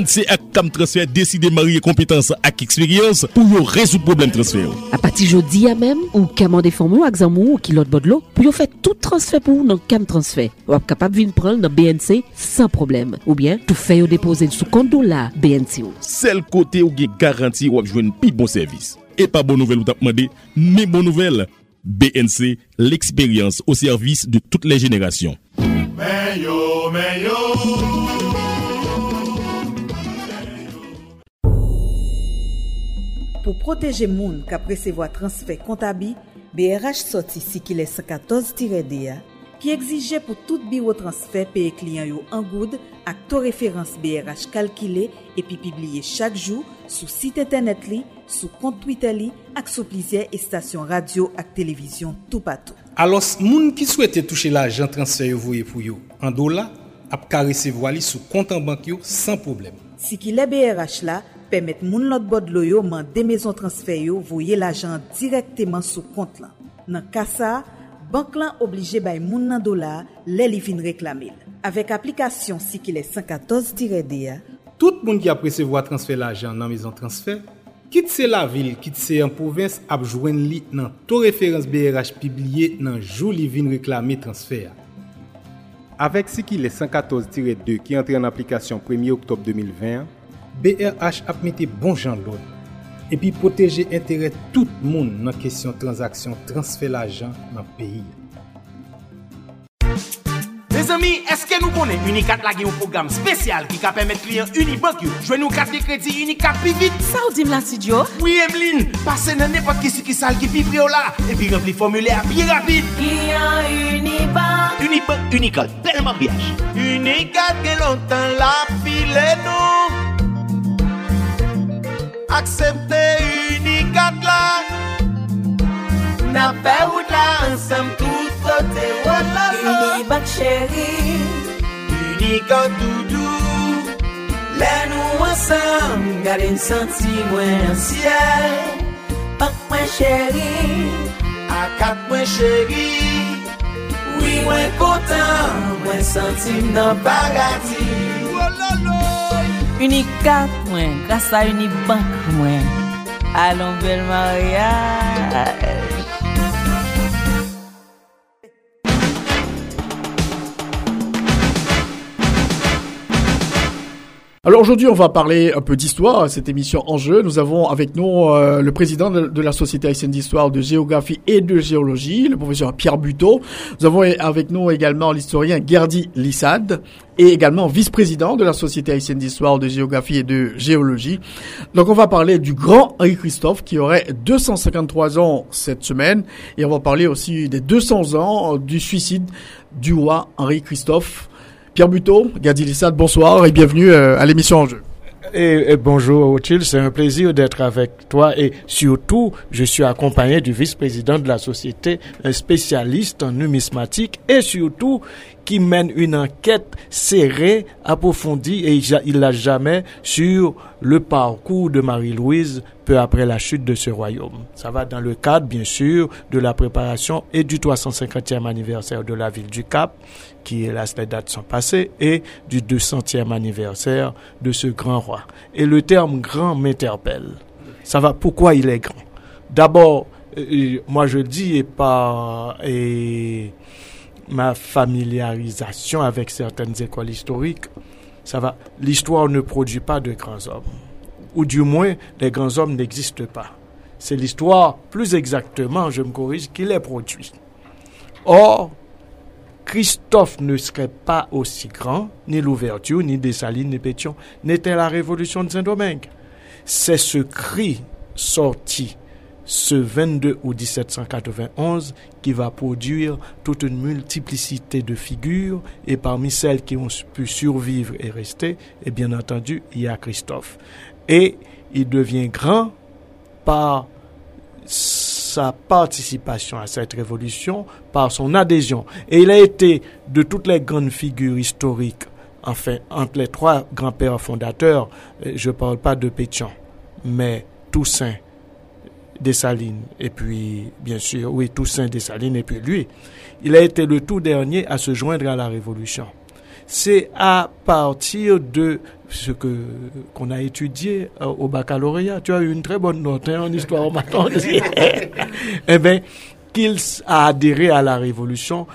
ANC ak TAM Transfer deside marye kompetanse ak eksperyans pou yo rezou problem transfer. A pati jodi ya mem, ou kamande formou ak zanmou ou kilot bodlo, pou yo fè tout transfer pou nan KAM Transfer. Wap kapap vin pran nan BNC san problem. Ou bien, tou fè yo depose sou konto la BNC ou. Sel kote ou ge garanti wap jwen pi bon servis. E pa bon nouvel ou tap mande, me bon nouvel. BNC, l'expérience au service de toutes les générations. Mais yo, mais yo. Pour protéger moun ka presevo a transfer kontabi, BRH soti si ki le 114-DA, ki egzije pou tout biro transfer peye kliyan yo an goud ak to referans BRH kalkile epi pibliye chak jou sou site internet li, sou kont Twitter li ak sou plizye estasyon radio ak televizyon tou patou. Alos moun ki souwete touche la ajan transfer yo voye pou yo an do la, ap ka resevo ali sou kontan bank yo san problem. Si ki le BRH la, pemet moun lot bod lo yo man de mezon transfer yo voye l'ajan direkteman sou kont lan. Nan kasa, bank lan oblije bay moun nan dola le li vin reklamil. Avek aplikasyon si ki le 114 dire. Tout moun ki apresevo a transfer l'ajan nan mezon transfer, kit se la vil, kit se an provins ap jwen li nan to referans BRH pibliye nan jou li vin reklami transfer ya. Avek si ki le 114-2 ki entre an aplikasyon 1 oktob 2020, BRH ap mette bon jan loun. Epi proteje entere tout moun nan kesyon transaksyon transfer la ajan nan peyi. Mes amis, eske nou konen Unicat lage yon program spesyal ki ka permet kliyen Unibank yo? Jwen nou kat de kredi Unicat pi vit? Sa ou dim la si? Oui, Emeline, pase nan nepot ki si ki sal ki pi prio la epi rempli formule a pi rapide. Kliyen Unibank Unibank, Unicat, telman biyaj. Unicat gen lontan la file nou aksepte unikat la. Na fe wout la ansem tout kote wala sa Unibak chéri. Unikat doudou Lè nou ansam Gade m senti mwen an siel. Pak mwen chéri. Akat mwen chéri. Oui mwen kontan Mwen senti m nan paradis Wala la. Unicat mwen Grasa Unibank mwen Alon bel mariage Alors aujourd'hui, on va parler un peu d'histoire, cette émission en jeu. Nous avons avec nous euh, le président de, la Société haïtienne d'histoire, de géographie et de géologie, le professeur Pierre Buteau. Nous avons avec nous également l'historien Gerdy Lissad et également vice-président de la Société haïtienne d'histoire, de géographie et de géologie. Donc on va parler du grand Henri Christophe qui aurait 253 ans cette semaine et on va parler aussi des 200 ans du suicide du roi Henri Christophe. Pierre Buteau, Gadi Lissad, bonsoir et bienvenue euh, à l'émission En Jeu. Et, et bonjour Othil, c'est un plaisir d'être avec toi et surtout je suis accompagné du vice-président de la société, un spécialiste en numismatique et surtout qui mène une enquête serrée, approfondie et il l'a jamais sur le parcours de Marie-Louise peu après la chute de ce royaume. Ça va dans le cadre, bien sûr, de la préparation et du 350e anniversaire de la ville du Cap, qui est là, les dates sont passées, et du 200e anniversaire de ce grand roi. Et le terme grand m'interpelle. Ça va, pourquoi il est grand? D'abord, euh, moi je dis, et par et ma familiarisation avec certaines écoles historiques, ça va, l'histoire ne produit pas de grands hommes. Ou du moins, les grands hommes n'existent pas. C'est l'histoire, plus exactement, je me corrige, qui les produit. Or, Christophe ne serait pas aussi grand, ni l'ouverture, ni Dessalines, ni Pétion, n'était la révolution de Saint-Domingue. c'est ce cri sorti ce 22 août 1791 qui va produire toute une multiplicité de figures et parmi celles qui ont pu survivre et rester, et bien entendu, il y a Christophe. Et il devient grand par sa participation à cette révolution, par son adhésion. Et il a été de toutes les grandes figures historiques, enfin, entre les trois grands-pères fondateurs, euh, je ne parle pas de Pétion, mais Toussaint, Dessalines, et puis, bien sûr, oui, Toussaint Dessalines, et puis lui. Il a été le tout dernier à se joindre à la Révolution. C'est à partir de ce que qu'on a étudié euh, au baccalauréat. Tu as eu une très bonne note hein, en histoire au matin. eh bien, qu'il a adhéré à la révolution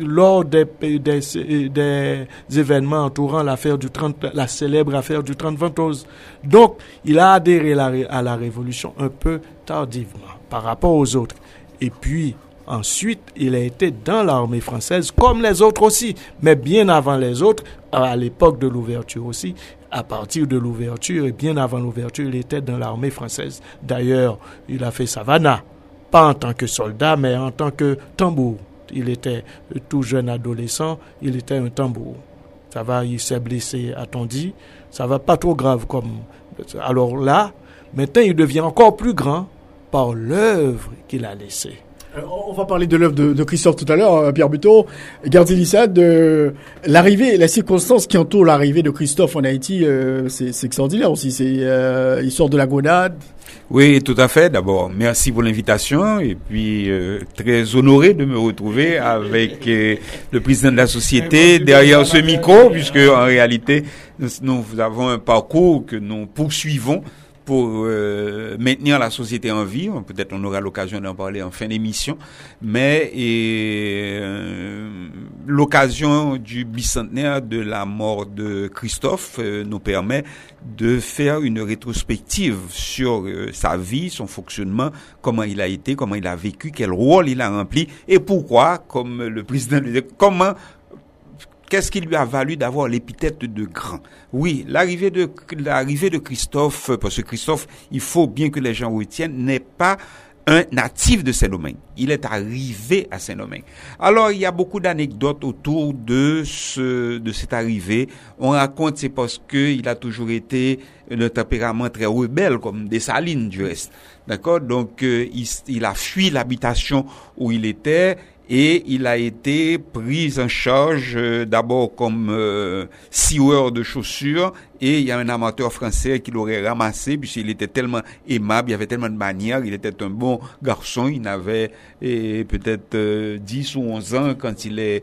lors des, des, des événements entourant l'affaire du 30, la célèbre affaire du 30 ventose. Donc, il a adhéré à la révolution un peu tardivement par rapport aux autres. Et puis, ensuite, il a été dans l'armée française, comme les autres aussi, mais bien avant les autres, à l'époque de l'ouverture aussi, à partir de l'ouverture et bien avant l'ouverture, il était dans l'armée française. D'ailleurs, il a fait Savannah pas en tant que soldat, mais en tant que tambour. Il était tout jeune adolescent, il était un tambour. Ça va, il s'est blessé, a-t-on dit. Ça va pas trop grave comme. Alors là, maintenant, il devient encore plus grand par l'œuvre qu'il a laissée. Euh, on va parler de l'œuvre de, Christophe tout à l'heure, euh, Pierre Buteau. Gardez-Lissa, de l'arrivée, la circonstance qui entoure l'arrivée de Christophe en Haïti, euh, c'est extraordinaire aussi. C'est euh, il sort de la gonade. Oui, tout à fait. D'abord, merci pour l'invitation et puis très honoré de me retrouver avec le président de la société derrière ce micro, puisque en réalité nous avons un parcours que nous poursuivons pour euh, maintenir la société en vie. Peut-être on aura l'occasion d'en parler en fin d'émission. Mais euh, l'occasion du bicentenaire de la mort de Christophe euh, nous permet de faire une rétrospective sur sa vie, son fonctionnement, comment il a été, comment il a vécu, quel rôle il a rempli et pourquoi, comme le président le disait, comment Qu'est-ce qui lui a valu d'avoir l'épithète de grand? Oui, l'arrivée de l'arrivée de Christophe, parce que Christophe, il faut bien que les gens retiennent, n'est pas un natif de Saint-Domingue. Il est arrivé à Saint-Domingue. Alors, il y a beaucoup d'anecdotes autour de ce, de cette arrivée. On raconte, c'est parce qu'il a toujours été le tempérament très rebelle, comme des salines du reste. D'accord? Donc, euh, il, il a fui l'habitation où il était et il a été pris en charge euh, d'abord comme euh, de chaussures et il y a un amateur français qui l'aurait ramassé puisqu'il était tellement aimable, il avait tellement de manières, il était un bon garçon, il avait peut-être 10 euh, ou 11 ans quand il est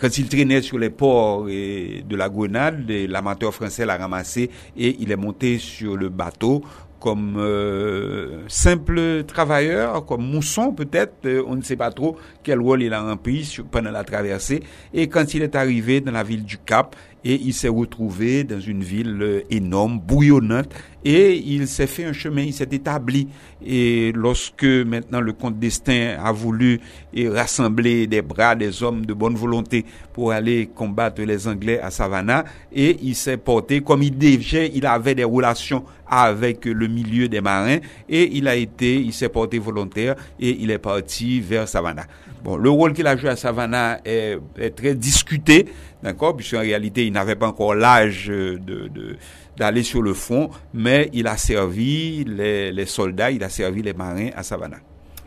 quand il traînait sur les ports de la Grenade, l'amateur français l'a ramassé et il est monté sur le bateau comme euh, simple travailleur, comme mousson peut-être, euh, on ne sait pas trop quel rôle il a rempli pendant la traversée. Et quand il est arrivé dans la ville du Cap, et il s'est retrouvé dans une ville euh, énorme, bouillonnante, et il s'est fait un chemin, il s'est établi. Et lorsque maintenant le comte d'Estaing a voulu rassembler des bras des hommes de bonne volonté pour aller combattre les Anglais à Savannah, et il s'est porté comme il déjà, il avait des relations avec le milieu des marins, et il a été, il s'est porté volontaire, et il est parti vers Savannah. Bon, le rôle qu'il a joué à Savannah est, est très discuté, d'accord, puisqu'en réalité, il n'avait pas encore l'âge de, de d'aller sur le front, mais il a servi les, les, soldats, il a servi les marins à Savannah.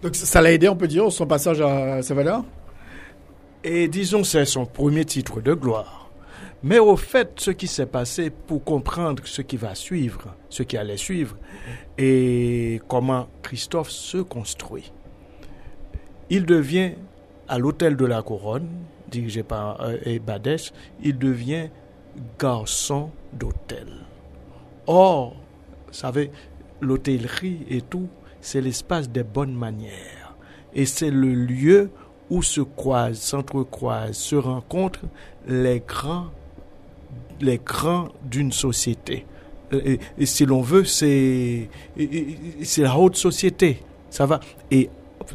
Donc ça l'a aidé, on peut dire, son passage à Savannah? Et disons, c'est son premier titre de gloire. Mais au fait, ce qui s'est passé pour comprendre ce qui va suivre, ce qui allait suivre, et comment Christophe se construit. Il devient, à l'hôtel de la Couronne, dirigé par euh, Badesh, il devient garçon d'hôtel. Or, vous savez, l'hôtellerie et tout, c'est l'espace des bonnes manières. Et c'est le lieu où se croisent, s'entrecroisent, se rencontrent les grands, les grands d'une société. Et, et si l'on veut, c'est, c'est la haute société. Ça va. Et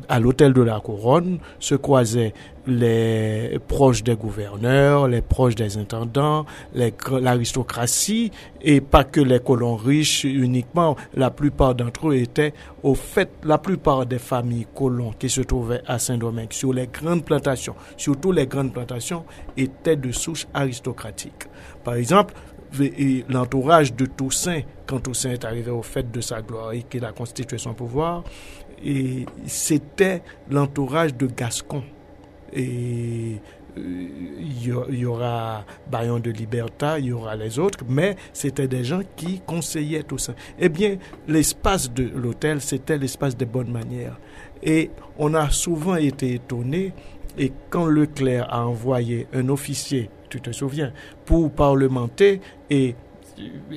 à l'hôtel de la Couronne se croisaient les proches des gouverneurs, les proches des intendants, l'aristocratie, et pas que les colons riches uniquement. La plupart d'entre eux étaient, au fait, la plupart des familles colons qui se trouvaient à Saint-Domingue, sur les grandes plantations, surtout les grandes plantations, étaient de souche aristocratique. Par exemple, l'entourage de Toussaint, quand Toussaint est arrivé au fait de sa gloire et qu'il a constitué son pouvoir, et c'était l'entourage de Gascon et il euh, y aura Bayon de Liberta, il y aura les autres, mais c'était des gens qui conseillaient tout ça. Eh bien, l'espace de l'hôtel, c'était l'espace des bonnes manières. Et on a souvent été étonné, et quand Leclerc a envoyé un officier, tu te souviens, pour parlementer, et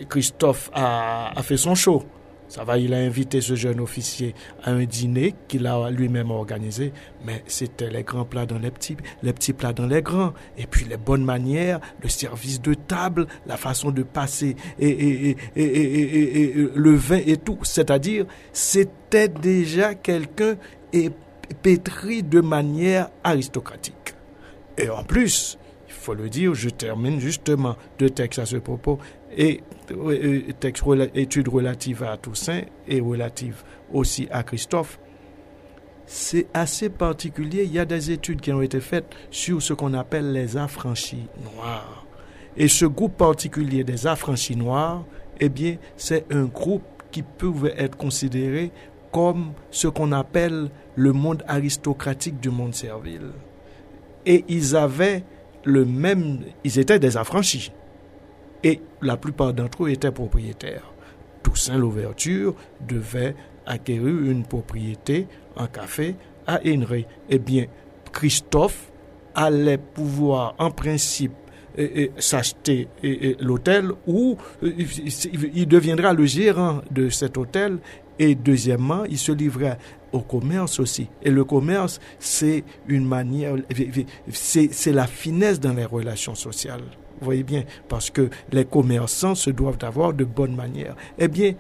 Christophe a, a fait son show. Ça va, il a invité ce jeune officier à un dîner qu'il a lui-même organisé, mais c'était les grands plats dans les petits, les petits plats dans les grands, et puis les bonnes manières, le service de table, la façon de passer, et, le vin et tout. C'est-à-dire, c'était déjà quelqu'un pétri de manière aristocratique. Et en plus, il faut le dire, je termine justement deux textes à ce propos, et études relatives à Toussaint et relatives aussi à Christophe, c'est assez particulier. Il y a des études qui ont été faites sur ce qu'on appelle les affranchis noirs. Et ce groupe particulier des affranchis noirs, eh bien, c'est un groupe qui pouvait être considéré comme ce qu'on appelle le monde aristocratique du monde servile. Et ils avaient le même, ils étaient des affranchis et la plupart d'entre eux étaient propriétaires. Toussaint Louverture devait acquérir une propriété, un café à Henry. Eh bien, Christophe allait pouvoir, en principe, s'acheter l'hôtel ou il deviendra le gérant de cet hôtel et deuxièmement, il se livrait au commerce aussi. Et le commerce, c'est une manière, c'est la finesse dans les relations sociales. Vous voyez bien, parce que les commerçants se doivent d'avoir de bonnes manières. Eh bien,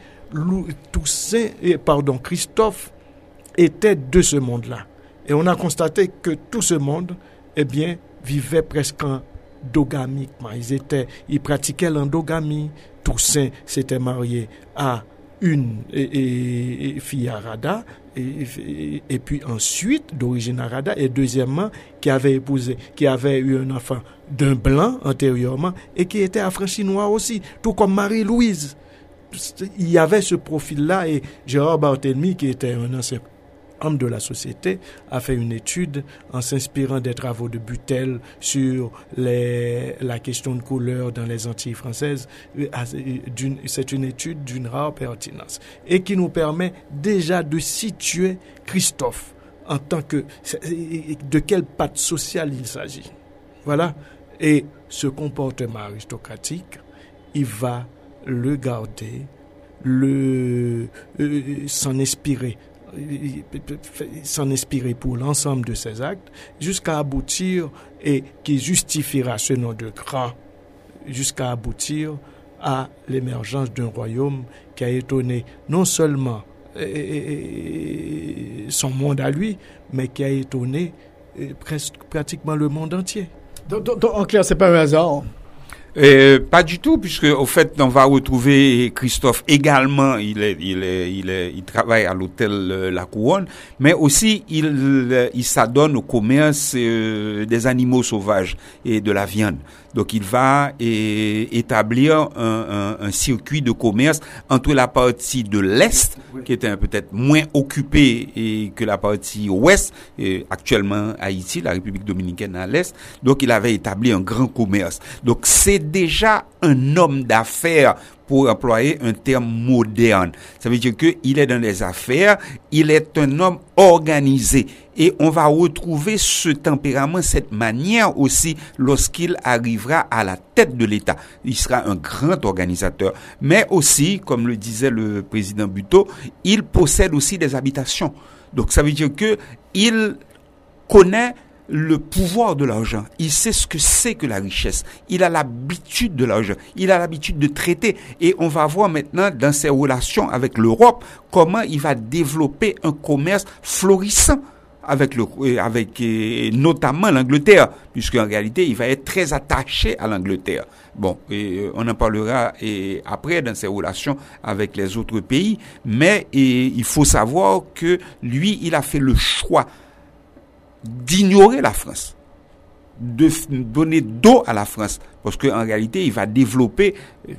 Toussaint, pardon, Christophe était de ce monde-là. Et on a constaté que tout ce monde, eh bien, vivait presque endogamiquement. Ils étaient, ils pratiquaient l'endogamie. Toussaint s'était marié à une fille arada et, puis ensuite d'origine arada et deuxièmement qui avait épousé qui avait eu un enfant d'un blanc antérieurement et qui était affranchi noir aussi tout comme Marie-Louise. Il y avait ce profil là et Gérard Barthélemy qui était un ancien homme de la société, a fait une étude en s'inspirant des travaux de Butel sur la question de couleur dans les Antilles françaises. C'est une étude d'une rare pertinence et qui nous permet déjà de situer Christophe en tant que de quelle patte sociale il s'agit. Voilà. Et ce comportement aristocratique, il va le garder, le euh, s'en inspirer s'en inspirer pour l'ensemble de ses actes jusqu'à aboutir et qui justifiera ce nom de grand jusqu'à aboutir à l'émergence d'un royaume qui a étonné non seulement son monde à lui, mais qui a étonné presque pratiquement le monde entier. en clair, c'est pas un hasard. Euh, pas du tout, puisque au fait, on va retrouver Christophe également. Il est, il est, il est, il travaille à l'hôtel euh, La Couronne, mais aussi il, euh, il s'adonne au commerce des animaux sauvages et de la viande. Donc il va établir un, un, circuit de commerce entre la partie de l'Est, qui était peut-être moins occupée et que la partie ouest, et actuellement Haïti, la République dominicaine à l'Est. Donc il avait établi un grand commerce. Donc c'est déjà un homme d'affaires pour employer un terme moderne. Ça veut dire qu'il est dans les affaires, il est un homme organisé. Et on va retrouver ce tempérament, cette manière aussi lorsqu'il arrivera à la tête de l'État. Il sera un grand organisateur. Mais aussi, comme le disait le président Buteau, il possède aussi des habitations. Donc ça veut dire que il connaît le pouvoir de l'argent. Il sait ce que c'est que la richesse. Il a l'habitude de l'argent. Il a l'habitude de traiter. Et on va voir maintenant dans ses relations avec l'Europe comment il va développer un commerce florissant avec, le, avec notamment l'Angleterre, puisqu'en réalité, il va être très attaché à l'Angleterre. Bon, et on en parlera après dans ses relations avec les autres pays, mais il faut savoir que lui, il a fait le choix d'ignorer la France de donner dos à la France. Parce qu'en réalité, il va développer, euh,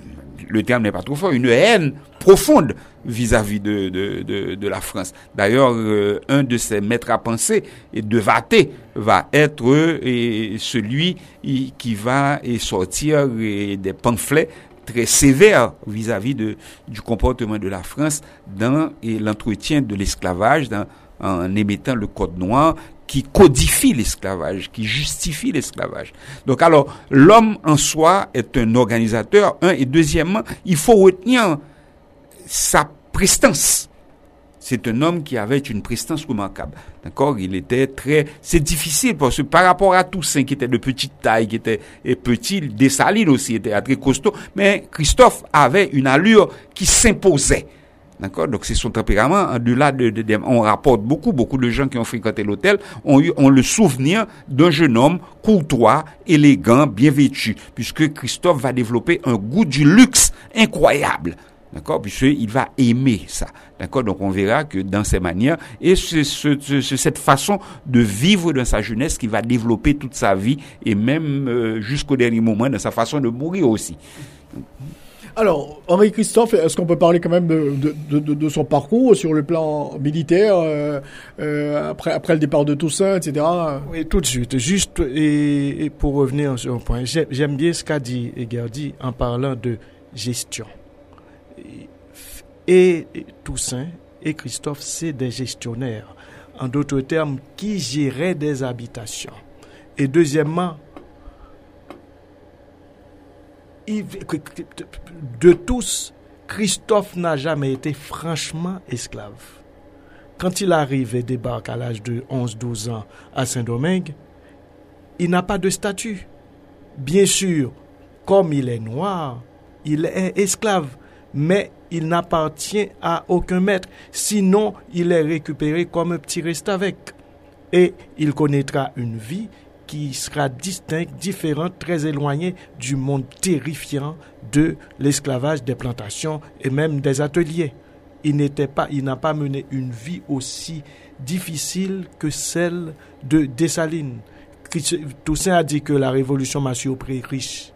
le terme n'est pas trop fort, une haine profonde vis-à-vis de, de, de, la France. D'ailleurs, euh, un de ses maîtres à penser, et de Vaté, va être euh, celui qui va sortir des pamphlets très sévères vis-à-vis du comportement de la France dans l'entretien de l'esclavage, en émettant le code noir qui codifie l'esclavage, qui justifie l'esclavage. Donc alors, l'homme en soi est un organisateur, un, et deuxièmement, il faut retenir sa prestance. C'est un homme qui avait une prestance remarquable. D'accord? Il était très... C'est difficile parce que par rapport à Toussaint, qui était de petite taille, qui était et petit, Dessalines aussi était très costaud, mais Christophe avait une allure qui s'imposait. D'accord? Donc c'est son tempérament. Au-delà de, on rapporte beaucoup, beaucoup de gens qui ont fréquenté l'hôtel ont eu ont le souvenir d'un jeune homme courtois, élégant, bien vêtu, puisque Christophe va développer un goût du luxe incroyable. D'accord? Puisqu'il va aimer ça. D'accord? Donc on verra que dans ces manières, et c'est cette façon de vivre dans sa jeunesse qui va développer toute sa vie, et même euh, jusqu'au dernier moment, dans sa façon de mourir aussi. Alors, Henri Christophe, est-ce qu'on peut parler quand même de, son parcours sur le plan militaire, euh, euh, après, après le départ de Toussaint, etc. Oui, tout de suite. Juste, et, pour revenir sur un point, j'aime bien ce qu'a dit Egardi en parlant de gestion. Et, et Toussaint et Christophe, c'est des gestionnaires. En d'autres termes, qui géraient des habitations. Et deuxièmement, de tous, Christophe n'a jamais été franchement esclave. Quand il arrive et débarque à l'âge de 11-12 ans à Saint-Domingue, il n'a pas de statut. Bien sûr, comme il est noir, il est esclave, mais il n'appartient à aucun maître. Sinon, il est récupéré comme un petit reste avec. Et il connaîtra une vie qui sera distinct, différent, très éloigné du monde terrifiant de l'esclavage des plantations et même des ateliers. Il n'était pas, il n'a pas mené une vie aussi difficile que celle de Dessalines. Toussaint a dit que la révolution m'a surpris riche.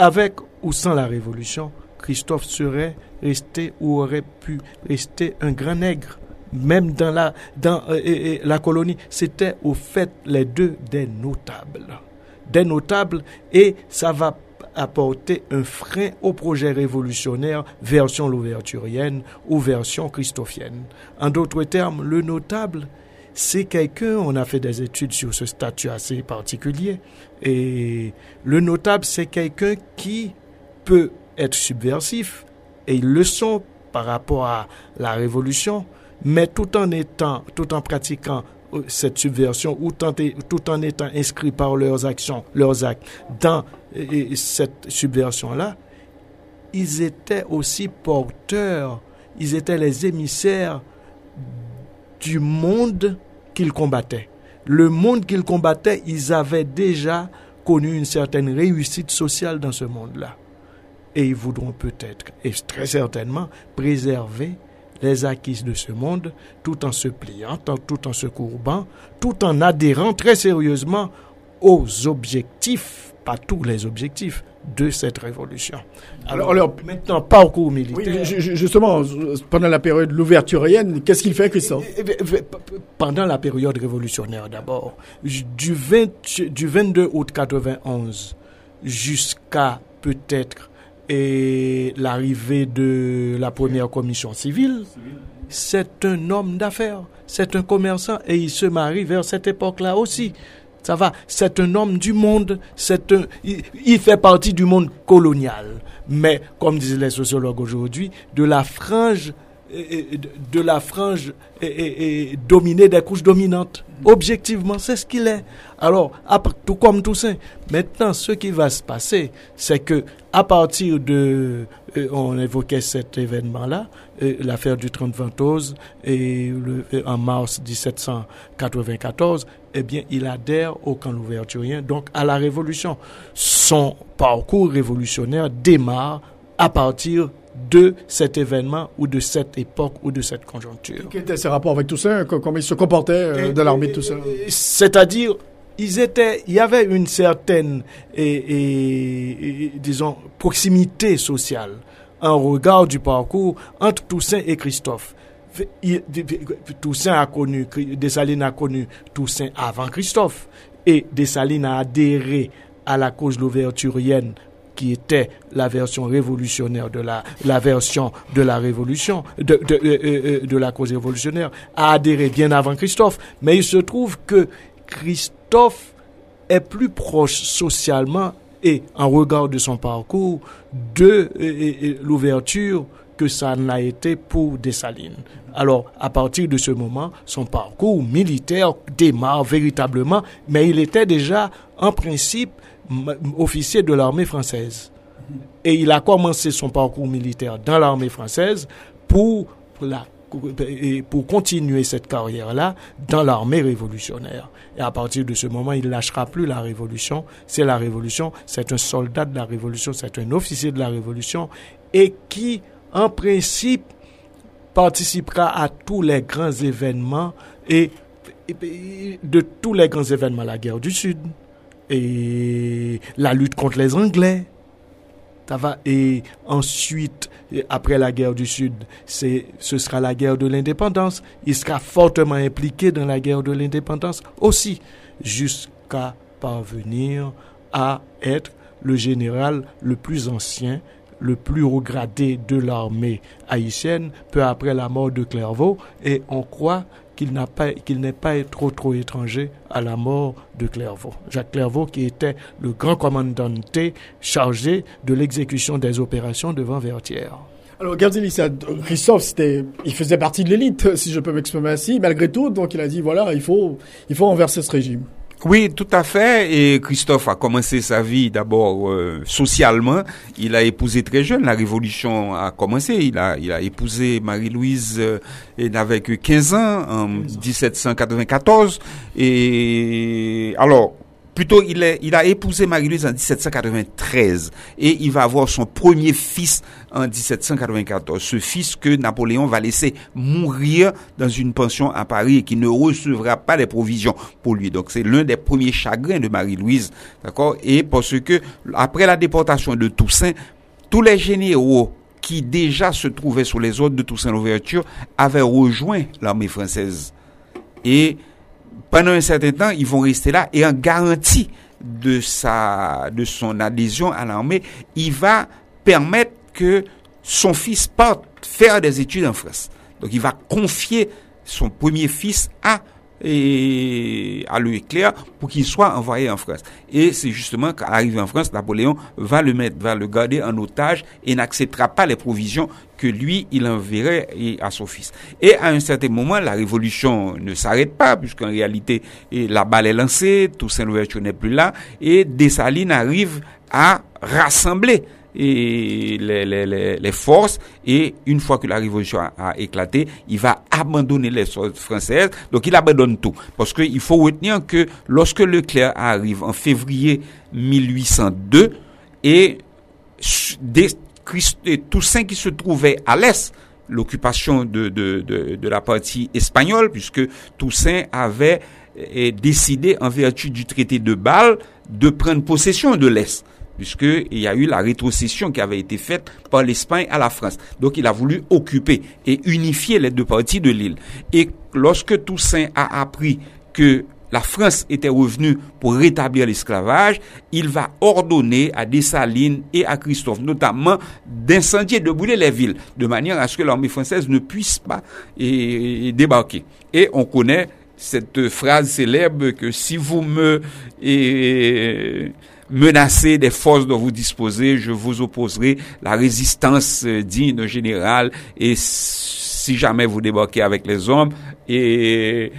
Avec ou sans la révolution, Christophe serait resté ou aurait pu rester un grand nègre même dans la, dans, euh, la colonie, c'était au fait les deux des notables. Des notables et ça va apporter un frein au projet révolutionnaire version louverturienne ou version christophienne. En d'autres termes, le notable, c'est quelqu'un, on a fait des études sur ce statut assez particulier, et le notable, c'est quelqu'un qui peut être subversif, et ils le sont par rapport à la révolution, mais tout en étant, tout en pratiquant euh, cette subversion ou tout en étant inscrit par leurs actions, leurs actes dans cette subversion-là, ils étaient aussi porteurs, ils étaient les émissaires du monde qu'ils combattaient. Le monde qu'ils combattaient, ils avaient déjà connu une certaine réussite sociale dans ce monde-là. Et ils voudront peut-être, et très certainement, préserver les acquises de ce monde, tout en se pliant, tout en se courbant, tout en adhérant très sérieusement aux objectifs, pas tous les objectifs, de cette révolution. Alors, alors maintenant, parcours militaire. justement, pendant la période louverturienne, qu'est-ce qu'il fait, Christophe? Eh, eh, eh, Pendant la période révolutionnaire, d'abord, du, 20, du 22 août 91 jusqu'à peut-être et l'arrivée de la première commission civile, c'est un homme d'affaires, c'est un commerçant et il se marie vers cette époque-là aussi. Ça va, c'est un homme du monde, c'est un, il, fait partie du monde colonial. Mais, comme disent les sociologues aujourd'hui, de la frange de la frange dominée des couches dominantes. Objectivement, c'est ce qu'il est. Alors, tout comme Toussaint. Maintenant, ce qui va se passer, c'est que à partir de, euh, on évoquait cet événement-là, euh, l'affaire du 30 Ventose, et le, en mars 1794, eh bien, il adhère au camp louverturien, donc à la Révolution. Son parcours révolutionnaire démarre à partir de cet événement ou de cette époque ou de cette conjoncture. Quels étaient ses rapports avec Toussaint Comment il se comportait euh, de l'armée de Toussaint C'est-à-dire, ils étaient, il y avait une certaine, et, disons, proximité sociale en regard du parcours entre Toussaint et Christophe. Toussaint a connu, Dessalines a connu Toussaint avant Christophe et Dessalines a adhéré à la cause louverturienne qui était la version révolutionnaire de la, la version de la révolution, de, euh, euh, euh, de la cause révolutionnaire, a adhéré bien avant Christophe. Mais il se trouve que Christophe est plus proche socialement et en regard de son parcours de l'ouverture que ça n'a été pour Dessalines. Alors, à partir de ce moment, son parcours militaire démarre véritablement, mais il était déjà, en principe, officier de l'armée française. Et il a commencé son parcours militaire dans l'armée française pour, la, pour continuer cette carrière-là dans l'armée révolutionnaire. Et à partir de ce moment, il lâchera plus la révolution. C'est la révolution, c'est un soldat de la révolution, c'est un officier de la révolution et qui, en principe, participera à tous les grands événements et de tous les grands événements, la guerre du Sud, et la lutte contre les Anglais. Ça. Et ensuite, après la guerre du Sud, ce sera la guerre de l'indépendance. Il sera fortement impliqué dans la guerre de l'indépendance aussi, jusqu'à parvenir à être le général le plus ancien, le plus regradé de l'armée haïtienne, peu après la mort de Clairvaux. Et on croit qu'il n'a pas, n'est pas trop trop étranger à la mort de Clairvaux. Jacques Clairvaux qui était le grand commandant chargé de l'exécution des opérations devant Vertières. Alors, Gardélissa, Christophe, c'était, il faisait partie de l'élite, si je peux m'exprimer ainsi, malgré tout, donc il a dit, voilà, il faut, il faut renverser ce régime. Oui, tout à fait. Et Christophe a commencé sa vie d'abord euh, socialement. Il a épousé très jeune. La révolution a commencé. Il a, il a épousé Marie-Louise euh, avec 15 ans en 1794. Et alors, Plutôt, il, a épousé Marie-Louise en 1793 et il va avoir son premier fils en 1794. Ce fils que Napoléon va laisser mourir dans une pension à Paris et qui ne recevra pas les provisions pour lui. Donc c'est l'un des premiers chagrins de Marie-Louise. D'accord? Et parce que après la déportation de Toussaint, tous les généraux qui déjà se trouvaient sous les ordres de Toussaint Louverture avaient rejoint l'armée française. Et pendant un certain temps, ils vont rester là et en garantie de sa, de son adhésion à l'armée, il va permettre que son fils parte faire des études en France. Donc il va confier son premier fils à et à l'éclair pour qu'il soit envoyé en France. Et c'est justement qu'à l'arrivée en France, Napoléon va le mettre, va le garder en otage et n'acceptera pas les provisions que lui, il enverrait à son fils. Et à un certain moment, la révolution ne s'arrête pas, puisqu'en réalité, la balle est lancée, Toussaint Louverture n'est plus là, et Dessalines arrive à rassembler et les, les, les, forces et une fois que la révolution a, éclaté, il va abandonner les forces françaises. Donc il abandonne tout. Parce qu'il faut retenir que lorsque Leclerc arrive en février 1802 et des, Toussaint qui se trouvait à l'est, l'occupation de, de, de, de, la partie espagnole, puisque Toussaint avait eh, décidé, en vertu du traité de Bâle, de prendre possession de l'Est puisqu'il y a eu la rétrocession qui avait été faite par l'Espagne à la France. Donc il a voulu occuper et unifier les deux parties de l'île. Et lorsque Toussaint a appris que la France était revenue pour rétablir l'esclavage, il va ordonner à Dessalines et à Christophe, notamment, d'incendier, de brûler les villes, de manière à ce que l'armée française ne puisse pas débarquer. Et on connaît cette phrase célèbre que si vous me menacez des forces dont vous disposez, je vous opposerai la résistance euh, digne d'un général et si jamais vous débarquez avec les hommes, et,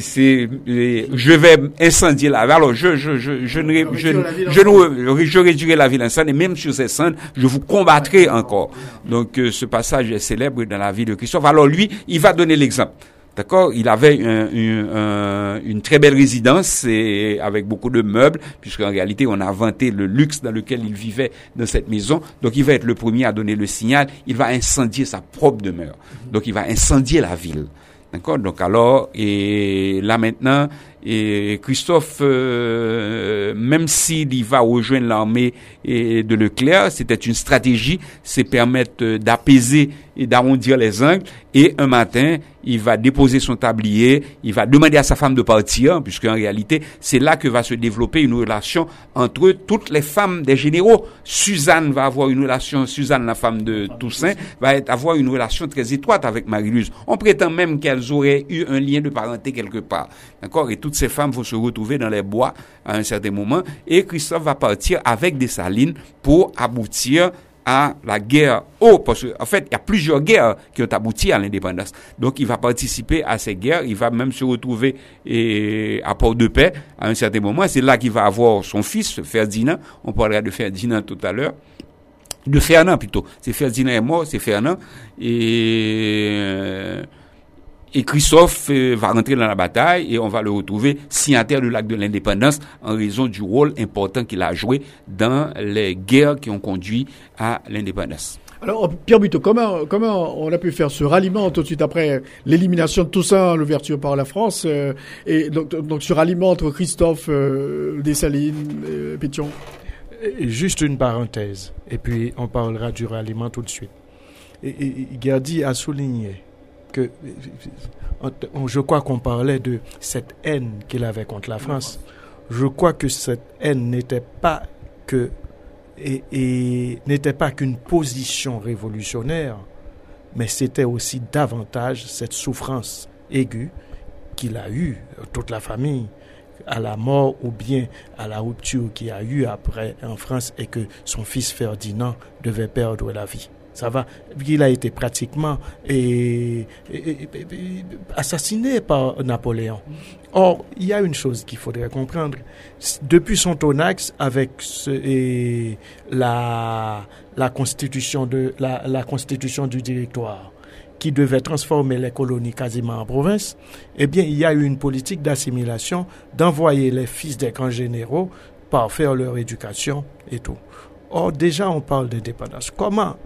c'est, je vais incendier la ville. Alors, je, je, je, je, ne, je, je, je, réduirai la ville incendie, et même sur ces scènes, je vous combattrai encore. Donc, euh, ce passage est célèbre dans la vie de Christophe. Alors, lui, il va donner l'exemple. D'accord? Il avait une très belle résidence et avec beaucoup de meubles, puisqu'en réalité, on a inventé le luxe dans lequel il vivait dans cette maison. Donc, il va être le premier à donner le signal. Il va incendier sa propre demeure. Donc, il va incendier la ville. D'accord? Donc, alors, et là maintenant, et Christophe, euh, même s'il va rejoindre l'armée de Leclerc, c'était une stratégie, c'est permettre d'apaiser et d'arrondir les angles. Et un matin, il va déposer son tablier, il va demander à sa femme de partir, puisque en réalité, c'est là que va se développer une relation entre toutes les femmes des généraux. Suzanne va avoir une relation, Suzanne, la femme de Toussaint, va avoir une relation très étroite avec Marie-Luse. On prétend même qu'elles auraient eu un lien de parenté quelque part. D'accord? Et toutes ces femmes vont se retrouver dans les bois à un certain moment, et Christophe va partir avec des pour aboutir à la guerre. Oh, parce qu'en en fait, il y a plusieurs guerres qui ont abouti à l'indépendance. Donc, il va participer à ces guerres. Il va même se retrouver et, à Port-de-Paix à un certain moment. C'est là qu'il va avoir son fils, Ferdinand. On parlera de Ferdinand tout à l'heure. De Fernand plutôt. C'est Ferdinand est mort, c'est Fernand. Et... Et Christophe euh, va rentrer dans la bataille et on va le retrouver signataire du lac de l'indépendance en raison du rôle important qu'il a joué dans les guerres qui ont conduit à l'indépendance. Alors, Pierre Buteau, comment, comment on a pu faire ce ralliement tout de suite après l'élimination de Toussaint, l'ouverture par la France, euh, et donc, donc, ce ralliement entre Christophe, euh, Dessalines, euh, Pétion? Juste une parenthèse, et puis on parlera du ralliement tout de suite. Et, et a souligné je crois qu'on parlait de cette haine qu'il avait contre la France. Je crois que cette haine n'était pas que et, n'était pas qu'une position révolutionnaire, mais c'était aussi davantage cette souffrance aiguë qu'il a eue, toute la famille, à la mort ou bien à la rupture qu'il a eue après en France et que son fils Ferdinand devait perdre la vie ça va. Il a été pratiquement assassiné par Napoléon. Or, il y a une chose qu'il faudrait comprendre. Depuis son tonax avec la, constitution de, la, la constitution du directoire, qui devait transformer les colonies quasiment en province, eh bien, il y a eu une politique d'assimilation, d'envoyer les fils des grands généraux par faire leur éducation et tout. Or, déjà, on parle d'indépendance. Comment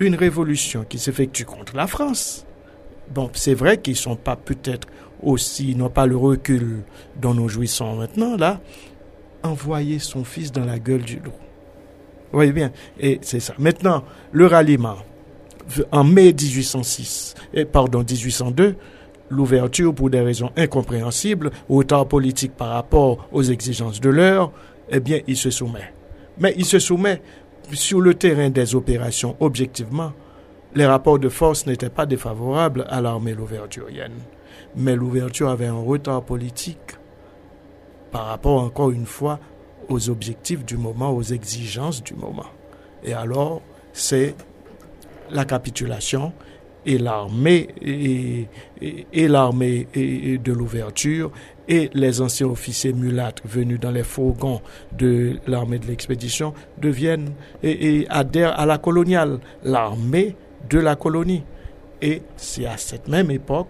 une révolution qui s'effectue contre la France. Bon, c'est vrai qu'ils sont pas peut-être aussi, n'ont pas le recul dont nous jouissons maintenant, là, envoyer son fils dans la gueule du loup. Voyez bien, et c'est ça. Maintenant, le ralliement, en mai 1806, et pardon, 1802, l'ouverture pour des raisons incompréhensibles, autant politique par rapport aux exigences de l'heure, eh bien, il se soumet. Mais il se soumet sur le terrain des opérations, objectivement, les rapports de force n'étaient pas défavorables à l'armée louverturienne. Mais l'ouverture avait un retard politique par rapport, encore une fois, aux objectifs du moment, aux exigences du moment. Et alors, c'est la capitulation et l'armée et, l'armée de l'ouverture et les anciens officiers mulâtres venus dans les fourgons de l'armée de l'expédition deviennent et, adhèrent à la coloniale, l'armée de la colonie. Et c'est à cette même époque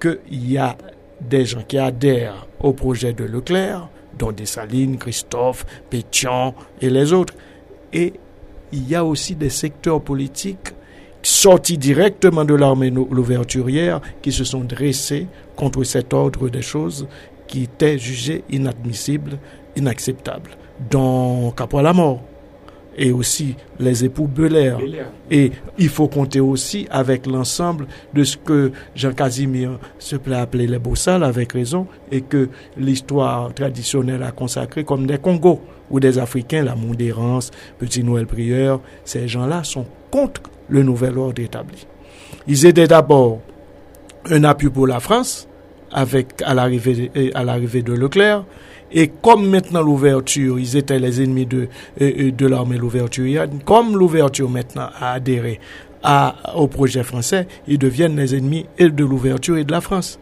qu'il y a des gens qui adhèrent au projet de Leclerc, dont Dessalines, Christophe, Pétion et les autres. Et il y a aussi des secteurs politiques sortis directement de l'armée louverturière qui se sont dressés contre cet ordre des choses qui était jugé inadmissible, inacceptable, dont à la mort et aussi les époux Belair. Et il faut compter aussi avec l'ensemble de ce que Jean Casimir se plaît appeler les Bossales avec raison et que l'histoire traditionnelle a consacré comme des Congos ou des Africains, la Mondérance, Petit Noël Prieur, ces gens-là sont contre le nouvel ordre établi. Ils étaient d'abord un appui pour la France, avec à l'arrivée à l'arrivée de Leclerc. Et comme maintenant l'ouverture, ils étaient les ennemis de, de l'armée l'ouverture, comme l'ouverture maintenant a adhéré au projet français, ils deviennent les ennemis et de l'ouverture et de la France.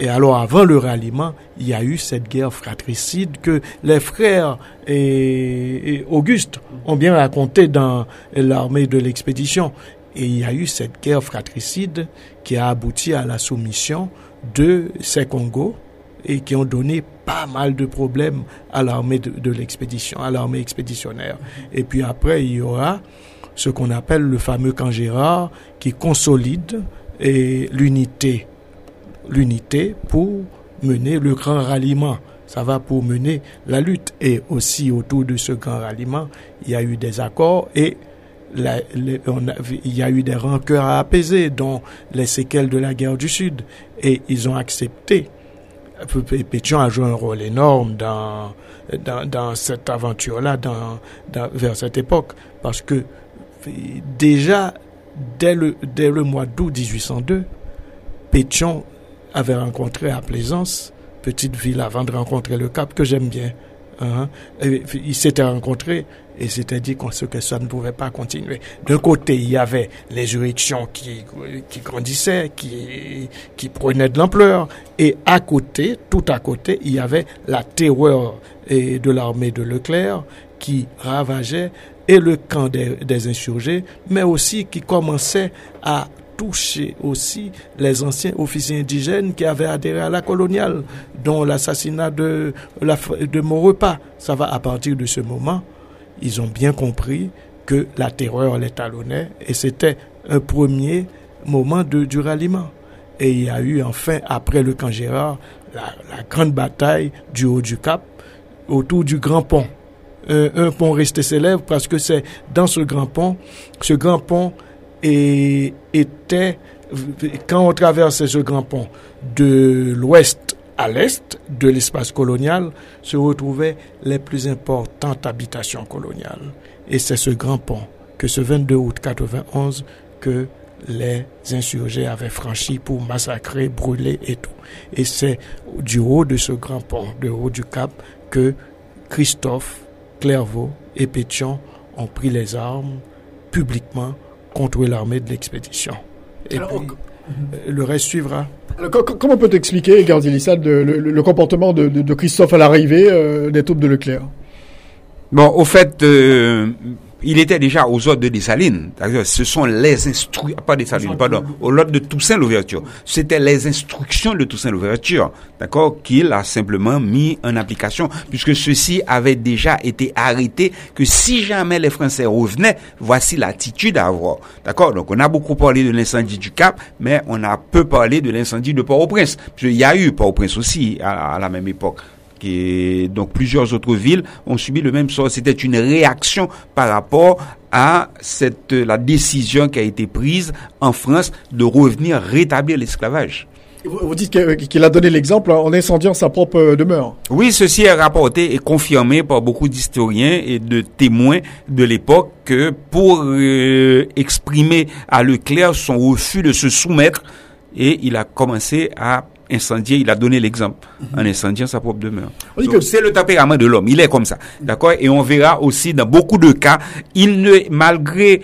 Et alors, avant le ralliement, il y a eu cette guerre fratricide que les frères et, Auguste ont bien raconté dans l'armée de l'expédition. Et il y a eu cette guerre fratricide qui a abouti à la soumission de ces Congos et qui ont donné pas mal de problèmes à l'armée de, l'expédition, à l'armée expéditionnaire. Et puis après, il y aura ce qu'on appelle le fameux camp qui consolide l'unité l'unité pour mener le grand ralliement. Ça va pour mener la lutte. Et aussi autour de ce grand ralliement, il y a eu des accords et il y a eu des rancœurs à apaiser, dont les séquelles de la guerre du Sud. Et ils ont accepté. Pétion a joué un rôle énorme dans, dans, cette aventure-là, dans, vers cette époque. Parce que déjà, dès le, dès le mois d'août 1802, Pétion avait rencontré à Plaisance, petite ville avant de rencontrer le Cap, que j'aime bien. Hein. il s'était rencontré et s'était dit que ça ne pouvait pas continuer. D'un côté, il y avait les juridictions qui, qui grandissaient, qui, prenaient de l'ampleur, et à côté, tout à côté, il y avait la terreur de l'armée de Leclerc qui ravageait et le camp des insurgés, mais aussi qui commençait à touché aussi les anciens officiers indigènes qui avaient adhéré à la coloniale, dont l'assassinat de, de Maurepas. Ça va à partir de ce moment, ils ont bien compris que la terreur les talonnait et c'était un premier moment de, du ralliement. Et il y a eu enfin, après le camp Gérard, la, grande bataille du haut du Cap autour du grand pont. Un, un pont resté célèbre parce que c'est dans ce grand pont, ce grand pont et était, quand on traversait ce grand pont de l'ouest à l'est de l'espace colonial, se retrouvaient les plus importantes habitations coloniales. Et c'est ce grand pont que ce 22 août 91 que les insurgés avaient franchi pour massacrer, brûler et tout. Et c'est du haut de ce grand pont, du haut du Cap, que Christophe, Clairvaux et Pétion ont pris les armes publiquement contre l'armée de l'expédition. Et puis, euh, le reste suivra. comment peut expliquer, le, le, comportement de, Christophe à l'arrivée euh, des troupes de Leclerc? Bon, au fait, euh, il était déjà aux ordres de Dessalines. Ce sont les instructions, pas Dessalines, pardon, aux ordres de Toussaint l'ouverture. C'était les instructions de Toussaint l'ouverture, d'accord, qu'il a simplement mis en application, puisque ceci avait déjà été arrêté, que si jamais les Français revenaient, voici l'attitude à avoir, d'accord. Donc on a beaucoup parlé de l'incendie du Cap, mais on a peu parlé de l'incendie de Port-au-Prince. Il y a eu Port-au-Prince aussi à la même époque donc plusieurs autres villes ont subi le même sort. C'était une réaction par rapport à cette la décision qui a été prise en France de revenir rétablir l'esclavage. Vous dites qu'il a donné l'exemple en incendiant sa propre demeure. Oui, ceci est rapporté et confirmé par beaucoup d'historiens et de témoins de l'époque que pour euh, exprimer à Leclerc son refus de se soumettre, et il a commencé à incendier, il a donné l'exemple. En incendiant sa propre demeure. C'est le tempérament de l'homme, il est comme ça. D'accord? Et on verra aussi dans beaucoup de cas, il ne, malgré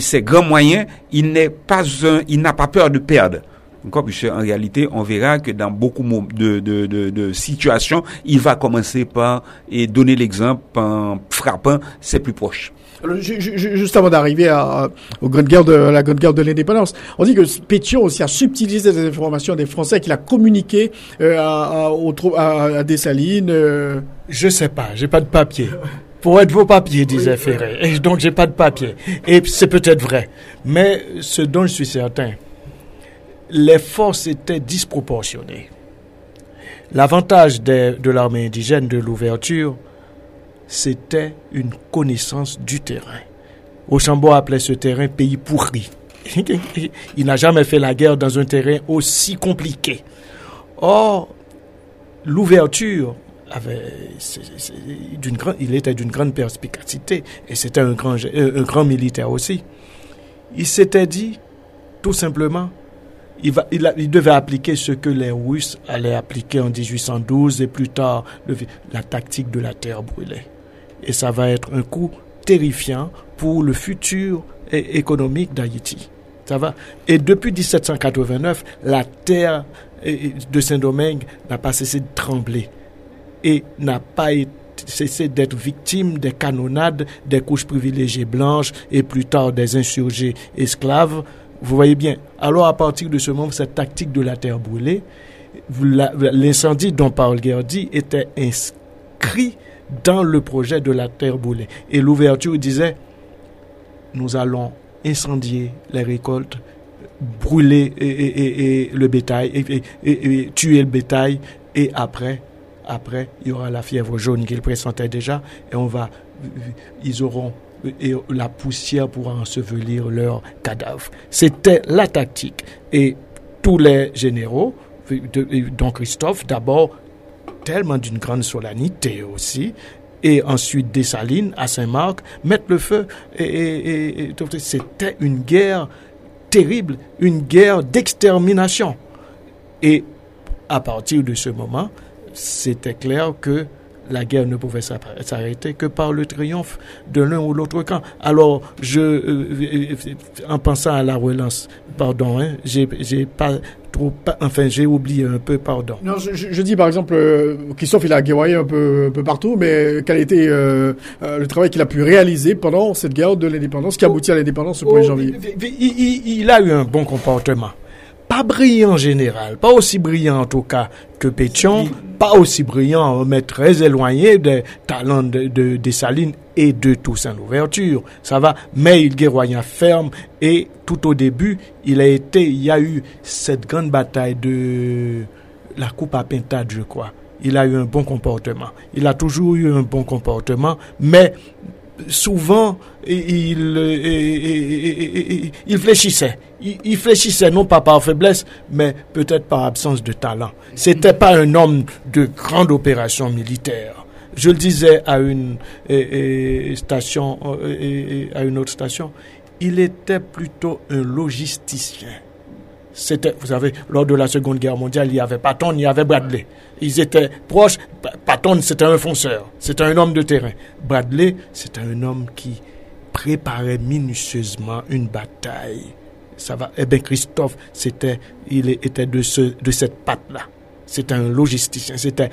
ses grands moyens, il n'est pas un, il n'a pas peur de perdre. Encore en réalité, on verra que dans beaucoup de, de, de, de situations, il va commencer par et donner l'exemple en frappant ses plus proches juste avant d'arriver à, de la grande guerre de l'indépendance, on dit que Pétion aussi a subtilisé des informations des Français qu'il a communiqué euh, à, à, à, Dessalines. Euh. Je sais pas, j'ai pas de papier. Pour être vos papiers, disait Ferré. Et donc j'ai pas de papier. Et c'est peut-être vrai. Mais ce dont je suis certain, les forces étaient disproportionnées. L'avantage de l'armée indigène de l'ouverture, c'était une connaissance du terrain. Ochambo appelait ce terrain pays pourri. Il n'a jamais fait la guerre dans un terrain aussi compliqué. Or, l'ouverture d'une il était d'une grande perspicacité et c'était un grand, un grand militaire aussi. Il s'était dit, tout simplement, il, va, il, il, devait appliquer ce que les Russes allaient appliquer en 1812 et plus tard, la tactique de la terre brûlée. Et ça va être un coup terrifiant pour le futur économique d'Haïti. Ça va. Et depuis 1789, la terre de Saint-Domingue n'a pas cessé de trembler et n'a pas cessé d'être victime des canonnades des couches privilégiées blanches et plus tard des insurgés esclaves. Vous voyez bien. Alors à partir de ce moment, cette tactique de la terre brûlée, l'incendie dont parle Gerdi était inscrit dans le projet de la terre brûlée. Et l'ouverture disait, nous allons incendier les récoltes, brûler et, le bétail, et, tuer le bétail, et après, après, il y aura la fièvre jaune qu'ils pressentaient déjà, et on va, ils auront et la poussière pour ensevelir leurs cadavres. C'était la tactique. Et tous les généraux, dont Christophe, d'abord, tellement d'une grande solennité aussi, et ensuite Dessalines à Saint-Marc, mettre le feu. Et, c'était une guerre terrible, une guerre d'extermination. Et à partir de ce moment, c'était clair que la guerre ne pouvait s'arrêter que par le triomphe de l'un ou l'autre camp. Alors, je, euh, en pensant à la relance, pardon, hein, j'ai pas trop, enfin, j'ai oublié un peu, pardon. Non, je, dis par exemple, euh, Christophe, il a guerroyé un peu, un peu partout, mais quel a été euh, le travail qu'il a pu réaliser pendant cette guerre de l'indépendance qui aboutit à l'indépendance au 1er janvier il a eu un bon comportement pas brillant en général, pas aussi brillant en tout cas que Pétion, pas aussi brillant, mais très éloigné des talents de, de, Salines et de Toussaint Louverture. Ça va, mais il guerroya ferme et tout au début, il a été, il y a eu cette grande bataille de la coupe à pintade, je crois. Il a eu un bon comportement. Il a toujours eu un bon comportement, mais souvent, il, fléchissait. Il, fléchissait non pas par faiblesse, mais peut-être par absence de talent. C'était pas un homme de grande opération militaire. Je le disais à une station, à une autre station, il était plutôt un logisticien. C'était, vous savez, lors de la Seconde Guerre mondiale, il y avait Patton, il y avait Bradley. Ils étaient proches. Patton, c'était un fonceur, c'était un homme de terrain. Bradley, c'était un homme qui préparait minutieusement une bataille. Ça va. Eh bien, Christophe, c'était, il était de ce, de cette patte-là. C'était un logisticien. C'était,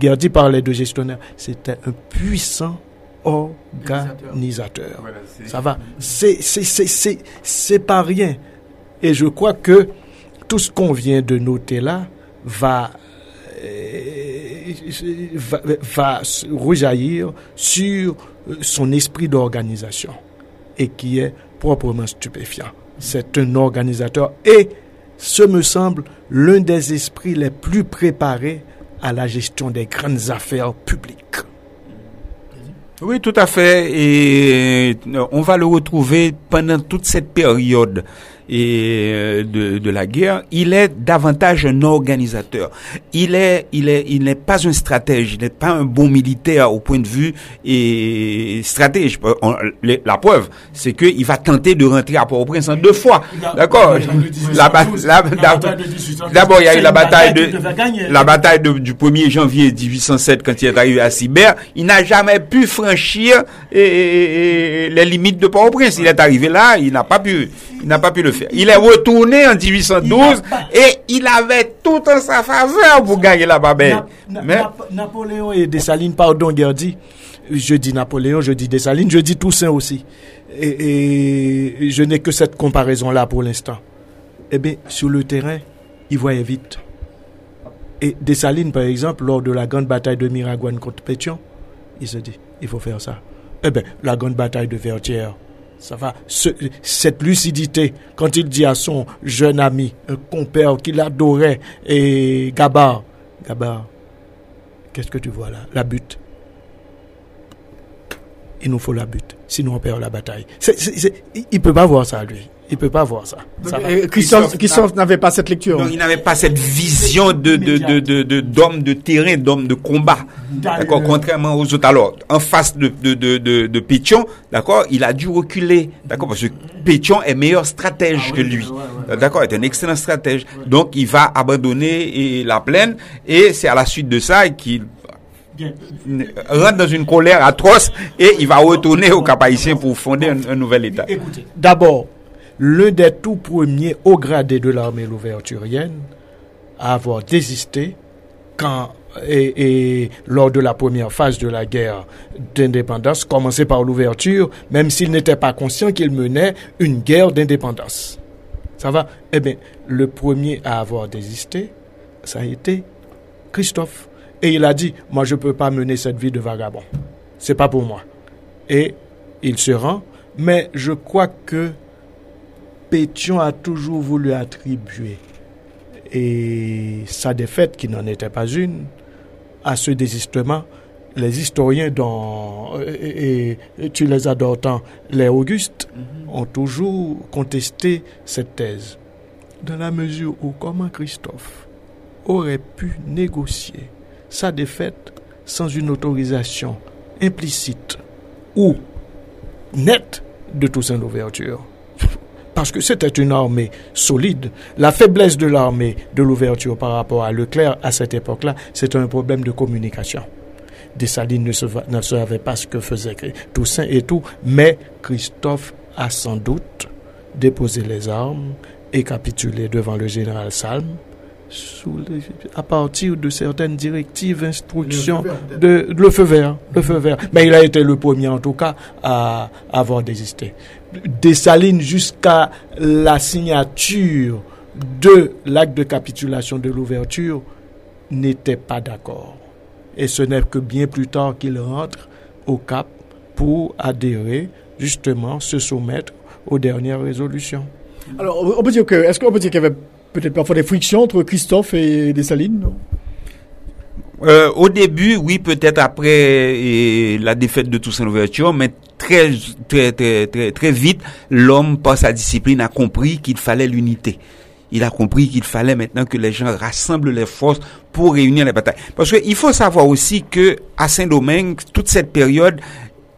Gerdy parlait de gestionnaire. C'était un puissant organisateur. Ça va. C'est, c'est, c'est, c'est pas rien. Et je crois que tout ce qu'on vient de noter là va, euh, va, va rejaillir sur son esprit d'organisation et qui est proprement stupéfiant. C'est un organisateur et ce me semble l'un des esprits les plus préparés à la gestion des grandes affaires publiques. Oui, tout à fait. Et euh, on va le retrouver pendant toute cette période et euh, de, de, la guerre, il est davantage un organisateur. Il est, il est, il n'est pas un stratège, il n'est pas un bon militaire au point de vue et stratège. la preuve, c'est qu'il va tenter de rentrer à Port-au-Prince en deux fois. D'accord? D'abord, il y a eu la bataille de la bataille du 1er janvier 1807 quand il est arrivé à Sibert. Il n'a jamais pu franchir les limites de Port-au-Prince. Il est arrivé là, il n'a pas pu, il n'a pas pu le il est retourné en 1812 et il avait tout en sa faveur pour gagner la Babel. Mais... Napoléon et Dessalines, pardon, Gerdy. Je dis Napoléon, je dis Dessalines, je dis Toussaint aussi. Et, je n'ai que cette comparaison-là pour l'instant. Eh bien, sur le terrain, il voyait vite. Et Dessalines, par exemple, lors de la grande bataille de Miragouane contre Pétion, il se dit, il faut faire ça. Eh bien, la grande bataille de Vertières, ça va. cette lucidité, quand il dit à son jeune ami, un compère qu'il adorait, et Gabar, Gabar, qu'est-ce que tu vois là? La butte. Il nous faut la butte, sinon on perd la bataille. il ne peut pas voir ça, lui. Il peut pas voir ça. Christophe, n'avait pas cette lecture. Non, il n'avait pas cette vision de de de de d'homme de, terrain, d'homme de combat. D'accord. Contrairement aux autres. Alors, en face de de de de, Pétion, d'accord, il a dû reculer. D'accord, parce que Pétion est meilleur stratège ah que lui. D'accord, est un excellent stratège. Donc, il va abandonner la plaine et c'est à la suite de ça qu'il rentre dans une colère atroce et il va retourner au Cap Haïtien pour fonder un, un nouvel État. Écoutez, d'abord, l'un des tout premiers au gradé de l'armée louverturienne à avoir désisté quand et, lors de la première phase de la guerre d'indépendance, commencé par l'ouverture, même s'il n'était pas conscient qu'il menait une guerre d'indépendance. Ça va? Eh bien, le premier à avoir désisté, ça a été Christophe. Et il a dit, moi je ne peux pas mener cette vie de vagabond. C'est pas pour moi. Et il se rend, mais je crois que Pétion a toujours voulu attribuer et sa défaite, qui n'en était pas une, à ce désistement. Les historiens dont et, et, tu les adores tant, les Augustes, mm -hmm. ont toujours contesté cette thèse. Dans la mesure où comment Christophe aurait pu négocier sa défaite sans une autorisation implicite ou nette de Toussaint l'ouverture parce que c'était une armée solide. La faiblesse de l'armée de l'ouverture par rapport à Leclerc à cette époque-là, c'était un problème de communication. Dessalines ne, ne savait pas ce que faisait Toussaint et tout, mais Christophe a sans doute déposé les armes et capitulé devant le général Salm sous les, à partir de certaines directives, instructions, le de, de, le feu vert, le feu vert. Mais il a été le premier en tout cas à, à avoir désisté. Dessalines jusqu'à la signature de l'acte de capitulation de l'ouverture n'était pas d'accord. Et ce n'est que bien plus tard qu'il rentre au Cap pour adhérer, justement, se soumettre aux dernières résolutions. Alors, on peut dire que, est-ce qu'on peut dire qu'il y avait peut-être parfois des frictions entre Christophe et Dessalines euh, au début, oui, peut-être après la défaite de Toussaint Louverture, mais très, très, très, très, très vite, l'homme, par sa discipline, a compris qu'il fallait l'unité. Il a compris qu'il fallait maintenant que les gens rassemblent les forces pour réunir les batailles. Parce qu'il faut savoir aussi que à Saint-Domingue, toute cette période,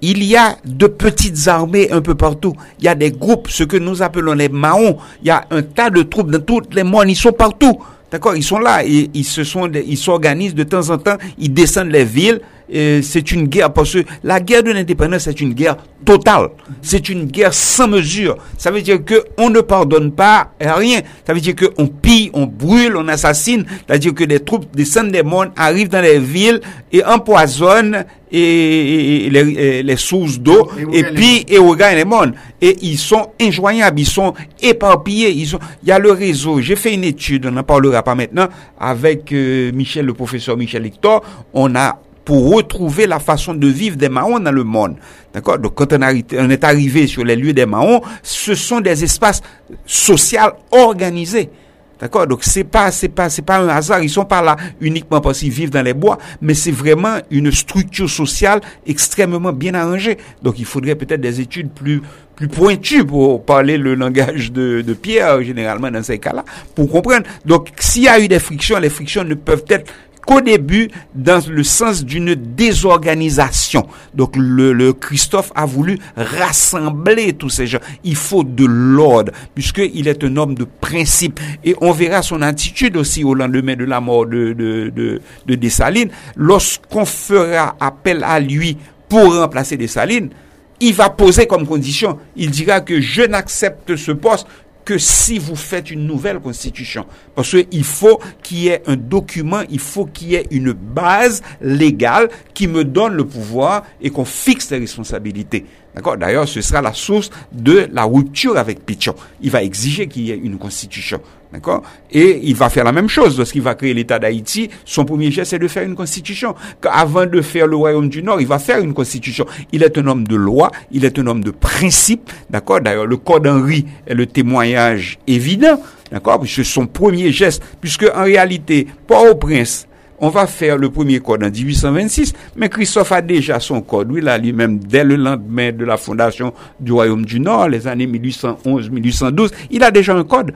il y a de petites armées un peu partout. Il y a des groupes, ce que nous appelons les Mahons. Il y a un tas de troupes dans toutes les mondes. Ils sont partout. D'accord? Ils sont là. Ils se sont, ils s'organisent de temps en temps. Ils descendent les villes. C'est une guerre parce que la guerre de l'indépendance c'est une guerre totale. C'est une guerre sans mesure. Ça veut dire que on ne pardonne pas rien. Ça veut dire que on pille, on brûle, on assassine. Ça veut dire que des troupes descendent des mondes, arrivent dans les villes et empoisonnent et, et les, les, sources d'eau et, et puis et regagnent les mondes. Et ils sont injoignables, ils sont éparpillés. Ils sont, il y a le réseau. J'ai fait une étude, on n'en parlera pas maintenant, avec euh, Michel, le professeur Michel Hector. On a pour retrouver la façon de vivre des Mahons dans le monde. D'accord? Donc quand on, est arrivé sur les lieux des Mahons, ce sont des espaces sociaux organisés. D'accord? Donc c'est pas c'est pas c'est pas un hasard, ils sont pas là uniquement parce qu'ils vivent dans les bois, mais c'est vraiment une structure sociale extrêmement bien arrangée. Donc il faudrait peut-être des études plus plus pointues pour parler le langage de, de Pierre généralement dans ces cas-là pour comprendre. Donc s'il y a eu des frictions, les frictions ne peuvent être qu'au début dans le sens d'une désorganisation. Donc le, Christophe a voulu rassembler tous ces gens. Il faut de l'ordre puisqu'il est un homme de principe et on verra son attitude aussi au lendemain de la mort de, de, de, de Dessalines. Lorsqu'on fera appel à lui pour remplacer Dessalines, il va poser comme condition, il dira que je n'accepte ce poste que si vous faites une nouvelle constitution. Parce qu'il faut qu'il y ait un document, il faut qu'il y ait une base légale qui me donne le pouvoir et qu'on fixe les responsabilités. D'accord? D'ailleurs, ce sera la source de la rupture avec Pichon. Il va exiger qu'il y ait une constitution. D'accord? Et il va faire la même chose lorsqu'il va créer l'État d'Haïti. Son premier geste, c'est de faire une constitution. Avant de faire le Royaume du Nord, il va faire une constitution. Il est un homme de loi, il est un homme de principe. D'accord? D'ailleurs, le Code Henri est le témoignage évident. D'accord? Puisque son premier geste, puisque en réalité, pas au prince, on va faire le premier code en 1826, mais Christophe a déjà son code. Oui, là, lui-même, dès le lendemain de la fondation du Royaume du Nord, les années 1811-1812, il a déjà un code.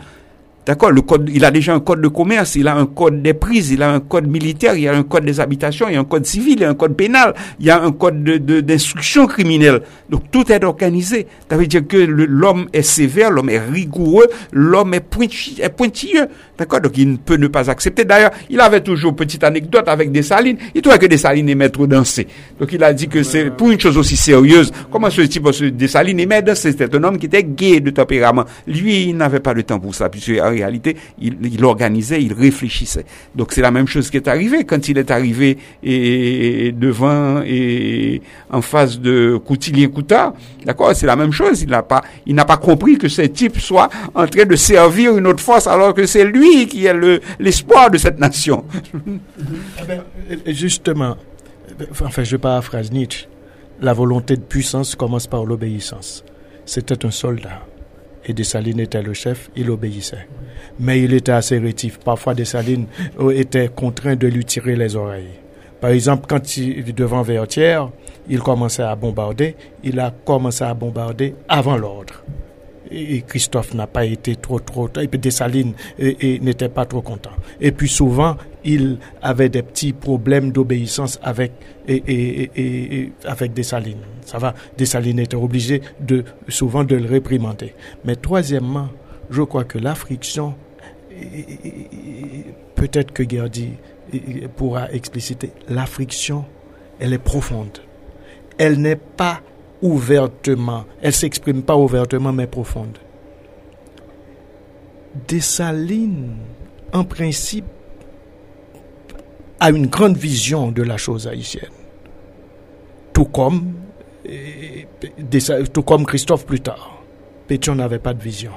D'accord Le code, il a déjà un code de commerce, il a un code des prises, il a un code militaire, il a un code des habitations, il y a un code civil, il y a un code pénal, il y a un code d'instruction de, criminelle. Donc tout est organisé. Ça veut dire que l'homme est sévère, l'homme est rigoureux, l'homme est, pointilleux. D'accord Donc il ne peut ne pas accepter. D'ailleurs, il avait toujours petite anecdote avec Dessalines. Il trouvait que Dessalines aimait trop danser. Donc il a dit que c'est pour une chose aussi sérieuse. Comment ce type de Dessalines aimait danser? C'était un homme qui était gay de tempérament. Lui, il n'avait pas le temps pour ça, puisque en réalité, il, organisait, il réfléchissait. Donc c'est la même chose qui est arrivé quand il est arrivé et, devant et en face de Coutillier-Coutard. D'accord C'est la même chose. Il n'a pas, il n'a pas compris que ce type soit en train de servir une autre force alors que c'est lui qui est l'espoir de cette nation. Eh ben, justement, enfin je paraphrase Nietzsche, la volonté de puissance commence par l'obéissance. C'était un soldat. Et Dessalines était le chef, il obéissait. Mais il était assez rétif. Parfois, Dessalines était contraint de lui tirer les oreilles. Par exemple, quand il devant Vertière, il commençait à bombarder, il a commencé à bombarder avant l'ordre et Christophe n'a pas été trop trop et puis Dessalines n'était pas trop content. Et puis souvent il avait des petits problèmes d'obéissance avec et, et, avec Dessalines. Ça va, Dessalines était obligé de souvent de le réprimander. Mais troisièmement, je crois que la friction, peut-être que Gerdy pourra expliciter, la friction, elle est profonde. Elle n'est pas ouvertement. Elle s'exprime pas ouvertement, mais profonde. Dessalines, en principe, a une grande vision de la chose haïtienne. Tout comme, tout comme Christophe plus tard. Pétion n'avait pas de vision.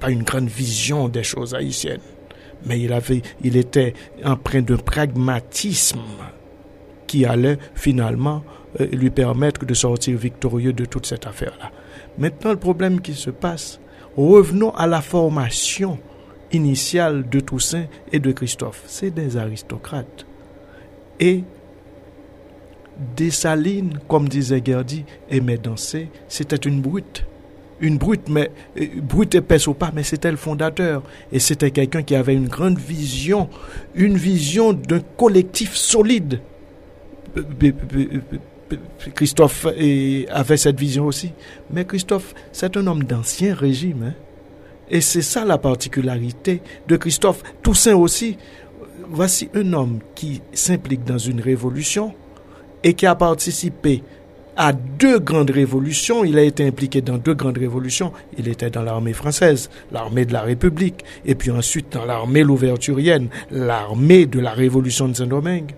Pas une grande vision des choses haïtiennes. Mais il avait, il était empreint d'un pragmatisme qui allait finalement euh, lui permettre de sortir victorieux de toute cette affaire-là. Maintenant, le problème qui se passe, revenons à la formation initiale de Toussaint et de Christophe. C'est des aristocrates. Et Dessalines, comme disait Gerdy, aimait danser. C'était une brute. Une brute, mais euh, brute épaisse ou pas, mais c'était le fondateur. Et c'était quelqu'un qui avait une grande vision, une vision d'un collectif solide Christophe avait cette vision aussi. Mais Christophe, c'est un homme d'ancien régime. Hein. Et c'est ça la particularité de Christophe. Toussaint aussi. Voici un homme qui s'implique dans une révolution et qui a participé à deux grandes révolutions. Il a été impliqué dans deux grandes révolutions. Il était dans l'armée française, l'armée de la République, et puis ensuite dans l'armée louverturienne, l'armée de la révolution de Saint-Domingue.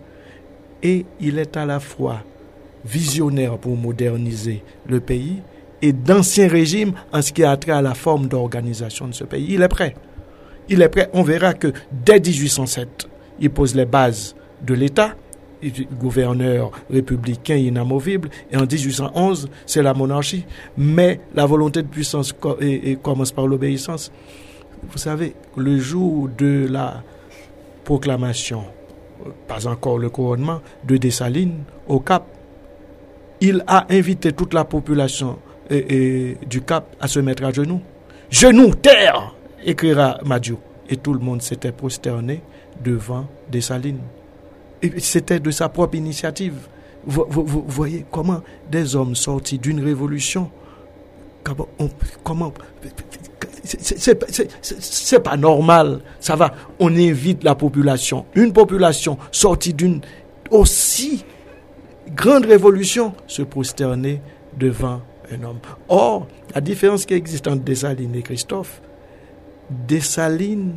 Et il est à la fois visionnaire pour moderniser le pays et d'ancien régime en ce qui a trait à la forme d'organisation de ce pays. Il est prêt. Il est prêt. On verra que dès 1807, il pose les bases de l'État, gouverneur républicain inamovible, et en 1811, c'est la monarchie. Mais la volonté de puissance commence par l'obéissance. Vous savez, le jour de la proclamation, pas encore le couronnement, de Dessalines au Cap, il a invité toute la population du Cap à se mettre à genoux. Genoux, terre, écrira Madiou. Et tout le monde s'était prosterné devant Dessalines. C'était de sa propre initiative. Vous, voyez comment des hommes sortis d'une révolution, comment c'est pas normal. Ça va. On invite la population, une population sortie d'une aussi grande révolution, se prosterner devant un homme. Or, la différence qui existe entre Dessalines et Christophe, Dessalines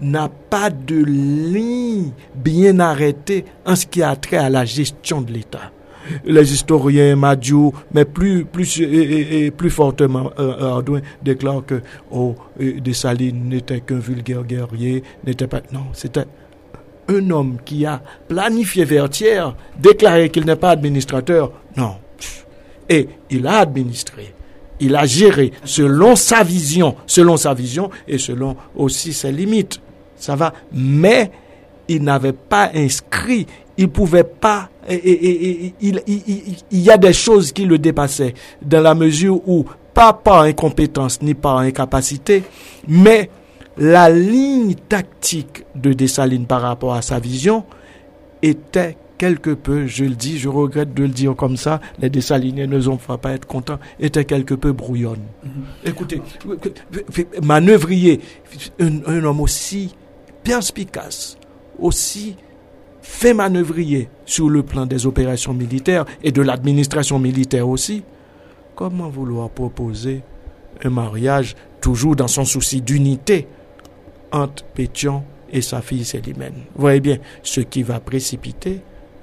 n'a pas de ligne bien arrêtée en ce qui a trait à la gestion de l'État. Les historiens Madiou, mais plus, plus, plus fortement, euh, Ardouin déclare que oh, Dessalines n'était qu'un vulgaire guerrier, n'était pas. Non, c'était un homme qui a planifié Vertière, déclaré qu'il n'est pas administrateur. Non. Et il a administré. Il a géré selon sa vision, selon sa vision et selon aussi ses limites. Ça va. Mais il n'avait pas inscrit, il pouvait pas, il, y a des choses qui le dépassaient, dans la mesure où pas par incompétence ni par incapacité, mais la ligne tactique de Dessalines par rapport à sa vision était quelque peu, je le dis, je regrette de le dire comme ça, les Dessaliniens ne vont pas être contents, était quelque peu brouillonne. Mm-hmm. Écoutez, manœuvrier, un, un homme aussi perspicace, aussi fait manœuvrier sur le plan des opérations militaires et de l'administration militaire aussi, comment vouloir proposer un mariage toujours dans son souci d'unité entre Pétion et sa fille Célimène? Vous voyez bien, ce qui va précipiter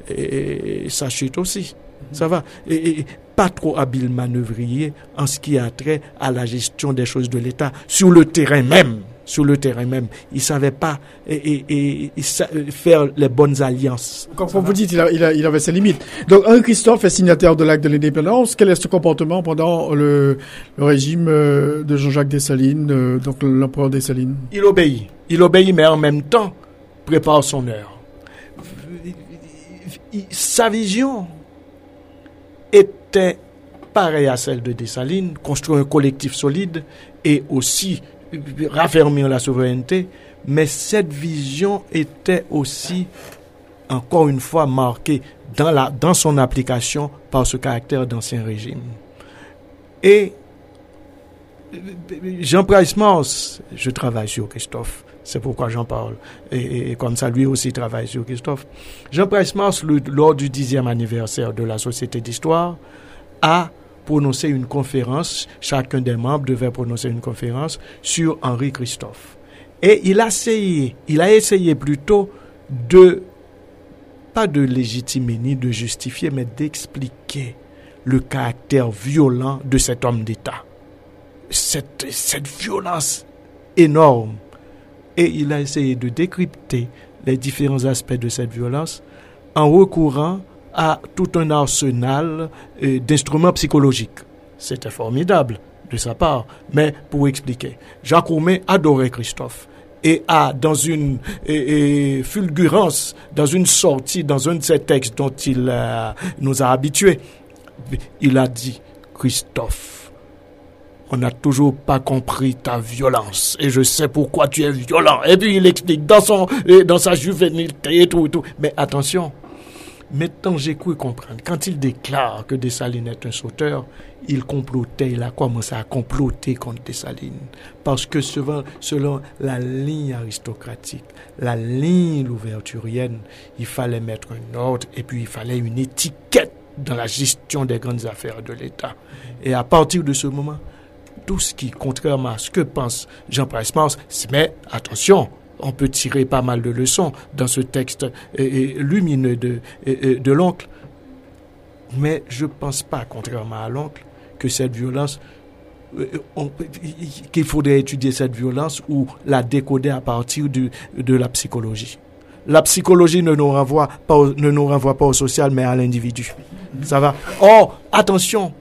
et sa chute aussi. Ça va. Et, pas trop habile manœuvrier en ce qui a trait à la gestion des choses de l'État sur le terrain même sur le terrain même. Il ne savait pas et, faire les bonnes alliances. Quand vous dites il, il, avait ses limites. Donc, un Christophe est signataire de l'acte de l'indépendance. Quel est ce comportement pendant le, régime euh, de Jean-Jacques Dessalines, euh, donc l'empereur Dessalines? Il obéit. Il obéit, mais en même temps, prépare son heure. Sa vision était pareille à celle de Dessalines, construire un collectif solide et aussi raffermir la souveraineté, mais cette vision était aussi, encore une fois, marquée dans, la, dans son application par ce caractère d'ancien régime. Et Jean Price Mars, je travaille sur Christophe, c'est pourquoi j'en parle. Et, comme ça, lui aussi travaille sur Christophe. Jean Price Mars, lors du dixième anniversaire de la Société d'Histoire, a prononcer une conférence, chacun des membres devait prononcer une conférence sur Henri Christophe. Et il a essayé, il a essayé plutôt de, pas de légitimer ni de justifier, mais d'expliquer le caractère violent de cet homme d'État. Cette, cette violence énorme. Et il a essayé de décrypter les différents aspects de cette violence en recourant à tout un arsenal euh, d'instruments psychologiques. C'était formidable de sa part, mais pour expliquer, Jacques Roumet adorait Christophe et a, dans une fulgurance, dans une sortie, dans un de ses textes dont il euh, nous a habitués, il a dit, Christophe, on n'a toujours pas compris ta violence et je sais pourquoi tu es violent. Et puis il explique dans son, dans sa juvénilité et tout et tout. Mais attention, Maintenant, j'ai cru comprendre. Quand il déclare que Dessalines est un sauteur, il complotait, il a commencé à comploter contre Dessalines. Parce que selon, selon la ligne aristocratique, la ligne ouverturienne, il fallait mettre un ordre et puis il fallait une étiquette dans la gestion des grandes affaires de l'État. Et à partir de ce moment, tout ce qui, contrairement à ce que pense Jean-Pierre Mars, mais attention, on peut tirer pas mal de leçons dans ce texte lumineux de, de l'oncle. Mais je ne pense pas, contrairement à l'oncle, que cette violence, euh, qu'il faudrait étudier cette violence ou la décoder à partir de, de la psychologie. La psychologie ne nous, renvoie pas ne nous renvoie pas au social, mais à l'individu. Ça va? Or, attention,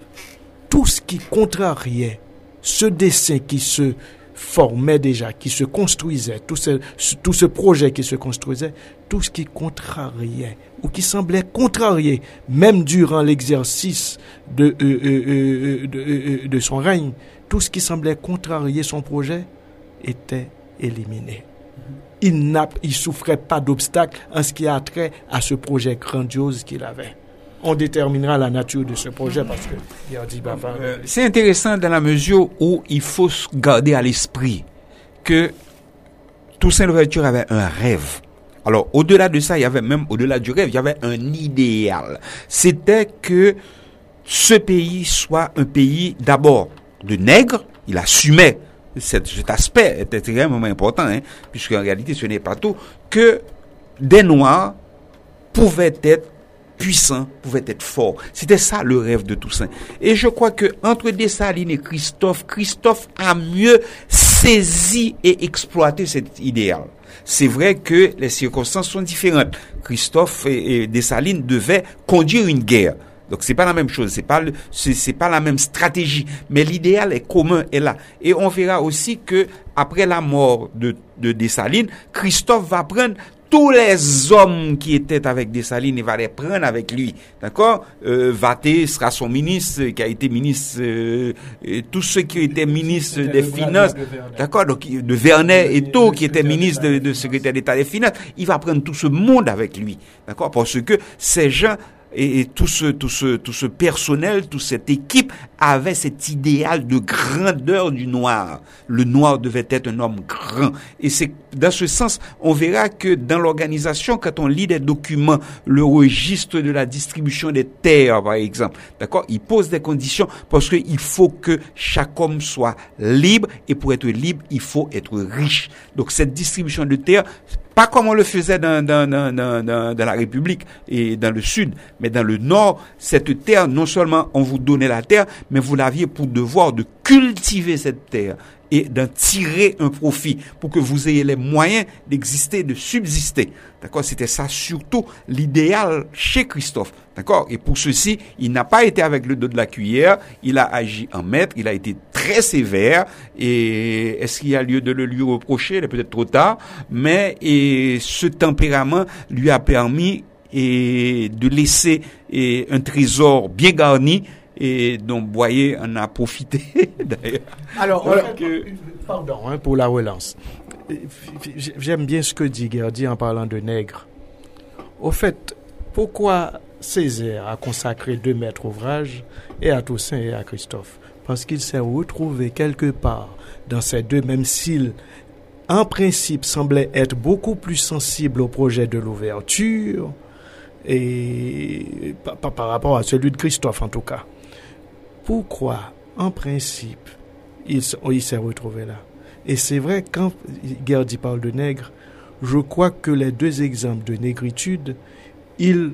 tout ce qui contrariait ce dessin qui se formait déjà, qui se construisait, tout ce, tout ce projet qui se construisait, tout ce qui contrariait ou qui semblait contrarier, même durant l'exercice de, euh, euh, euh, de, son règne, tout ce qui semblait contrarier son projet était éliminé. Il il souffrait pas d'obstacle en ce qui a trait à ce projet grandiose qu'il avait on déterminera la nature de ce projet parce que euh, c'est intéressant dans la mesure où il faut garder à l'esprit que Toussaint Louverture avait un rêve. Alors, au-delà de ça, il y avait même, au-delà du rêve, il y avait un idéal. C'était que ce pays soit un pays d'abord de nègres. Il assumait cet, aspect, était extrêmement important, hein, puisqu'en réalité, ce n'est pas tout, que des Noirs pouvaient être puissant pouvait être fort. C'était ça le rêve de Toussaint. Et je crois que entre Dessalines et Christophe, Christophe a mieux saisi et exploité cet idéal. C'est vrai que les circonstances sont différentes. Christophe et, Dessalines devaient conduire une guerre. Donc c'est pas la même chose, c'est pas c'est pas la même stratégie, mais l'idéal est commun est là. Et on verra aussi que après la mort de, de Dessalines, Christophe va prendre tous les hommes qui étaient avec Dessalines, il va les prendre avec lui. D'accord? Euh, Vaté sera son ministre, qui a été ministre, euh, et tous ceux qui étaient ministres des Finances, d'accord? Donc, de Vernet et tout, qui était ministre de, de secrétaire d'État des Finances, il va prendre tout ce monde avec lui. D'accord? Parce que ces gens et, tout ce tout ce tout ce personnel, toute cette équipe avait cet idéal de grandeur du noir. Le noir devait être un homme grand. Et c'est dans ce sens, on verra que dans l'organisation, quand on lit des documents, le registre de la distribution des terres, par exemple, d'accord, il pose des conditions parce qu'il faut que chaque homme soit libre et pour être libre, il faut être riche. Donc cette distribution de terres pas comme on le faisait dans, dans, dans, dans, la République et dans le Sud, mais dans le Nord, cette terre, non seulement on vous donnait la terre, mais vous l'aviez pour devoir de cultiver cette terre et d'en tirer un profit pour que vous ayez les moyens d'exister, de subsister. D'accord? C'était ça surtout l'idéal chez Christophe. D'accord? Et pour ceci, il n'a pas été avec le dos de la cuillère, il a agi en maître, il a été très sévère. Et est-ce qu'il y a lieu de le lui reprocher? Il est peut-être trop tard, mais ce tempérament lui a permis de laisser un trésor bien garni et donc Boyer en a profité d'ailleurs. Alors, pardon hein, pour la relance. J'aime bien ce que dit Gerdy en parlant de nègre. Au fait, pourquoi Césaire a consacré deux maîtres ouvrages et à Toussaint et à Christophe? Parce qu'il s'est retrouvé quelque part dans ces deux, même s'il, en principe, semblait être beaucoup plus sensible au projet de l'ouverture, et par, par rapport à celui de Christophe en tout cas pourquoi, en principe, il, s'est retrouvé là? Et c'est vrai, quand Gerdy parle de nègre, je crois que les deux exemples de négritude, ils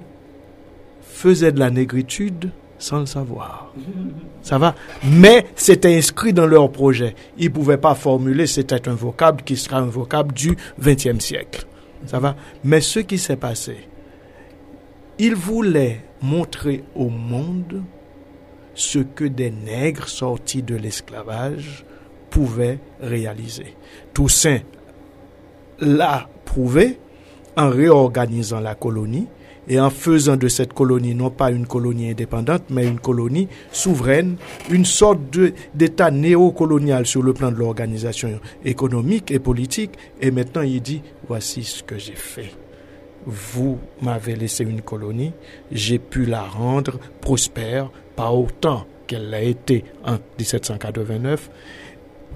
faisaient de la négritude sans le savoir. Ça va? Mais c'était inscrit dans leur projet. Ils ne pouvaient pas formuler, c'était un vocable qui sera un vocable du XXe siècle. Ça va? Mais ce qui s'est passé, ils voulaient montrer au monde ce que des nègres sortis de l'esclavage pouvaient réaliser. Toussaint l'a prouvé en réorganisant la colonie et en faisant de cette colonie non pas une colonie indépendante, mais une colonie souveraine, une sorte d'État néocolonial sur le plan de l'organisation économique et politique. Et maintenant, il dit, voici ce que j'ai fait. Vous m'avez laissé une colonie, j'ai pu la rendre prospère, pas autant qu'elle l'a été en 1789.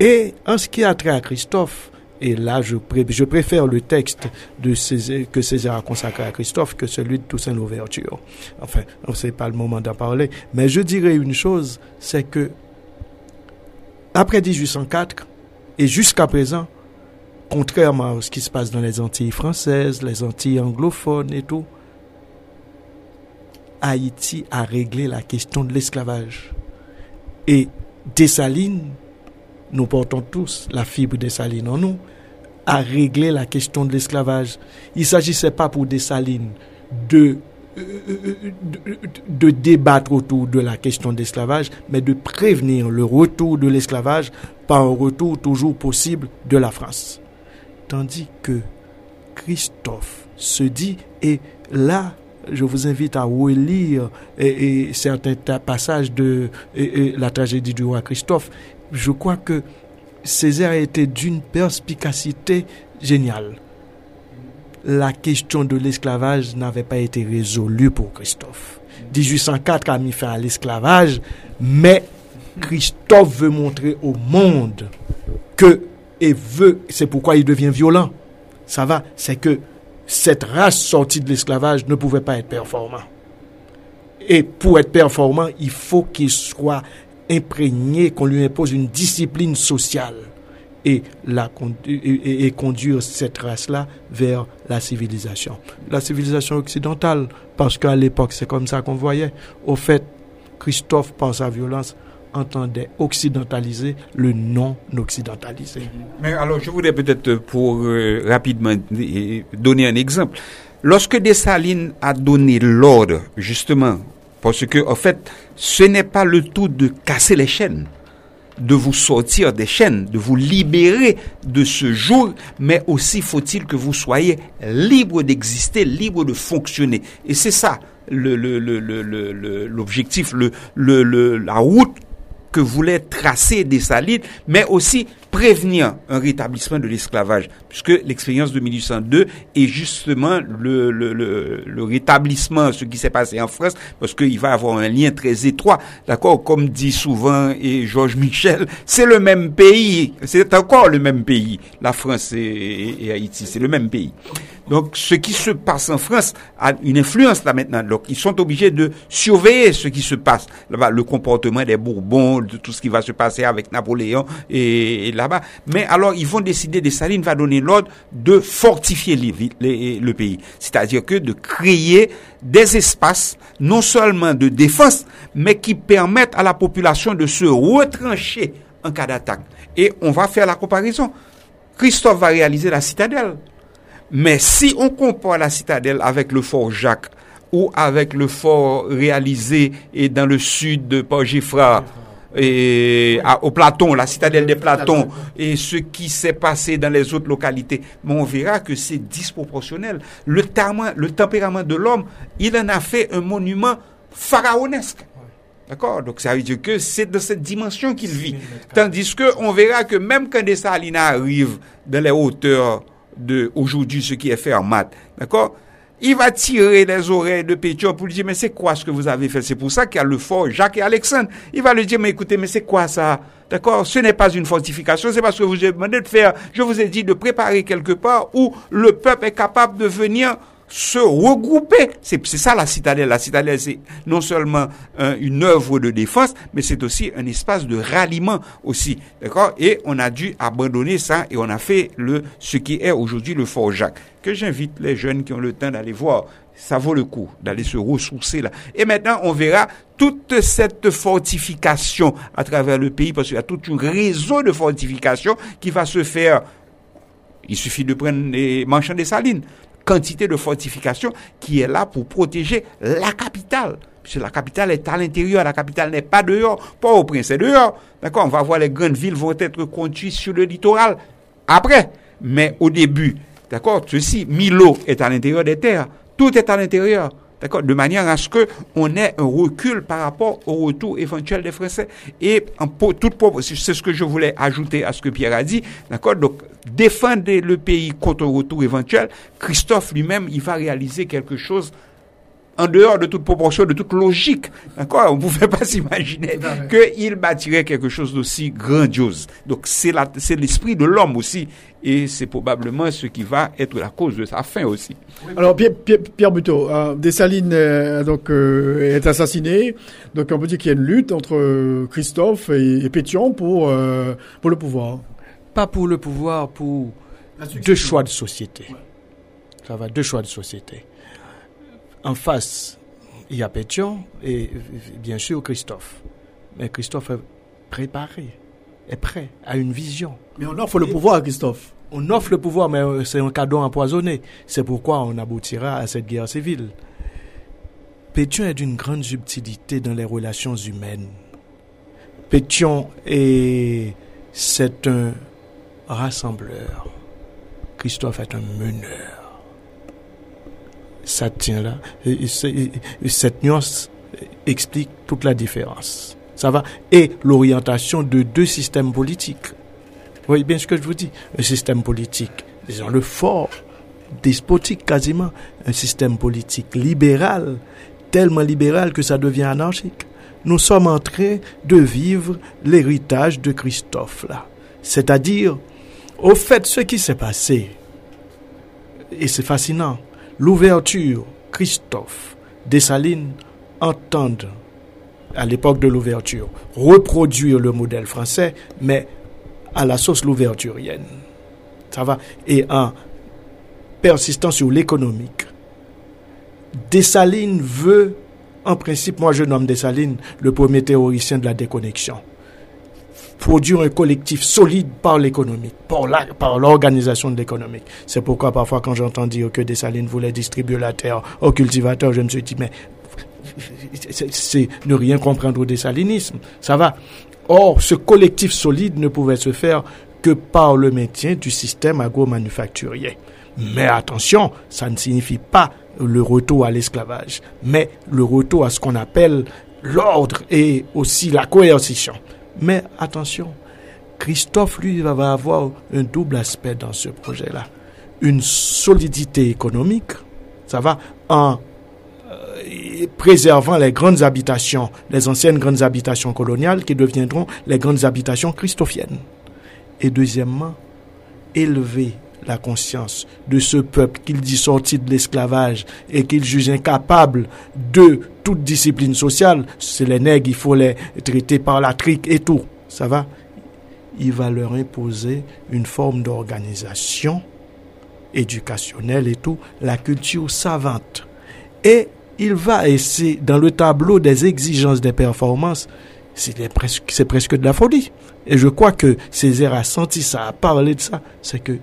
Et en ce qui a trait à Christophe, et là je, préfère le texte que Césaire a consacré à Christophe que celui de Toussaint l'Ouverture. Enfin, n'est pas le moment d'en parler. Mais je dirais une chose, c'est que après 1804 et jusqu'à présent, contrairement à ce qui se passe dans les Antilles françaises, les Antilles anglophones et tout, Haïti a réglé la question de l'esclavage. Et Dessalines, nous portons tous la fibre Dessalines en nous, a réglé la question de l'esclavage. Il ne s'agissait pas pour Dessalines de, de, débattre autour de la question de l'esclavage, mais de prévenir le retour de l'esclavage par un retour toujours possible de la France. Tandis que Christophe se dit, et là, je vous invite à relire et, certains passages de la tragédie du roi Christophe. Je crois que Césaire était d'une perspicacité géniale. La question de l'esclavage n'avait pas été résolue pour Christophe. 1804 a mis fin à l'esclavage, mais Christophe veut montrer au monde que, et veut, c'est pourquoi il devient violent. Ça va, c'est que cette race sortie de l'esclavage ne pouvait pas être performant. Et pour être performant, il faut qu'il soit imprégné, qu'on lui impose une discipline sociale et, la, conduire cette race-là vers la civilisation. La civilisation occidentale, parce qu'à l'époque, c'est comme ça qu'on voyait. Au fait, Christophe, par sa violence, entendait occidentaliser le non occidentalisé. Mais alors, je voudrais peut-être pour euh, rapidement donner un exemple. Lorsque Dessalines a donné l'ordre, justement, parce que, en fait, ce n'est pas le tout de casser les chaînes. de vous sortir des chaînes, de vous libérer de ce jour, mais aussi faut-il que vous soyez libre d'exister, libre de fonctionner. Et c'est ça l'objectif, la route que voulait tracer Dessalines, mais aussi prévenir un rétablissement de l'esclavage, puisque l'expérience de 1802 est justement le, le, le, le rétablissement, ce qui s'est passé en France, parce qu'il va avoir un lien très étroit, d'accord, comme dit souvent et Georges Michel, c'est le même pays, c'est encore le même pays, la France et, et Haïti, c'est le même pays. Donc, ce qui se passe en France a une influence là maintenant. Donc, ils sont obligés de surveiller ce qui se passe là-bas, le comportement des Bourbons, de tout ce qui va se passer avec Napoléon et, Mais alors, ils vont décider, Dessalines va donner l'ordre de fortifier le pays. C'est-à-dire que de créer des espaces, non seulement de défense, mais qui permettent à la population de se retrancher en cas d'attaque. Et on va faire la comparaison. Christophe va réaliser la citadelle. Mais si on compare la citadelle avec le fort Jacques ou avec le fort réalisé et dans le sud de port et au Platon, la citadelle des Platons, et ce qui s'est passé dans les autres localités, mais on verra que c'est disproportionnel. Le, le tempérament de l'homme, il en a fait un monument pharaonesque. D'accord? Donc ça veut dire que c'est de cette dimension qu'il vit. Tandis que on verra que même quand des salines arrivent dans les hauteurs de aujourd'hui ce qui est fait en maths. D'accord? Il va tirer les oreilles de Pétion pour lui dire, mais c'est quoi ce que vous avez fait? C'est pour ça qu'il y a le fort Jacques et Alexandre. Il va lui dire, mais écoutez, mais c'est quoi ça? D'accord? Ce n'est pas une fortification, c'est parce que vous avez demandé de faire, je vous ai dit de préparer quelque part où le peuple est capable de venir se regrouper. C'est ça la citadelle. La citadelle, c'est non seulement une œuvre de défense, mais c'est aussi un espace de ralliement aussi. D'accord? Et on a dû abandonner ça et on a fait le ce qui est aujourd'hui le Fort Jacques. Que j'invite les jeunes qui ont le temps d'aller voir. Ça vaut le coup d'aller se ressourcer là. Et maintenant, on verra toute cette fortification à travers le pays, parce qu'il y a tout un réseau de fortification qui va se faire. Il suffit de prendre les manchants des salines quantité de fortification qui est là pour protéger la capitale. Puisque la capitale est à l'intérieur, la capitale n'est pas dehors, pas au prince, c'est dehors. D'accord On va voir les grandes villes vont être construites sur le littoral après. Mais au début, d'accord, ceci, Milo est à l'intérieur des terres. Tout est à l'intérieur. D'accord? De manière à ce qu'on ait un recul par rapport au retour éventuel des Français. Et en toute c'est ce que je voulais ajouter à ce que Pierre a dit. D'accord? Donc, défendre le pays contre un retour éventuel, Christophe lui-même, il va réaliser quelque chose en dehors de toute proportion, de toute logique. D'accord? On ne pouvait pas s'imaginer qu'il bâtirait quelque chose d'aussi grandiose. Donc c'est l'esprit de l'homme aussi. Et c'est probablement ce qui va être la cause de sa fin aussi. Alors Pierre, Pierre, Buteau, euh, Dessalines euh, donc, euh, est assassiné. Donc on peut dire qu'il y a une lutte entre Christophe et, Pétion pour, pour le pouvoir. Pas pour le pouvoir, pour deux choix de société. Ça va, deux choix de société en face, il y a Pétion et bien sûr Christophe. Mais Christophe est préparé, est prêt, a une vision. Mais on offre le pouvoir à Christophe. On offre le pouvoir, mais euh, c'est un cadeau empoisonné. C'est pourquoi on aboutira à cette guerre civile. Pétion est d'une grande subtilité dans les relations humaines. Pétion est, c'est un rassembleur. Christophe est un meneur ça tient là. cette nuance explique toute la différence. Ça va Et l'orientation de deux systèmes politiques. Vous voyez bien ce que je vous dis? Un système politique, disons le fort, despotique quasiment, un système politique libéral, tellement libéral que ça devient anarchique. Nous sommes en train de vivre l'héritage de Christophe là. C'est-à-dire, au fait, ce qui s'est passé, et c'est fascinant, l'ouverture, Christophe Dessalines entendent, à l'époque de l'ouverture, reproduire le modèle français, mais à la sauce l'ouverturienne. Ça va. Et en persistant sur l'économique, Dessalines veut, en principe, moi je nomme Dessalines le premier théoricien de la déconnexion produire un collectif solide par l'économie, par l'organisation de l'économie. C'est pourquoi parfois quand j'entends dire que Dessalines voulait distribuer la terre aux cultivateurs, je me suis dit, mais c'est ne rien comprendre au dessalinisme. Ça va. Or, ce collectif solide ne pouvait se faire que par le maintien du système agro-manufacturier. Mais attention, ça ne signifie pas le retour à l'esclavage, mais le retour à ce qu'on appelle l'ordre et aussi la coercition. Mais attention, Christophe, lui, va avoir un double aspect dans ce projet-là. Une solidité économique, ça va en euh, préservant les grandes habitations, les anciennes grandes habitations coloniales qui deviendront les grandes habitations christophiennes. Et deuxièmement, élever la conscience de ce peuple qu'il dit sorti de l'esclavage et qu'il juge incapable de toute discipline sociale. C'est les nègres, il faut les traiter par la trique et tout. Ça va? Il va leur imposer une forme d'organisation éducationnelle et tout, la culture savante. Et il va essayer, dans le tableau des exigences des performances, c'est presque, presque de la folie. Et je crois que Césaire a senti ça, a parlé de ça. C'est que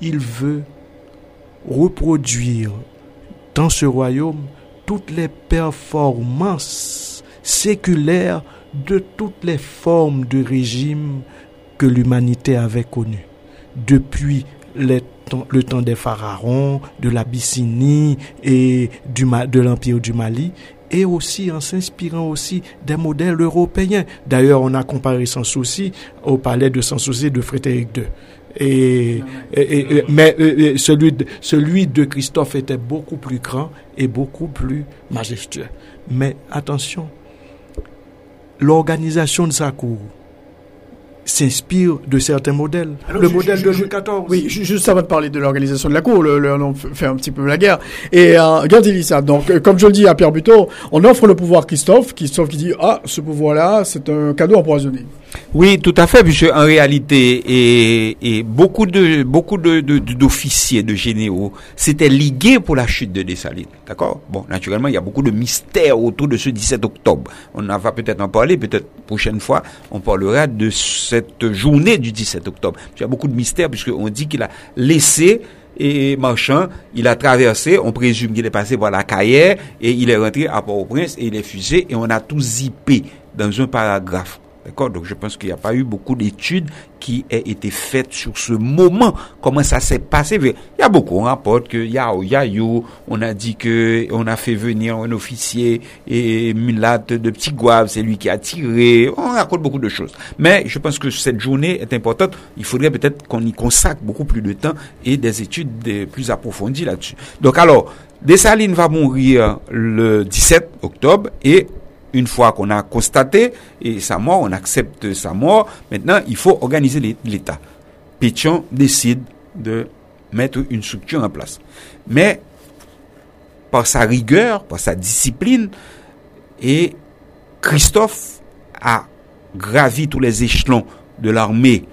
il veut reproduire dans ce royaume toutes les performances séculaires de toutes les formes de régime que l'humanité avait connues. Depuis le temps des pharaons, de l'Abyssinie et de l'Empire du Mali, et aussi en s'inspirant aussi des modèles européens. D'ailleurs, on a comparé sans souci au palais de sans souci de Frédéric II. Et, mais celui, de, celui de Christophe était beaucoup plus grand et beaucoup plus majestueux. Mais attention, l'organisation de sa cour s'inspire de certains modèles. le modèle de Louis XIV. Oui, juste avant de parler de l'organisation de la cour, le, le, on fait un petit peu la guerre. Et euh, regardez ça. Donc, euh, comme je le dis à Pierre Buteau, on offre le pouvoir à Christophe. Christophe qui dit ah ce pouvoir-là, c'est un cadeau empoisonné. Oui, tout à fait, puisque en réalité, beaucoup d'officiers, de, généraux, s'étaient ligués pour la chute de Dessalines. D'accord? Bon, naturellement, il y a beaucoup de mystères autour de ce 17 octobre. On va peut-être en parler, peut-être prochaine fois, on parlera de cette journée du 17 octobre. Il y a beaucoup de mystères, puisqu'on dit qu'il a laissé et marchand, il a traversé, on présume qu'il est passé par la carrière, et il est rentré à Port-au-Prince, et il est fusé, et on a tout zippé dans un paragraphe. D'accord Donc je pense qu'il n'y a pas eu beaucoup d'études qui aient été faites sur ce moment, comment ça s'est passé? Il y a beaucoup, on rapporte que Yao Yayo, on a dit que on a fait venir un officier et Mulat de Petit Gouave, c'est lui qui a tiré. On raconte beaucoup de choses. Mais je pense que cette journée est importante. Il faudrait peut-être qu'on y consacre beaucoup plus de temps et des études plus approfondies là-dessus. Donc alors, Dessalines va mourir le 17 octobre et une fois qu'on a constaté et sa mort, on accepte sa mort, maintenant il faut organiser l'État. Pétion décide de mettre une structure en place. Mais par sa rigueur, par sa discipline, et Christophe a gravi tous les échelons de l'armée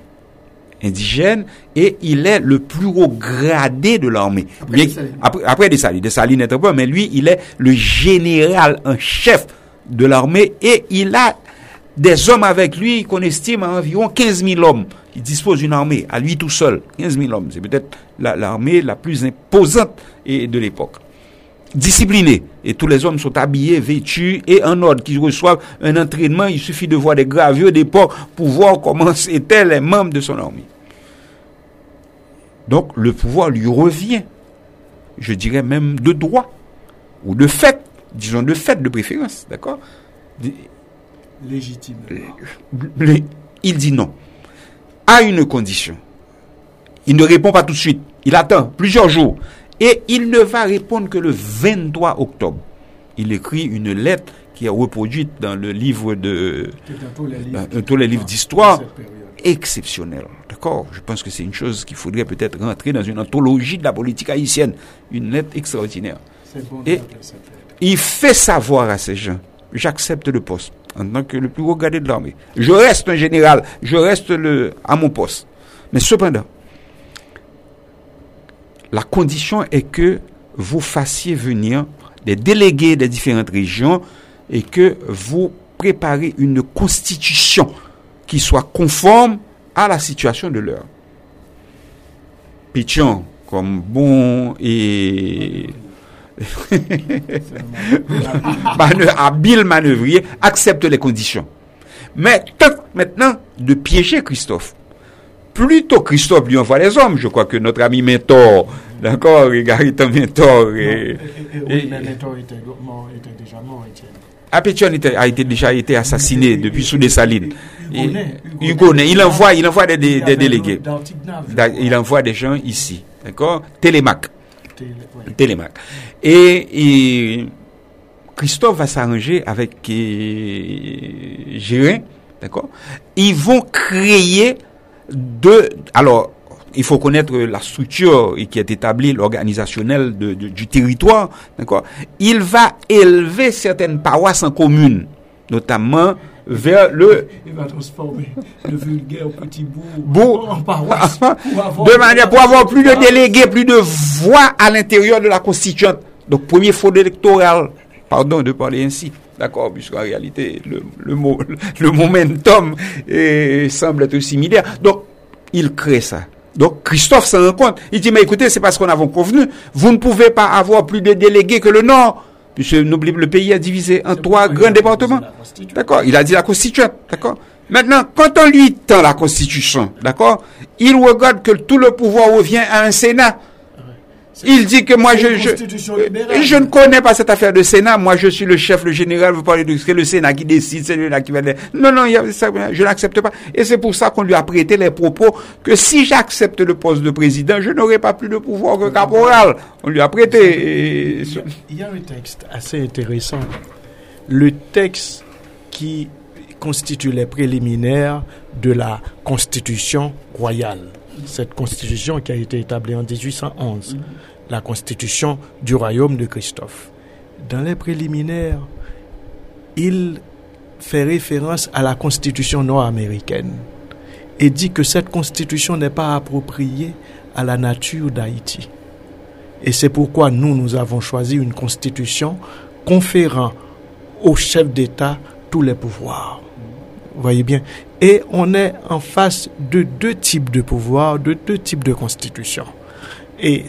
indigène et il est le plus haut gradé de l'armée. Après, après, Dessalines. Dessalines n'est pas, mais lui, il est le général en chef de l'armée et il a des hommes avec lui qu'on estime à environ 15 000 hommes. Il dispose d'une armée à lui tout seul. 15 000 hommes. C'est peut-être l'armée la, plus imposante de l'époque. Discipliné. Et tous les hommes sont habillés, vêtus et en ordre, qui reçoivent un entraînement. Il suffit de voir des gravures d'époque pour voir comment étaient les membres de son armée. Donc le pouvoir lui revient. Je dirais même de droit ou de fait disons, de fait de préférence, d'accord? Légitime. Il dit non. À une condition. Il ne répond pas tout de suite. Il attend plusieurs jours. Et il ne va répondre que le 23 octobre. Il écrit une lettre qui est reproduite dans le livre de... Dans tous les livres d'histoire. Exceptionnel. D'accord? Je pense que c'est une chose qu'il faudrait peut-être rentrer dans une anthologie de la politique haïtienne. Une lettre extraordinaire. Et il fait savoir à ces gens, j'accepte le poste en tant que le plus haut gardé de l'armée. Je reste un général, je reste le, à mon poste. Mais cependant, la condition est que vous fassiez venir des délégués des différentes régions et que vous préparez une constitution qui soit conforme à la situation de l'heure. Pichon, comme bon et habile manœuvrier, accepte les conditions. Mais tente maintenant de piéger Christophe. Plutôt Christophe lui envoie les hommes. Je crois que notre ami Mentor, d'accord, Garitan Mentor. Et, oui, mais Mentor était, déjà mort. Apétion a été déjà été assassiné depuis sous des salines. Il envoie, il envoie des, délégués. Il envoie des gens ici, d'accord Télémac. Et, Christophe va s'arranger avec euh, Gérin, d'accord? Ils vont créer deux. Alors, il faut connaître la structure qui est établie, l'organisationnel du territoire, d'accord? Il va élever certaines paroisses en commune, notamment vers le... Il va transformer le vulgaire petit bout en paroisse. de manière pour avoir plus de délégués, plus de voix à l'intérieur de la constituante. Donc, premier faute électoral, pardon de parler ainsi. D'accord, puisqu'en réalité, le, le, le momentum semble être similaire. Donc, il crée ça. Donc Christophe s'en rend compte. Il dit, mais écoutez, c'est parce qu'on a convenu. Vous ne pouvez pas avoir plus de délégués que le Nord. N'oubliez le pays est divisé en trois grands départements. D'accord Il a dit la constituante. D'accord Maintenant, quand on lui tend la constitution, d'accord Il regarde que tout le pouvoir revient à un Sénat. Il dit que moi, je, je, je, ne connais pas cette affaire de Sénat. Moi, je suis le chef, le général. Vous parlez de c'est le Sénat qui décide, c'est lui là qui va. Non, non, je n'accepte pas. Et c'est pour ça qu'on lui a prêté les propos que si j'accepte le poste de président, je n'aurai pas plus de pouvoir que caporal. On lui a prêté. Il y a un texte assez intéressant. Le texte qui constitue les préliminaires de la Constitution royale cette constitution qui a été établie en 1811, mhm. la constitution du royaume de Christophe. Dans les préliminaires, il fait référence à la constitution nord-américaine et dit que cette constitution n'est pas appropriée à la nature d'Haïti. Et c'est pourquoi nous, nous avons choisi une constitution conférant au chef d'État tous les pouvoirs. Voyez bien. Et on est en face de deux types de pouvoirs, de deux types de constitutions. Et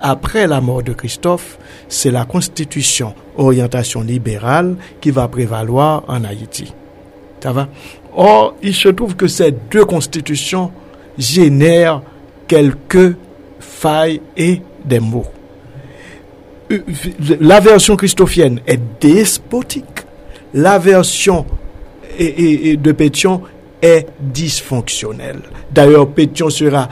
après la mort de Christophe, c'est la constitution orientation libérale qui va prévaloir en Haïti. Ça va? Or, il se trouve que ces deux constitutions génèrent quelques failles et des mots. La version christophienne est despotique. La version et, de Pétion est dysfonctionnel. D'ailleurs, Pétion sera,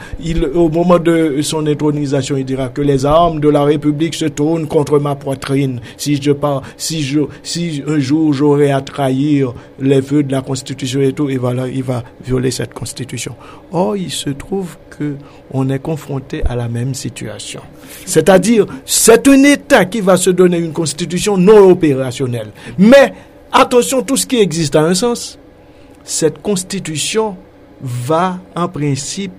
au moment de son intronisation, il dira que les armes de la République se tournent contre ma poitrine. Si je pars, si un jour j'aurai à trahir les vœux de la Constitution et tout, il va violer cette Constitution. Or, il se trouve que on est confronté à la même situation. C'est-à-dire, c'est un État qui va se donner une Constitution non opérationnelle. Mais, Attention, tout ce qui existe a un sens. Cette constitution va en principe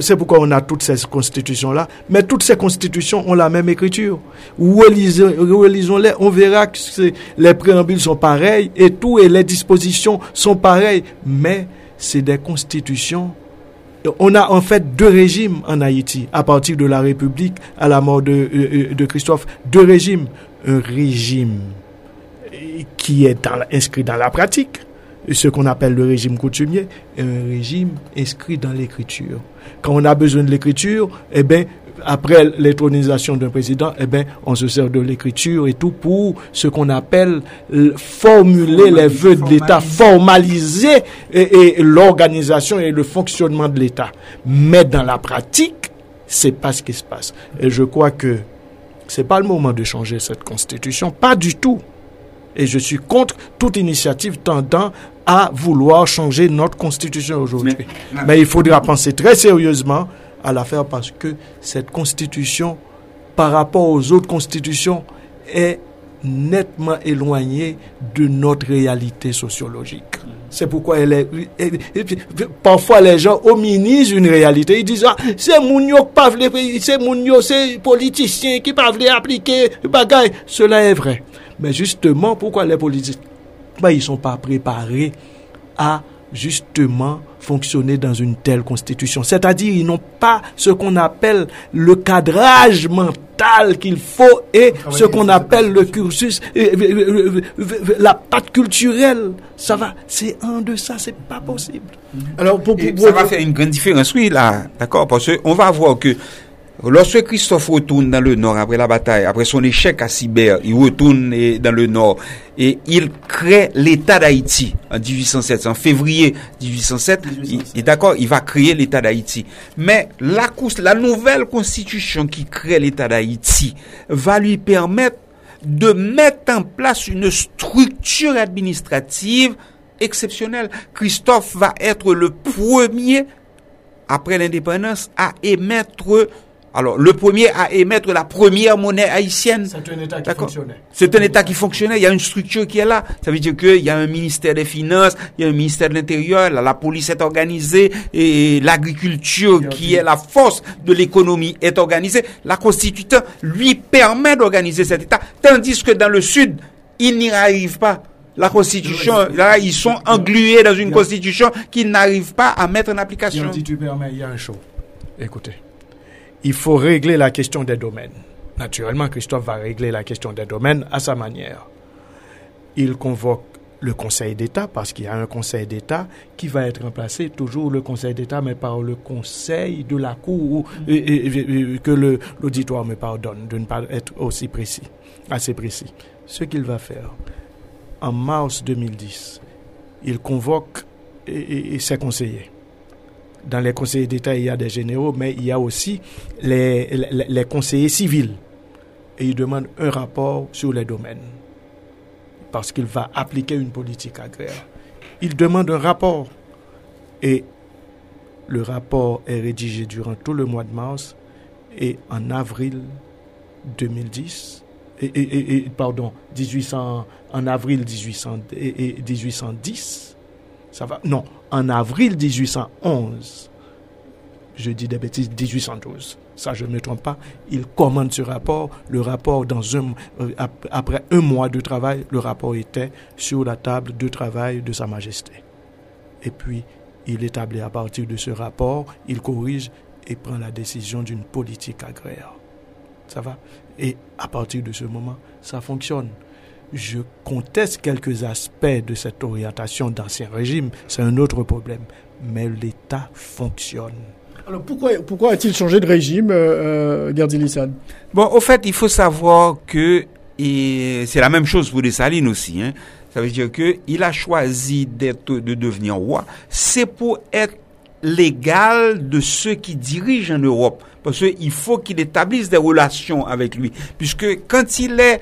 c'est pourquoi on a toutes ces constitutions-là. Mais toutes ces constitutions ont la même écriture. Relisons-les, on verra que les préambules sont pareils et tout, et les dispositions sont pareilles. Mais c'est des constitutions. On a en fait deux régimes en Haïti, à partir de la République à la mort de, euh, euh, de Christophe. Deux régimes. Un régime qui est inscrit dans la pratique, ce qu'on appelle le régime coutumier, est un régime inscrit dans l'écriture. Quand on a besoin de l'écriture, eh bien, après l'intronisation d'un président, eh ben, on se sert de l'écriture et tout pour ce qu'on appelle formuler les vœux de l'État, formaliser et, l'organisation et le fonctionnement de l'État. Mais dans la pratique, c'est pas ce qui se passe. Et je crois que c'est pas le moment de changer cette constitution, pas du tout. Et je suis contre toute initiative tendant à vouloir changer notre constitution aujourd'hui. Mais, il faudra penser très sérieusement à l'affaire parce que cette constitution, par rapport aux autres constitutions, est nettement éloignée de notre réalité sociologique. C'est pourquoi elle est. parfois, les gens hominisent une réalité. Ils disent ah, c'est Mounio c'est Mounio, c'est politicien qui peuvent appliquer bagaille. Cela est vrai. Mais justement, pourquoi les politiciens ben, Ils ne sont pas préparés à justement fonctionner dans une telle constitution. C'est-à-dire, ils n'ont pas ce qu'on appelle le cadrage mental qu'il faut et ce qu'on appelle le cursus, la patte culturelle. Ça va, c'est un de ça, c'est pas possible. Alors, pour, ça va faire une grande différence, oui, là, d'accord, parce qu'on va voir que Lorsque Christophe retourne dans le nord après la bataille, après son échec à Sibère, il retourne dans le nord et il crée l'État d'Haïti en 1807. En février 1807, il est d'accord, il va créer l'État d'Haïti. Mais la nouvelle constitution qui crée l'État d'Haïti va lui permettre de mettre en place une structure administrative exceptionnelle. Christophe va être le premier, après l'indépendance, à émettre alors, le premier à émettre la première monnaie haïtienne. C'est un État qui fonctionnait. C'est un État qui fonctionnait. Il y a une structure qui est là. Ça veut dire qu'il y a un ministère des Finances, il y a un ministère de l'Intérieur, la, police est organisée, et l'agriculture, qui est la force de l'économie, est organisée. La Constitution lui permet d'organiser cet État. Tandis que dans le Sud, il n'y arrive pas. La Constitution, là, ils sont englués dans une Constitution qu'ils n'arrivent pas à mettre en application. Si tu permets, il y a un show. Écoutez il faut régler la question des domaines. Naturellement, Christophe va régler la question des domaines à sa manière. Il convoque le Conseil d'État, parce qu'il y a un Conseil d'État qui va être remplacé, toujours le Conseil d'État, mais par le Conseil de la Cour, que l'auditoire me pardonne de ne pas être aussi précis, assez précis. Ce qu'il va faire, en mars 2010, il convoque ses conseillers dans les conseillers d'État, il y a des généraux, mais il y a aussi les, conseillers civils. Et il demande un rapport sur les domaines. Parce qu'il va appliquer une politique agraire. Il demande un rapport. Et le rapport est rédigé durant tout le mois de mars. Et en avril 2010, et, pardon, 1800, en avril 1800, et, 1810, non, en avril 1811, je dis des bêtises, 1812, ça je ne me trompe pas, il commande ce rapport. Le rapport, dans un, euh, après un mois de travail, le rapport était sur la table de travail de Sa Majesté. Et puis, il établit à partir de ce rapport, il corrige et prend la décision d'une politique agraire. Ça va? Et à partir de ce moment, ça fonctionne je conteste quelques aspects de cette orientation d'ancien régime, c'est un autre problème. Mais l'État fonctionne. Alors pourquoi, pourquoi a-t-il changé de régime, euh, euh Bon, au fait, il faut savoir que c'est la même chose pour Dessalines aussi. Hein. Ça veut dire que il a choisi d'être, de devenir roi. C'est pour être l'égal de ceux qui dirigent en Europe. Parce qu'il faut qu'il établisse des relations avec lui. Puisque quand il est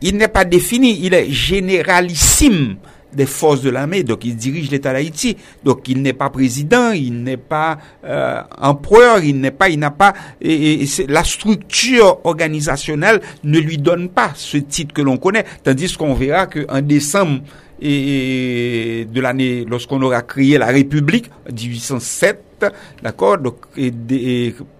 il n'est pas défini, il est généralissime des forces de l'armée, donc il dirige l'État d'Haïti, donc il n'est pas président, il n'est pas euh, empereur, il n'est pas, il n'a pas, et, la structure organisationnelle ne lui donne pas ce titre que l'on connaît, tandis qu'on verra qu'en décembre et, de l'année, lorsqu'on aura créé la République, 1807, d'accord Donc, et,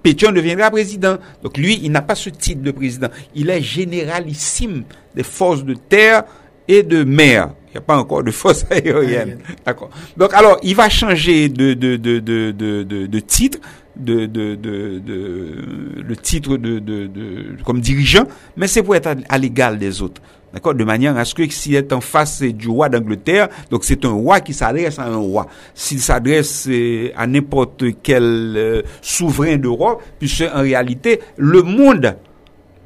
Pétion deviendra président. Donc, lui, il n'a pas ce titre de président. Il est généralissime des forces de terre et de mer. Il n'y a pas encore de force aérienne. D'accord. Donc, alors, il va changer de, de, de, de, de, de titre de, de, de, de, le titre de, de, de, comme dirigeant, mais c'est pour être à l'égal des autres. D'accord De manière à ce que s'il est en face du roi d'Angleterre, donc c'est un roi qui s'adresse à un roi. S'il s'adresse euh, à n'importe quel euh, souverain d'Europe, puisque en réalité, le monde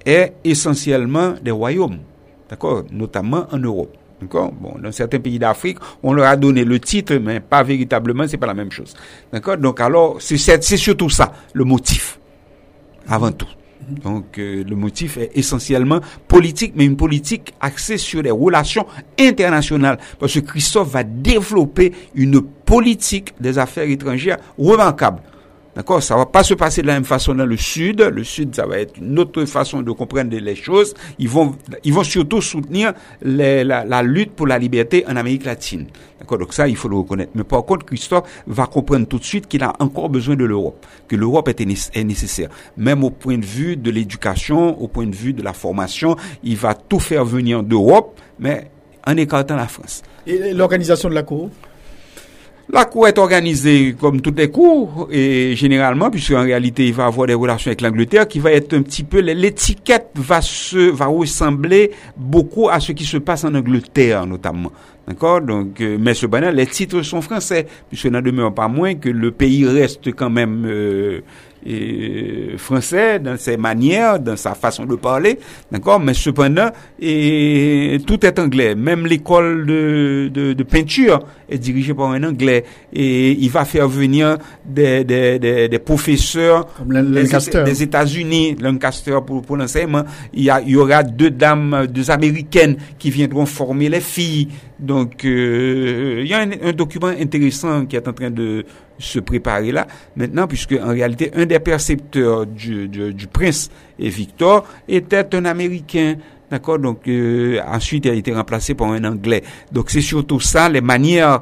est essentiellement des royaumes. D'accord Notamment en Europe. D'accord Bon, dans certains pays d'Afrique, on leur a donné le titre, mais pas véritablement, c'est pas la même chose. D'accord Donc alors, c'est surtout ça, le motif, avant tout. Donc euh, le motif est essentiellement politique, mais une politique axée sur les relations internationales. Parce que Christophe va développer une politique des affaires étrangères remarquable. D'accord? Ça va pas se passer de la même façon dans le Sud. Le Sud, ça va être une autre façon de comprendre les choses. Ils vont, ils vont surtout soutenir la, lutte pour la liberté en Amérique latine. D'accord? Donc ça, il faut le reconnaître. Mais par contre, Christophe va comprendre tout de suite qu'il a encore besoin de l'Europe, que l'Europe est, est nécessaire. Même au point de vue de l'éducation, au point de vue de la formation, il va tout faire venir d'Europe, mais en écartant la France. Et l'organisation de la Cour? La cour est organisée comme toutes les cours, et généralement, puisque en réalité il va avoir des relations avec l'Angleterre, qui va être un petit peu, l'étiquette va se, va ressembler beaucoup à ce qui se passe en Angleterre, notamment. D'accord? Donc, euh, mais les titres sont français, puisque n'en demeure pas moins que le pays reste quand même euh, et français dans ses manières, dans sa façon de parler, d'accord, mais cependant, et tout est anglais. Même l'école de, de, de, peinture est dirigée par un anglais et il va faire venir des, des, des, des professeurs des, États-Unis, Lancaster pour, pour l'enseignement. Il y, a, il y aura deux dames, deux américaines qui viendront former les filles. Donc, euh, il y a un, un document intéressant qui est en train de se préparer là. Maintenant, puisque en réalité, un des percepteurs du, du, prince et Victor était un Américain. D'accord? Donc, euh, ensuite, il a été remplacé par un Anglais. Donc, c'est surtout ça, les manières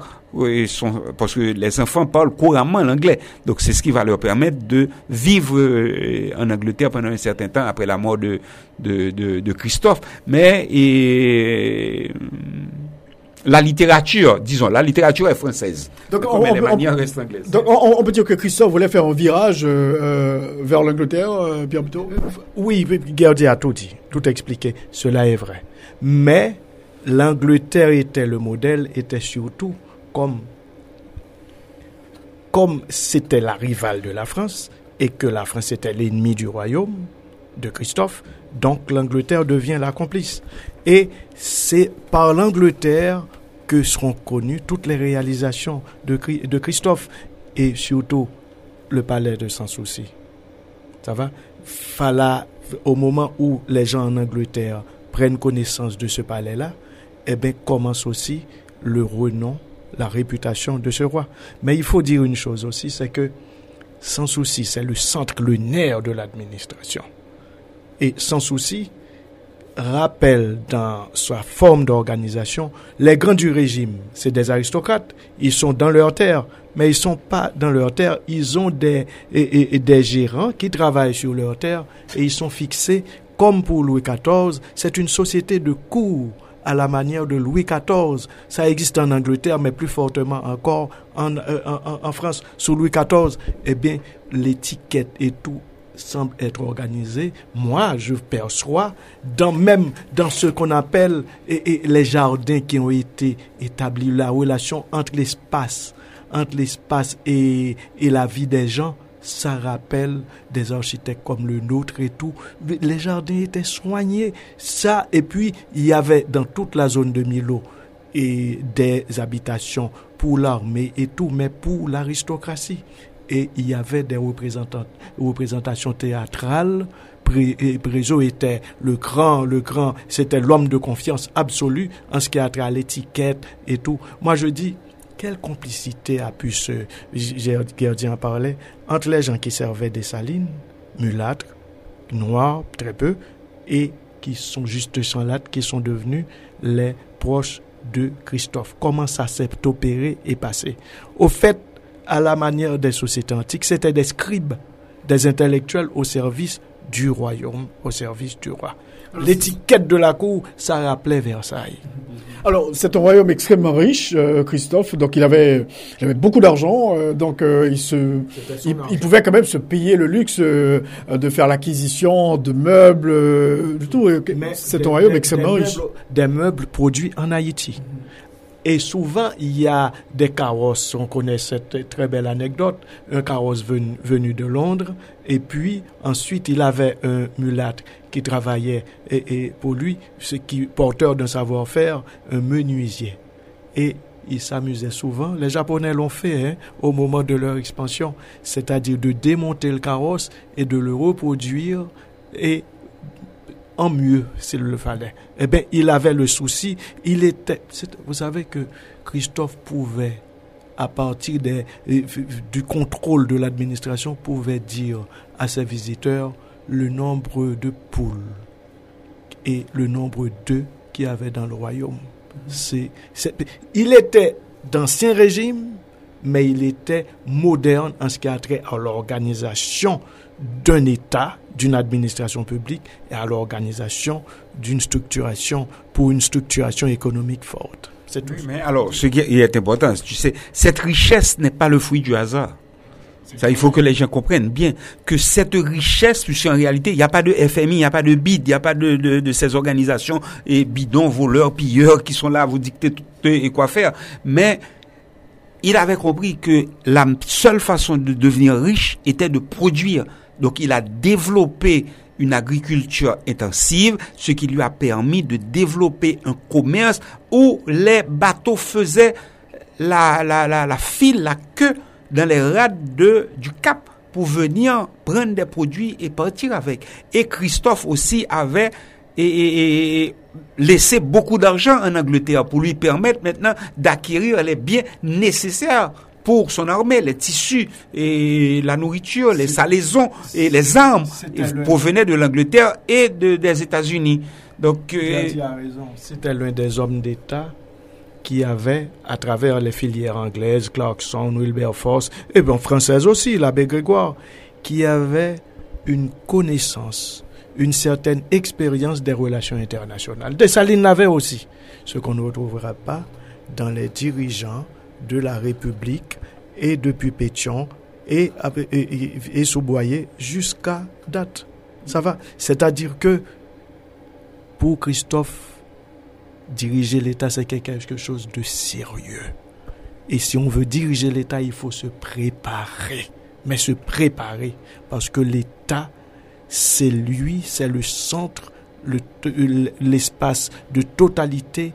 sont, parce que les enfants parlent couramment l'anglais. Donc, c'est ce qui va leur permettre de vivre euh, en Angleterre pendant un certain temps après la mort de, de, de, de Christophe. Mais, et, la littérature, disons, la littérature est française. Donc, on, restent anglaises. Donc, on, peut dire que Christophe voulait faire un virage euh, euh, vers l'Angleterre, euh, Pierre Buteau Oui, Gardien a tout dit, tout expliqué. Cela est vrai. Mais l'Angleterre était le modèle, était surtout comme comme c'était la rivale de la France et que la France était l'ennemi du royaume de Christophe, donc l'Angleterre devient la complice. Et c'est par l'Angleterre que seront connues toutes les réalisations de, de Christophe et surtout le palais de Sans Souci. Ça va? Falla, au moment où les gens en Angleterre prennent connaissance de ce palais-là, eh bien, commence aussi le renom, la réputation de ce roi. Mais il faut dire une chose aussi, c'est que Sans Souci, c'est le centre, le nerf de l'administration. Et Sans Souci, rappelle dans sa forme d'organisation les grands du régime. C'est des aristocrates, ils sont dans leur terre, mais ils sont pas dans leur terre, ils ont des, et, des gérants qui travaillent sur leur terre et ils sont fixés comme pour Louis XIV, c'est une société de cour à la manière de Louis XIV. Ça existe en Angleterre, mais plus fortement encore en, euh, en, en France. Sous Louis XIV, eh bien, l'étiquette et tout semble être organisé, moi, je perçois, dans même dans ce qu'on appelle et, les jardins qui ont été établis, la relation entre l'espace, entre l'espace et, et la vie des gens, ça rappelle des architectes comme le nôtre et tout. Les jardins étaient soignés. Ça, et puis, il y avait dans toute la zone de Milo et des habitations pour l'armée et tout, mais pour l'aristocratie et il y avait des représentations théâtrales. Brézo était le grand, le grand, c'était l'homme de confiance absolue en ce qui a trait à l'étiquette et tout. Moi, je dis, quelle complicité a pu se, Gerdien en parlait, entre les gens qui servaient des salines, mulâtres, noirs, très peu, et qui sont juste sans qui sont devenus les proches de Christophe. Comment ça s'est opéré et passé? Au fait, à la manière des sociétés antiques, c'était des scribes, des intellectuels au service du royaume, au service du roi. L'étiquette de la cour, ça rappelait Versailles. Alors, c'est un royaume extrêmement riche, euh, Christophe. Donc, il avait, il avait beaucoup d'argent. Euh, donc, euh, il se, il, pouvait quand même se payer le luxe de faire l'acquisition de meubles, du tout. C'est un royaume extrêmement riche. des meubles produits en Haïti. Et souvent, il y a des carrosses. On connaît cette très belle anecdote. Un carrosse venu, de Londres. Et puis, ensuite, il avait un mulâtre qui travaillait et, pour lui, ce qui porteur d'un savoir-faire, un menuisier. Et il s'amusait souvent. Les Japonais l'ont fait hein, au moment de leur expansion, c'est-à-dire de démonter le carrosse et de le reproduire et en mieux s'il le fallait. Eh bien, il avait le souci, il était... Vous savez que Christophe pouvait, à partir des, euh, du contrôle de l'administration, pouvait dire à ses visiteurs le nombre de poules et le nombre d'œufs qu'il y avait dans le royaume. Il était d'ancien régime, mais il était moderne en ce qui a trait à l'organisation d'un État, d'une administration publique et à l'organisation d'une structuration pour une structuration économique forte. C'est tout. mais alors, ce qui est important, tu sais, cette richesse n'est pas le fruit du hasard. Ça, il faut que les gens comprennent bien que cette richesse, puisqu'en réalité, il n'y a pas de FMI, il n'y a pas de BID, il n'y a pas de, de, de, ces organisations et bidons, voleurs, pilleurs qui sont là à vous dicter tout et quoi faire. Mais il avait compris que la seule façon de devenir riche était de produire. Donc il a développé une agriculture intensive, ce qui lui a permis de développer un commerce où les bateaux faisaient la, la, la, la file, la queue dans les rades de, du Cap pour venir prendre des produits et partir avec. Et Christophe aussi avait laissé beaucoup d'argent en Angleterre pour lui permettre maintenant d'acquérir les biens nécessaires pour son armée, les tissus et la nourriture, les salaisons et les armes provenaient de l'Angleterre et de, des États-Unis. Donc, euh, C'était l'un des hommes d'État qui avait, à travers les filières anglaises, Clarkson, Wilberforce, et bien françaises aussi, l'abbé Grégoire, qui avait une connaissance, une certaine expérience des relations internationales. Dessalines l'avait aussi, ce qu'on ne retrouvera pas dans les dirigeants de la République et depuis Pétion et, et, jusqu'à date. Ça va C'est-à-dire que pour Christophe, diriger l'État, c'est quelque chose de sérieux. Et si on veut diriger l'État, il faut se préparer. Mais se préparer, parce que l'État, c'est lui, c'est le centre, l'espace de totalité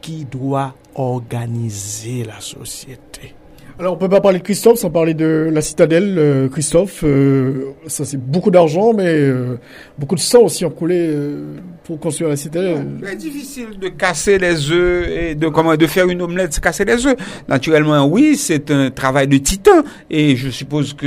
qui doit organiser la société. Alors on peut pas parler de Christophe sans parler de la citadelle. Euh, Christophe, euh, ça c'est beaucoup d'argent, mais euh, beaucoup de sang aussi en coulé pour construire la citadelle. C'est difficile de casser les œufs et de comment de faire une omelette, casser les œufs. Naturellement, oui, c'est un travail de titan et je suppose que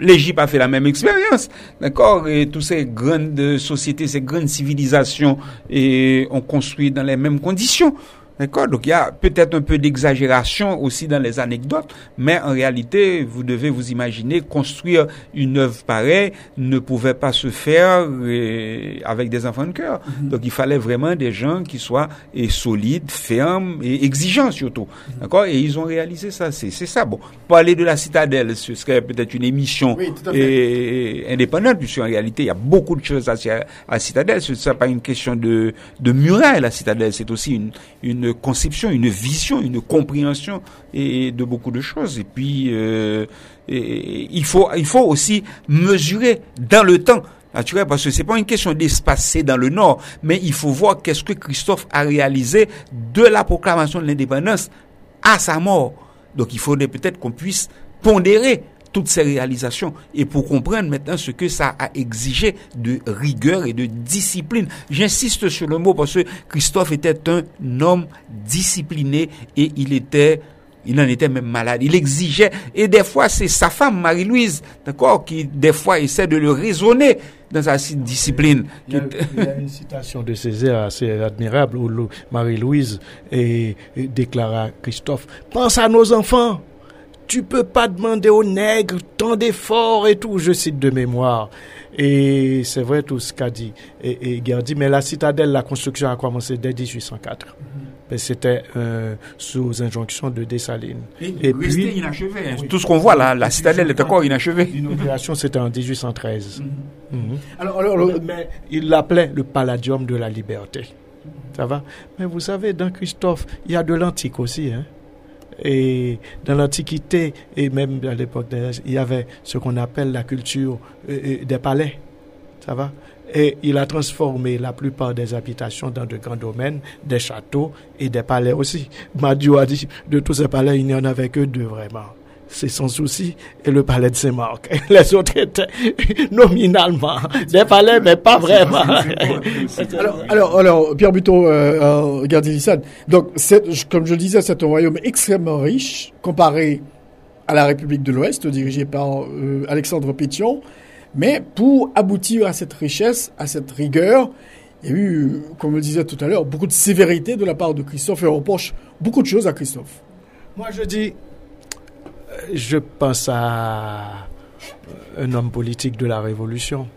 l'Égypte a fait la même expérience, d'accord? Et toutes ces grandes sociétés, ces grandes civilisations ont construit dans les mêmes conditions. D'accord? Donc il y a peut-être un peu d'exagération aussi dans les anecdotes, mais en réalité, vous devez vous imaginer construire une œuvre pareille ne pouvait pas se faire euh, avec des enfants de cœur. Mhm. Donc il fallait vraiment des gens qui soient et solides, fermes et exigeants surtout. Mhm. D'accord? Et ils ont réalisé ça. C'est ça. Bon, parler de la citadelle, ce serait peut-être une émission et, indépendante, puisque en réalité, il y a beaucoup de choses à, à la citadelle. Ce n'est pas une question de, de muraille, la citadelle. C'est aussi une, une conception, une vision, une compréhension et de beaucoup de choses. Et puis, euh, il, faut, il faut aussi mesurer dans le temps. Naturel, parce que c'est pas une question d'espacer dans le Nord, mais il faut voir qu'est-ce que Christophe a réalisé de la proclamation de l'indépendance à sa mort. Donc il faudrait peut-être qu'on puisse pondérer toutes ces réalisations et pour comprendre maintenant ce que ça a exigé de rigueur et de discipline. J'insiste sur le mot parce que Christophe était un homme discipliné et il était il en était même malade. Il exigeait, et des fois, c'est sa femme, Marie-Louise, d'accord, qui, des fois, essaie de le raisonner dans sa discipline. Il y a, une citation de Césaire assez admirable où Marie-Louise déclara Christophe, pense à nos enfants, tu peux pas demander aux nègres tant d'efforts et tout, je cite de mémoire. Et c'est vrai tout ce qu'a dit et, et Gardi, mais la citadelle, la construction a commencé dès 1804. Mm-hmm. C'était euh, sous injonction de Dessalines. Et, puis, inachevé. Hein. Tout ce qu'on voit là, la citadelle est encore inachevée. L'inauguration, c'était en 1813. Mm-hmm. Mm-hmm. Alors, alors, mais il l'appelait le Palladium de la Liberté. Ça va? Mais vous savez, dans Christophe, il y a de l'antique aussi. Hein et dans l'Antiquité, et même à l'époque, il y avait ce qu'on appelle la culture euh, euh, des palais. Ça va? Et il a transformé la plupart des habitations dans de grands domaines, des châteaux et des palais aussi. Madiou a dit, de tous ces palais, il n'y en avait que deux vraiment c'est sans souci, et le palais de Saint-Marc. Les autres étaient nominalement des palais, mais pas vraiment. alors, alors, Pierre Buteau, euh, euh donc, comme je le disais, c'est un royaume extrêmement riche, comparé à la République de l'Ouest, dirigée par euh, Alexandre Pétion. Mais pour aboutir à cette richesse, à cette rigueur, il y a eu, comme je le disais tout à l'heure, beaucoup de sévérité de la part de Christophe et on reproche beaucoup de choses à Christophe. Moi, je dis, je pense à un homme politique de la Révolution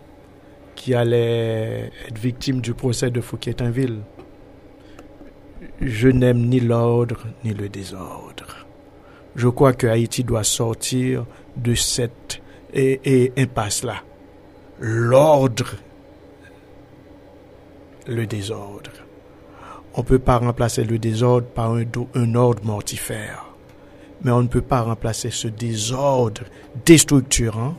qui allait être victime du procès de Fouquier-Tinville. je n'aime ni l'ordre ni le désordre. Je crois que Haïti doit sortir de cette impasse-là. L'ordre, le désordre. On ne peut pas remplacer le désordre par un ordre mortifère. Mais on ne peut pas remplacer ce désordre déstructurant.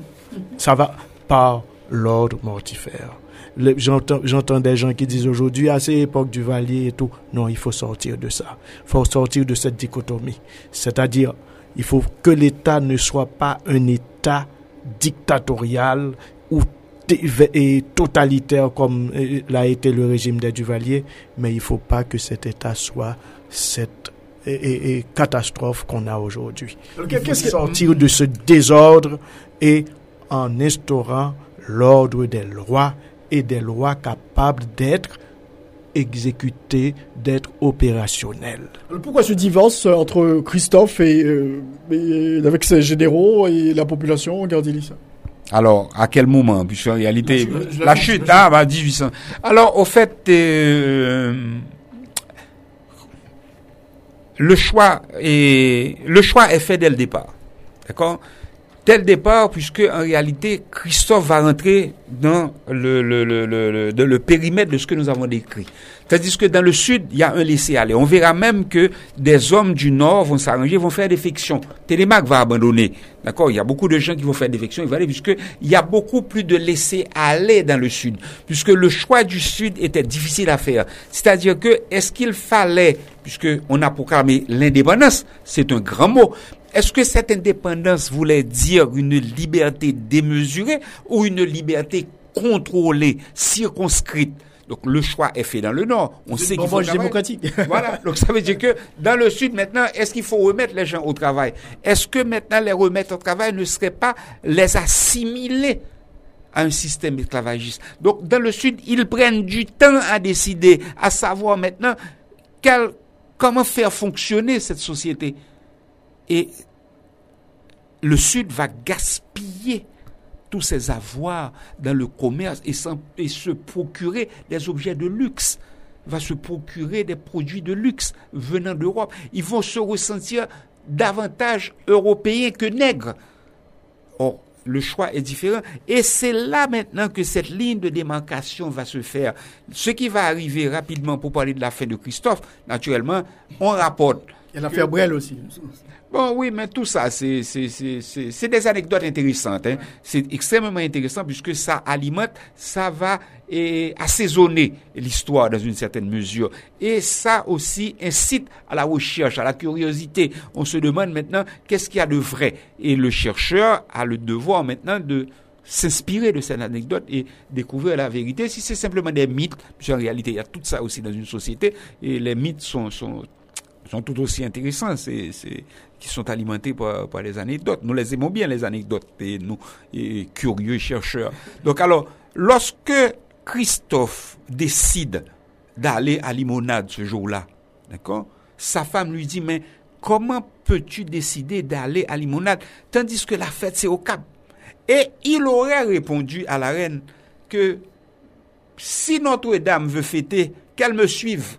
Ça va par l'ordre mortifère. J'entends des gens qui disent aujourd'hui, à cette époque du Valier et tout. Non, il faut sortir de ça. Il faut sortir de cette dichotomie. C'est-à-dire, il faut que l'État ne soit pas un État dictatorial ou et totalitaire comme euh, l'a été le régime des Duvaliers, mais il ne faut pas que cet État soit cette catastrophe qu'on a aujourd'hui. Qu'est-ce qui sortir de ce désordre et en instaurant l'ordre des lois et des lois capables d'être exécuter, d'être opérationnel. Pourquoi ce divorce entre Christophe et, euh, avec ses généraux et la population, regardez alors, à quel moment? Puisque en réalité, la, chute, ah, bah, 1800. Alors, au fait, euh, le choix est, le choix est fait dès le départ. D'accord? Tel départ, puisque en réalité, Christophe va rentrer dans le, le, le, le, le périmètre de ce que nous avons décrit. C'est-à-dire que dans le sud, il y a un laisser-aller. On verra même que des hommes du nord vont s'arranger, vont faire des fictions. Télémac va abandonner. D'accord? Il y a beaucoup de gens qui vont faire des fictions, il va aller, puisque il y a beaucoup plus de laisser-aller dans le sud. Puisque le choix du sud était difficile à faire. C'est-à-dire que, est-ce qu'il fallait, puisque on a proclamé l'indépendance, c'est un grand mot, est-ce que cette indépendance voulait dire une liberté démesurée ou une liberté contrôlée, circonscrite? Donc le choix est fait dans le nord. On sait qu'il faut démocratique. voilà. Donc ça veut dire que dans le sud maintenant, est-ce qu'il faut remettre les gens au travail? Est-ce que maintenant les remettre au travail ne serait pas les assimiler à un système esclavagiste? Donc dans le sud, ils prennent du temps à décider, à savoir maintenant comment faire fonctionner cette société. Et le Sud va gaspiller tous ses avoirs dans le commerce et, se procurer des objets de luxe, va se procurer des produits de luxe venant d'Europe. Ils vont se ressentir davantage européens que nègres. Or, le choix est différent. Et c'est là maintenant que cette ligne de démarcation va se faire. Ce qui va arriver rapidement pour parler de la fin de Christophe, naturellement, on rapporte. Et l'affaire Brel aussi. Bon, oui, mais tout ça, c'est des anecdotes intéressantes. Hein. C'est extrêmement intéressant puisque ça alimente, ça va et, assaisonner l'histoire dans une certaine mesure. Et ça aussi incite à la recherche, à la curiosité. On se demande maintenant qu'est-ce qu'il y a de vrai? Et le chercheur a le devoir maintenant de s'inspirer de cette anecdote et découvrir la vérité. Si c'est simplement des mythes, puisqu'en réalité, il y a tout ça aussi dans une société, et les mythes sont, sont sont tout aussi intéressants, c'est, qui sont alimentés par, les anecdotes. Nous les aimons bien, les anecdotes, et nous, curieux chercheurs. Donc alors, lorsque Christophe décide d'aller à Limonade ce jour-là, sa femme lui dit, mais comment peux-tu décider d'aller à Limonade tandis que la fête c'est au Cap? Et il aurait répondu à la reine que si Notre-Dame veut fêter, qu'elle me suive.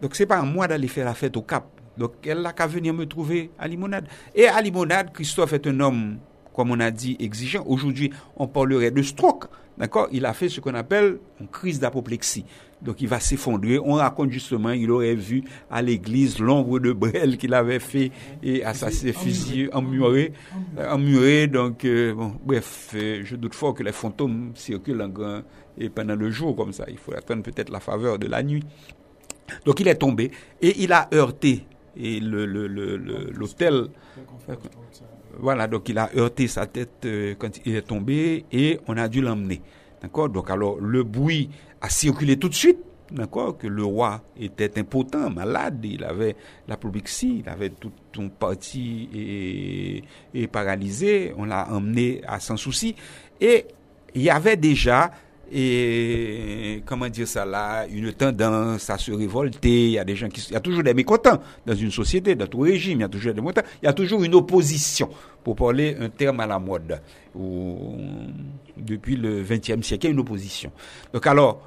Donc c'est pas à moi d'aller faire la fête au Cap. Donc elle n'a qu'à venir me trouver à Limonade. Et à Limonade, Christophe est un homme, comme on a dit, exigeant. Aujourd'hui, on parlerait de stroke. D'accord? Il a fait ce qu'on appelle une crise d'apoplexie. Donc il va s'effondrer. On raconte justement, il aurait vu à l'église l'ombre de Brel qu'il avait fait et assassiné, fusillé, emmuré. Emmuré, donc, euh, bon, bref, euh, je doute fort que les fantômes circulent en grand et pendant le jour comme ça. Il faut attendre peut-être la faveur de la nuit. Donc il est tombé et il a heurté et le, l'hôtel. Voilà, donc il a heurté sa tête euh, quand il est tombé et on a dû l'emmener. D'accord? Donc alors le bruit a circulé tout de suite. D'accord? Que le roi était impotent, malade, il avait l'apoplexie, il avait tout son parti et, et paralysé. On l'a emmené à sans souci. Et il y avait déjà et comment dire ça là, une tendance à se révolter. Il y a des gens qui, il y a toujours des mécontents dans une société, dans tout régime. Il y a toujours des mécontents. Il y a toujours une opposition, pour parler un terme à la mode. Ou, depuis le XXe siècle, il y a une opposition. Donc alors,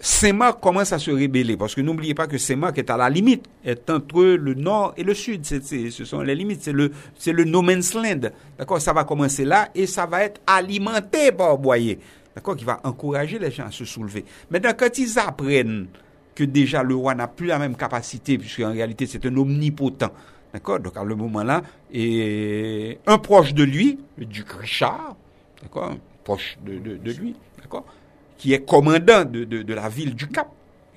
Saint-Marc commence à se rébeller, parce que n'oubliez pas que Saint-Marc est à la limite, est entre le nord et le sud, ce sont les limites, c'est le, c'est le no man's land, d'accord Ça va commencer là, et ça va être alimenté par Boyer, d'accord Qui va encourager les gens à se soulever. Maintenant, quand ils apprennent que déjà le roi n'a plus la même capacité, puisque en réalité c'est un omnipotent, d'accord Donc à le moment-là, et un proche de lui, le duc Richard, d'accord Proche de, lui, d'accord qui est commandant de, la ville du Cap,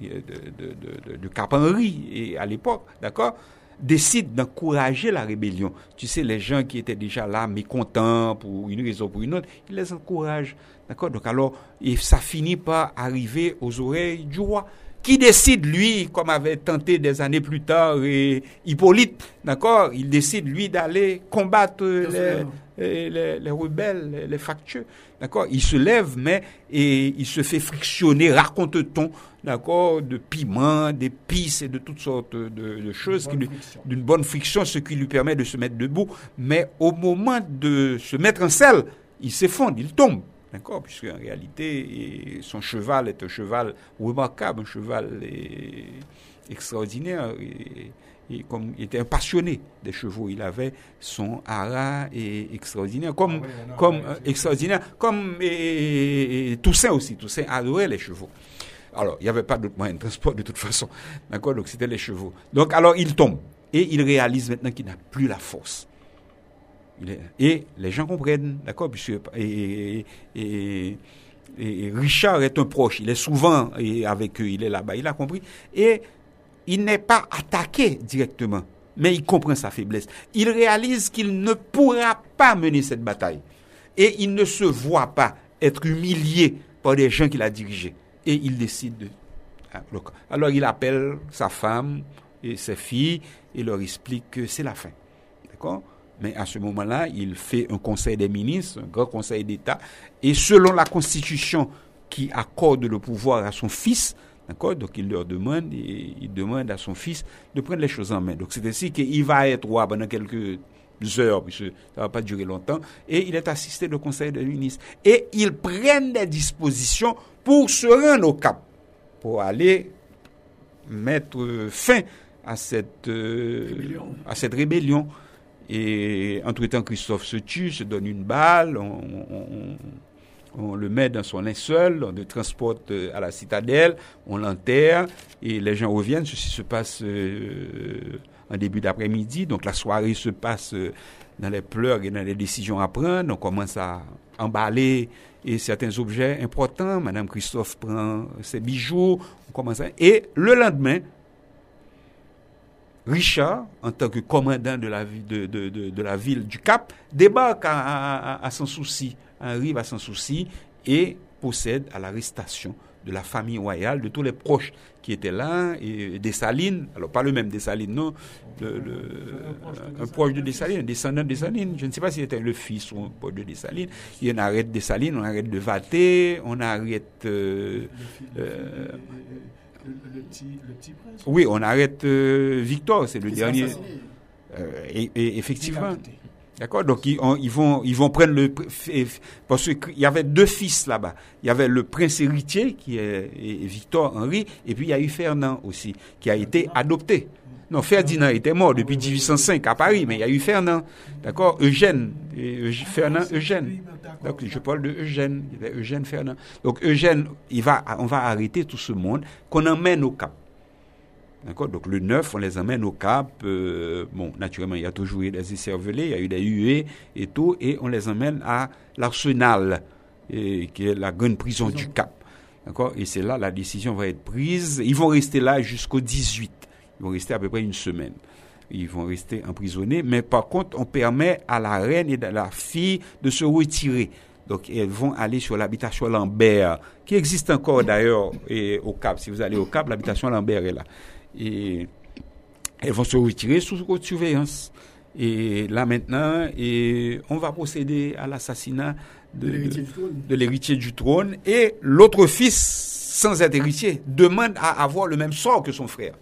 de, Cap Henri, à l'époque, d'accord, décide d'encourager la rébellion. Tu sais, les gens qui étaient déjà là, mécontents pour une raison ou pour une autre, il les encourage. D'accord? Donc alors, et ça finit par arriver aux oreilles du roi qui décide, lui, comme avait tenté des années plus tard et Hippolyte, d'accord? Il décide, lui, d'aller combattre les, les, les, rebelles, les, les factieux, d'accord Il se lève, mais et il se fait frictionner, raconte-t-on, d'accord, de piments, d'épices et de toutes sortes de, de choses, d'une bonne friction, ce qui lui permet de se mettre debout. Mais au moment de se mettre en selle, il s'effondre, il tombe. D'accord Puisque en réalité, son cheval est un cheval remarquable, un cheval extraordinaire. Et, comme il était un passionné des chevaux, il avait son haras et extraordinaire, comme, ah comme extraordinaire, comme Toussaint aussi. Toussaint adorait les chevaux. Alors, il n'y avait pas d'autre moyen de transport de toute façon. D'accord? Donc, c'était les chevaux. Donc, alors, il tombe. Et il réalise maintenant qu'il n'a plus la force. Et les gens comprennent, d'accord? Et, et, et, Richard est un proche, il est souvent avec eux, il est là-bas, il a compris. Et il n'est pas attaqué directement, mais il comprend sa faiblesse. Il réalise qu'il ne pourra pas mener cette bataille. Et il ne se voit pas être humilié par des gens qu'il a dirigés. Et il décide de... Ah, alors il appelle sa femme et ses filles et leur explique que c'est la fin. D'accord? Mais à ce moment-là, il fait un conseil des ministres, un grand conseil d'État, et selon la constitution qui accorde le pouvoir à son fils, d'accord, donc il leur demande, et il demande à son fils de prendre les choses en main. Donc c'est ainsi qu'il va être roi pendant quelques heures, puisque ça va pas durer longtemps, et il est assisté du conseil des ministres. Et ils prennent des dispositions pour se rendre au cap, pour aller mettre fin à cette, euh, à cette rébellion. Et entre-temps, Christophe se tue, se donne une balle, on, le met dans son linceul, on le transporte euh, à la citadelle, on l'enterre, et les gens reviennent. Ceci se passe euh, en début d'après-midi, donc la soirée se passe euh, dans les pleurs et dans les décisions à prendre. On commence à emballer et certains objets importants. Madame Christophe prend ses bijoux, on commence à... Et le lendemain, Richard, en tant que commandant de la, ville du Cap, débarque à, à, son souci, arrive à son souci et possède à l'arrestation de la famille royale, de tous les proches qui étaient là, et Dessalines, alors pas le même Dessalines, non, le, un proche de Dessalines, un descendant de Dessalines, je ne sais pas si c'était le fils ou un proche de Dessalines, il y en arrête Dessalines, on arrête de Vaté, on arrête... Euh, euh, le, petit, prince. Oui, on arrête euh, Victor, c'est le dernier. Euh, et, effectivement. D'accord? Donc ils, ils, vont ils vont prendre le parce qu'il y avait deux fils là-bas. Il y avait le prince héritier qui est Victor Henri et puis il y a eu Fernand aussi qui a été adopté. Non, Ferdinand était mort depuis 1805 à Paris, mais il y a eu Fernand, d'accord? Eugène, Fernand Eugène. Donc, je parle de Eugène, Eugène Fernand. Donc Eugène, il va, on va arrêter tout ce monde qu'on emmène au Cap. D'accord Donc le 9, on les emmène au Cap. Euh, bon, naturellement, il y a toujours eu des écervelés, il y a eu des huées et tout, et on les emmène à l'Arsenal, qui est la grande prison du Cap. D'accord Et c'est là la décision va être prise. Ils vont rester là jusqu'au 18. Ils vont rester à peu près une semaine. Ils vont rester emprisonnés. Mais par contre, on permet à la reine et à la fille de se retirer. Donc, elles vont aller sur l'habitation Lambert, qui existe encore d'ailleurs au Cap. Si vous allez au Cap, l'habitation Lambert est là. Et elles vont se retirer sous haute surveillance. Et là maintenant, et on va procéder à l'assassinat de, de l'héritier du, trône. Et l'autre fils, sans être héritier, demande à avoir le même sort que son frère.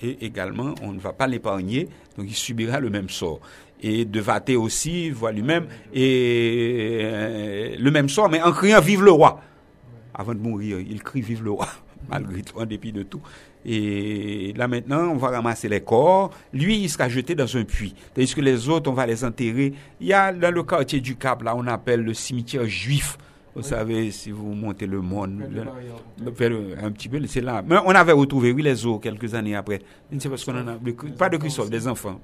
Et également, on ne va pas l'épargner, donc il subira le même sort. Et de Vaté aussi voit lui-même et euh, le même sort, mais en criant Vive le roi. avant de mourir, il crie vive le roi, malgré tout, en dépit de tout. Et là maintenant, on va ramasser les corps. Lui, il sera jeté dans un puits. Tandis que les autres, on va les enterrer. Il y a dans le quartier du Cap, là, on appelle le cimetière juif. Vous savez, si vous montez le monde, un petit peu, c'est là. Mais on avait retrouvé, oui, les os quelques années après. Je ne sais pas ce qu'on en a. Pas de Christophe, des enfants.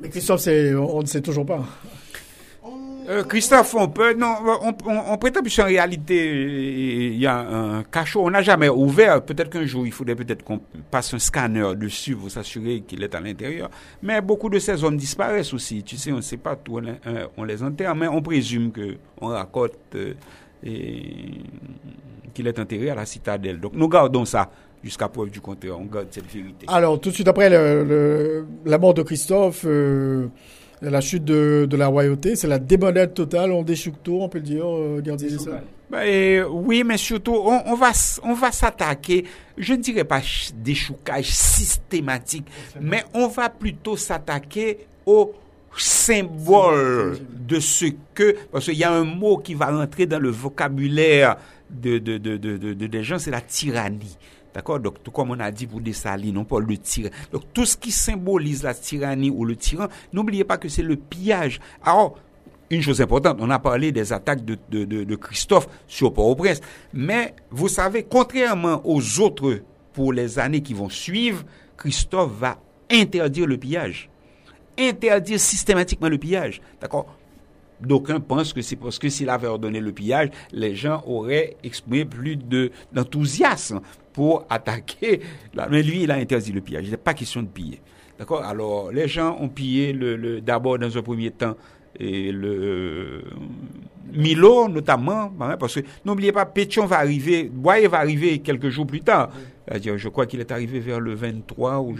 Mais Christophe, on ne sait toujours pas. Euh, Christophe, on peut, non, on, on, prétend en réalité, il y a un cachot. On n'a jamais ouvert. Peut-être qu'un jour, il faudrait peut-être qu'on passe un scanner dessus pour s'assurer qu'il est à l'intérieur. Mais beaucoup de ces hommes disparaissent aussi. Tu sais, on ne sait pas tout, on, les enterre, mais on présume que on raconte euh, qu'il est enterré à la citadelle. Donc, nous gardons ça jusqu'à preuve du contraire. On garde cette vérité. Alors, tout de suite après le, la mort de Christophe. Euh, la chute de, de la royauté, c'est la débandade totale, on déchouque tout, on peut le dire, euh, ça. ben, Oui, mais surtout, on, on va, on va s'attaquer, je ne dirais pas déchoucage systématique, mais on va plutôt s'attaquer au symbole de ce que, parce qu'il y a un mot qui va rentrer dans le vocabulaire de, de, de, de des gens, c'est la tyrannie. D'accord? Donc, tout comme on a dit pour Dessalines, on parle de tyran. Donc, tout ce qui symbolise la tyrannie ou le tyran, n'oubliez pas que c'est le pillage. Alors, une chose importante, on a parlé des attaques de, de, de, Christophe sur Port-au-Prince. Mais, vous savez, contrairement aux autres, pour les années qui vont suivre, Christophe va interdire le pillage. Interdire systématiquement le pillage. D'accord? D'aucuns pensent que c'est parce que s'il avait ordonné le pillage, les gens auraient exprimé plus d'enthousiasme pour attaquer. Mais lui, il a interdit le pillage. Il n'est pas question de piller. D'accord? Alors, les gens ont pillé le, d'abord, dans un premier temps, et le Milo notamment, hein, parce que n'oubliez pas, Pétion va arriver, Boyer va arriver quelques jours plus tard. Je crois qu'il est arrivé vers le 23 ou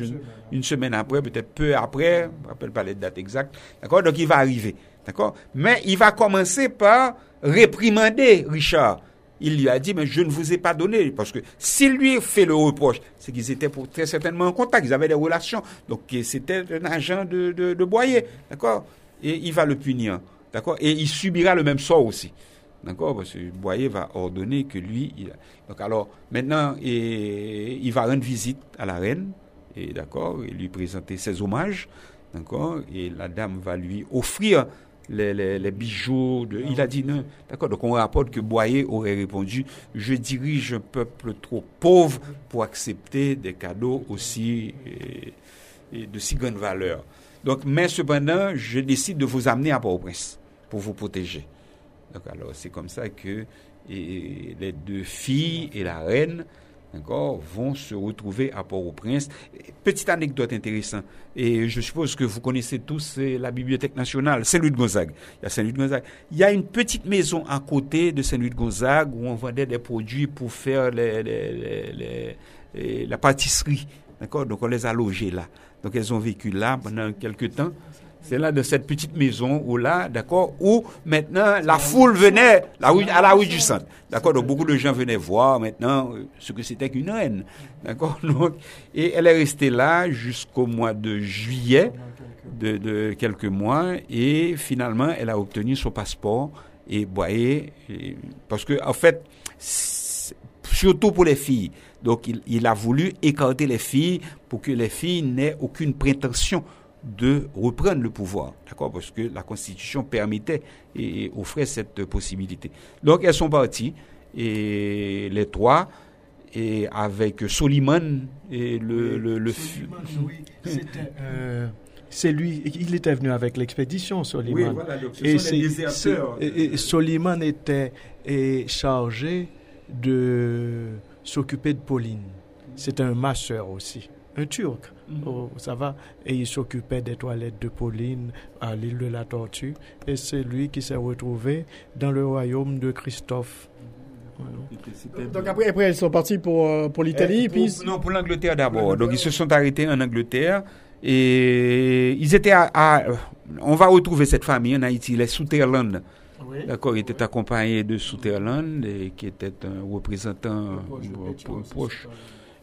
une, semaine après, peut-être peu après, je ne me rappelle pas les dates exactes. D'accord? Donc il va arriver. D'accord? Mais il va commencer par réprimander Richard il lui a dit, mais je ne vous ai pas donné. Parce que s'il lui fait le reproche, c'est qu'ils étaient très certainement en contact, ils avaient des relations. Donc c'était un agent de, Boyer. D'accord? Et il va le punir. D'accord? Et il subira le même sort aussi. D'accord? Parce que Boyer va ordonner que lui. Donc alors, maintenant, il va rendre visite à la reine. Et d'accord? Et lui présenter ses hommages. D'accord? Et la dame va lui offrir les, bijoux. De, il a dit non. D'accord. Donc on rapporte que Boyer aurait répondu Je dirige un peuple trop pauvre pour accepter des cadeaux aussi et, de si grande valeur. Donc, mais cependant, je décide de vous amener à Port-au-Prince pour vous protéger. Donc, alors, c'est comme ça que les deux filles et la reine vont se retrouver à Port-au-Prince. Petite anecdote intéressante, et je suppose que vous connaissez tous la Bibliothèque nationale, Saint-Louis de Gonzague. Il y a Saint-Louis de Gonzague. Il y a une petite maison à côté de Saint-Louis de Gonzague où on vendait des produits pour faire la pâtisserie. D'accord? Donc on les a logés là. Donc elles ont vécu là pendant quelques temps. C'est là de cette petite maison où là, d'accord, où maintenant la foule venait à la rue du centre. D'accord, donc beaucoup de gens venaient voir maintenant ce que c'était qu'une reine. D'accord, et elle est restée là jusqu'au mois de juillet de, quelques mois et finalement elle a obtenu son passeport et voyez, parce que en fait, surtout pour les filles. Donc il, il a voulu écarter les filles pour que les filles n'aient aucune prétention de reprendre le pouvoir, d'accord, parce que la Constitution permettait et offrait cette possibilité. Donc elles sont parties et les trois et avec Soliman et le le, le euh, c'est lui, il était venu avec l'expédition, Soliman. Oui, voilà, donc ce et sont les déserteurs. Et, Soliman était chargé de s'occuper de Pauline. C'était un masseur aussi, un Turc. Mhm. Oh, ça va. Et il s'occupait des toilettes de Pauline à l'île de la Tortue. Et c'est lui qui s'est retrouvé dans le royaume de Christophe. Donc après, après, ils sont partis pour, euh, pour l'Italie eh, puis... Non, pour l'Angleterre d'abord. Donc ils se sont arrêtés en Angleterre. Et ils étaient à, on va retrouver cette famille en Haïti, les Sutherland. D'accord, il était accompagné de Sutherland, qui était un représentant proche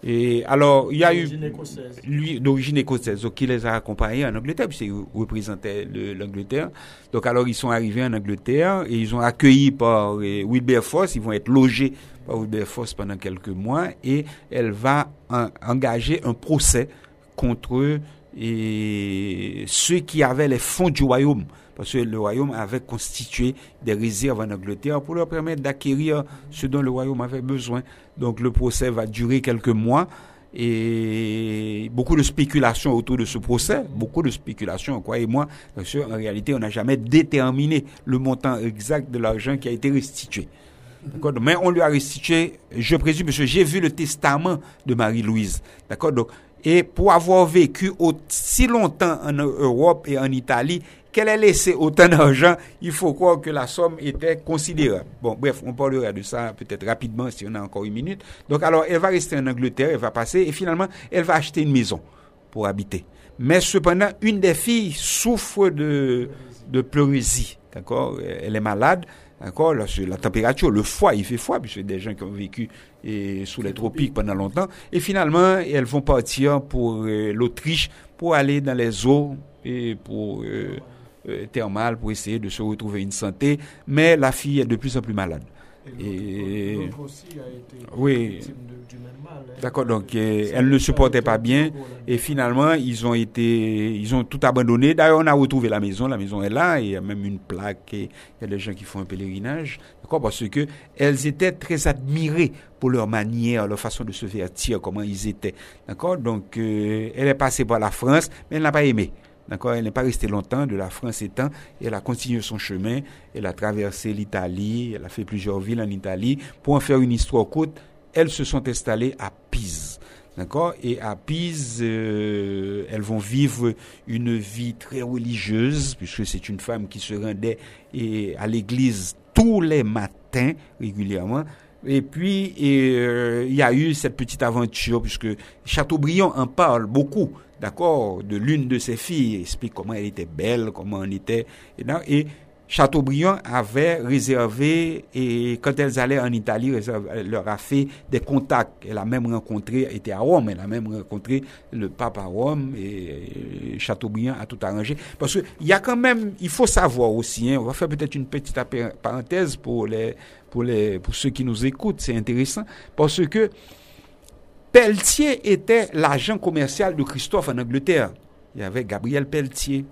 Et alors, il y a eu D'origine écossaise. lui d'origine écossaise, donc il les a accompagnés en Angleterre, puisqu'il représentait le- l'Angleterre. Donc alors ils sont arrivés en Angleterre et ils ont accueilli par euh, Wilberforce, ils vont être logés par Wilberforce pendant quelques mois et elle va en- engager un procès contre eux et ceux qui avaient les fonds du royaume. Parce que le royaume avait constitué des réserves en Angleterre pour leur permettre d'acquérir ce dont le royaume avait besoin. Donc le procès va durer quelques mois et beaucoup de spéculations autour de ce procès, beaucoup de spéculations, croyez-moi, parce qu'en réalité, on n'a jamais déterminé le montant exact de l'argent qui a été restitué. Mais on lui a restitué, je présume, parce que j'ai vu le testament de Marie-Louise. D'accord? Donc, et pour avoir vécu aussi longtemps en Europe et en Italie, qu'elle ait laissé autant d'argent, il faut croire que la somme était considérable. Bon, bref, on parlera de ça peut-être rapidement si on a encore une minute. Donc, alors, elle va rester en Angleterre, elle va passer, et finalement, elle va acheter une maison pour habiter. Mais cependant, une des filles souffre de, de pleurésie. D'accord? Elle est malade. D'accord? La température, le foie, il fait froid, puisque des gens qui ont vécu sous les tropiques pendant longtemps. Et finalement, elles vont partir pour euh, l'Autriche pour aller dans les eaux et pour euh, euh, thermales pour essayer de se retrouver une santé. Mais la fille est de plus en plus malade. Et l'autre aussi a été oui, victime de- du même mal, hein. d'accord. Donc, euh, elle ne supportait pas bien, et finalement, ils ont été, ils ont tout abandonné. D'ailleurs, on a retrouvé la maison. La maison est là, et il y a même une plaque. Et il y a des gens qui font un pèlerinage, d'accord, parce que elles étaient très admirées pour leur manière, leur façon de se vertir, comment ils étaient, d'accord. Donc, euh, elle est passée par la France, mais elle n'a pas aimé. D'accord, elle n'est pas restée longtemps de la France étant, elle a continué son chemin, elle a traversé l'Italie, elle a fait plusieurs villes en Italie. Pour en faire une histoire courte, elles se sont installées à Pise. D'accord? Et à Pise, euh, elles vont vivre une vie très religieuse, puisque c'est une femme qui se rendait et, à l'église tous les matins, régulièrement. Et puis, euh, il y a eu cette petite aventure, puisque Chateaubriand en parle beaucoup, d'accord, de l'une de ses filles, il explique comment elle était belle, comment on était. Et, non, et Chateaubriand avait réservé, et quand elles allaient en Italie, elle leur a fait des contacts. Elle a même rencontré, elle était à Rome, elle a même rencontré le pape à Rome, et, Chateaubriand a tout arrangé. Parce qu'il y a quand même, il faut savoir aussi, hein, on va faire peut-être une petite parenthèse pour, les, pour, les, pour ceux qui nous écoutent, c'est intéressant, parce que Pelletier était l'agent commercial de Christophe en Angleterre. Il y avait Gabriel Pelletier.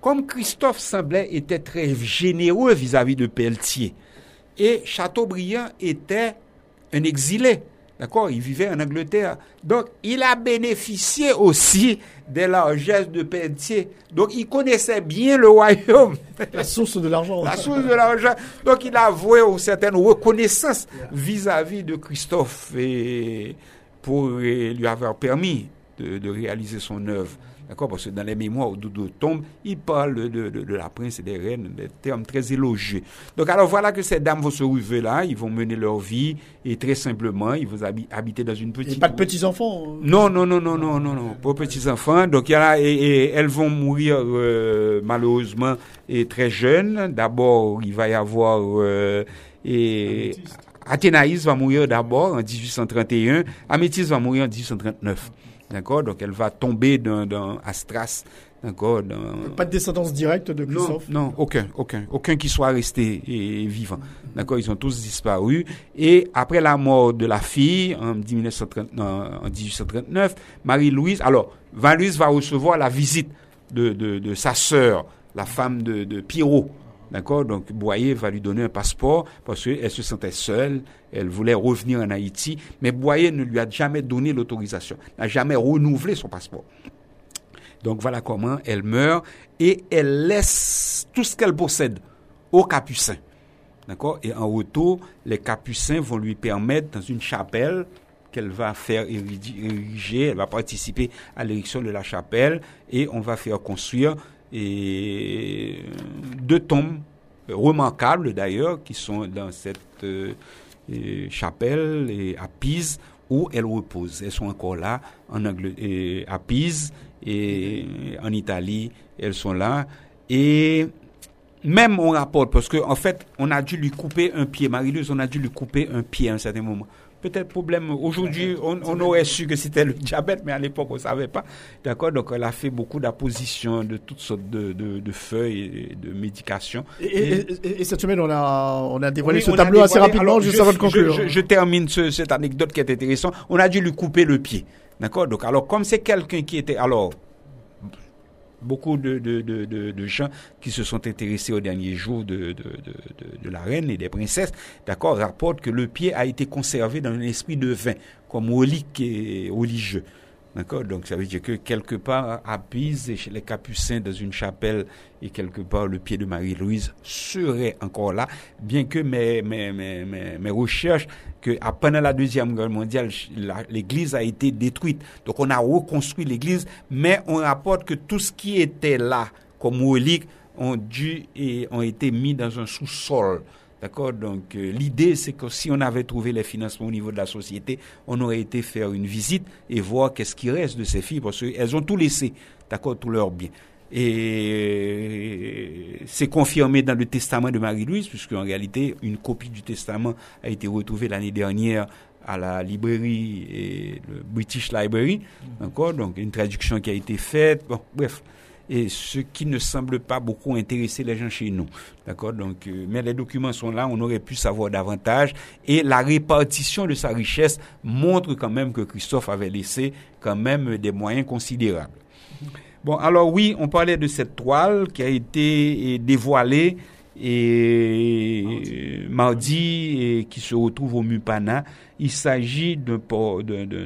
Comme Christophe semblait était très généreux vis-à-vis de Pelletier, et Chateaubriand était un exilé, d'accord? Il vivait en Angleterre. Donc, il a bénéficié aussi des largesses de Pelletier. Donc, il connaissait bien le royaume. La source de l'argent. La source de l'argent. Donc, il a voué une certaine reconnaissance vis-à-vis de Christophe et pour lui avoir permis de, de réaliser son œuvre. D'accord? Parce que dans les mémoires où Doudou tombe, il parle de, de, de la prince et des reines, des termes très élogieux. Donc, alors voilà que ces dames vont se retrouver là, ils vont mener leur vie et très simplement, ils vont habi- habiter dans une petite. Et pas de petits-enfants. euh. Non, non, non, non, non, non, non, pour petits enfants. Donc il y a et, et elles vont mourir euh, malheureusement et très jeunes. D'abord, il va y avoir euh, et Athénaïs va mourir d'abord en 1831. Améthys va mourir en 1839. D'accord? Donc elle va tomber dans, dans Astras. D'accord? Dans, Pas de descendance directe de Christophe? non, aucun, aucun, aucun qui soit resté et, vivant. D'accord, ils ont tous disparu. Et après la mort de la fille en, 1930 non, en 1839, Marie-Louise, alors, Marie-Louise va recevoir la visite de, de, de sa sœur, la femme de, de Pierrot. D'accord? Donc, Boyer va lui donner un passeport parce qu'elle se sentait seule, elle voulait revenir en Haïti, mais Boyer ne lui a jamais donné l'autorisation, n'a jamais renouvelé son passeport. Donc voilà comment elle meurt et elle laisse tout ce qu'elle possède aux capucins. D'accord? Et en retour, les capucins vont lui permettre dans une chapelle qu'elle va faire ériger, elle va participer à l'érection de la chapelle et on va faire construire et deux tombes remarquables d'ailleurs qui sont dans cette euh, euh, chapelle à Pise où elles reposent. Elles sont encore là en à Pise et en Italie, elles sont là et même on rapporte parce que en fait on a dû lui couper un pied. Marie-Louise, on a dû lui couper un pied à un certain moment peut-être problème. Aujourd'hui, on, on, aurait su que c'était le diabète, mais à l'époque, on savait pas. D'accord Donc, elle a fait beaucoup d'appositions de toutes sortes de, de, de, feuilles et de médications. Et, et, cette semaine, on a, on a dévoilé ce tableau assez rapidement, juste avant de conclure. Je, je, termine ce, cette anecdote qui est intéressante. On a dû lui couper le pied. D'accord Donc, alors, comme c'est quelqu'un qui était. Alors, beaucoup de, gens qui se sont intéressés aux derniers jours de, la reine et des princesses, d'accord, rapportent que le pied a été conservé dans un esprit de vin, comme relique et religieux. D'accord Donc ça veut dire que quelque part à Pise, chez les Capucins, dans une chapelle, et quelque part le pied de Marie-Louise serait encore là, bien que mes, mes, mes, mes, recherches, que pendant la Deuxième Guerre mondiale, l'église a été détruite. Donc on a reconstruit l'église, mais on rapporte que tout ce qui était là comme relique ont dû et ont été mis dans un sous-sol. D'accord? Donc euh, l'idée, c'est que si on avait trouvé les financements au niveau de la société, on aurait été faire une visite et voir qu'est-ce qui reste de ces filles, parce qu'elles ont tout laissé, d'accord, tout leur bien. Et c'est confirmé dans le testament de Marie-Louise, puisqu'en réalité, une copie du testament a été retrouvée l'année dernière à la librairie British Library, d'accord? Donc une traduction qui a été faite. Bon, bref et ce qui ne semble pas beaucoup intéresser les gens chez nous. D'accord? Donc, euh, mais les documents sont là, on aurait pu savoir davantage. Et la répartition de sa richesse montre quand même que Christophe avait laissé quand même des moyens considérables. Bon, alors oui, on parlait de cette toile qui a été dévoilée et mardi et qui se retrouve au Mupana. Il s'agit d'un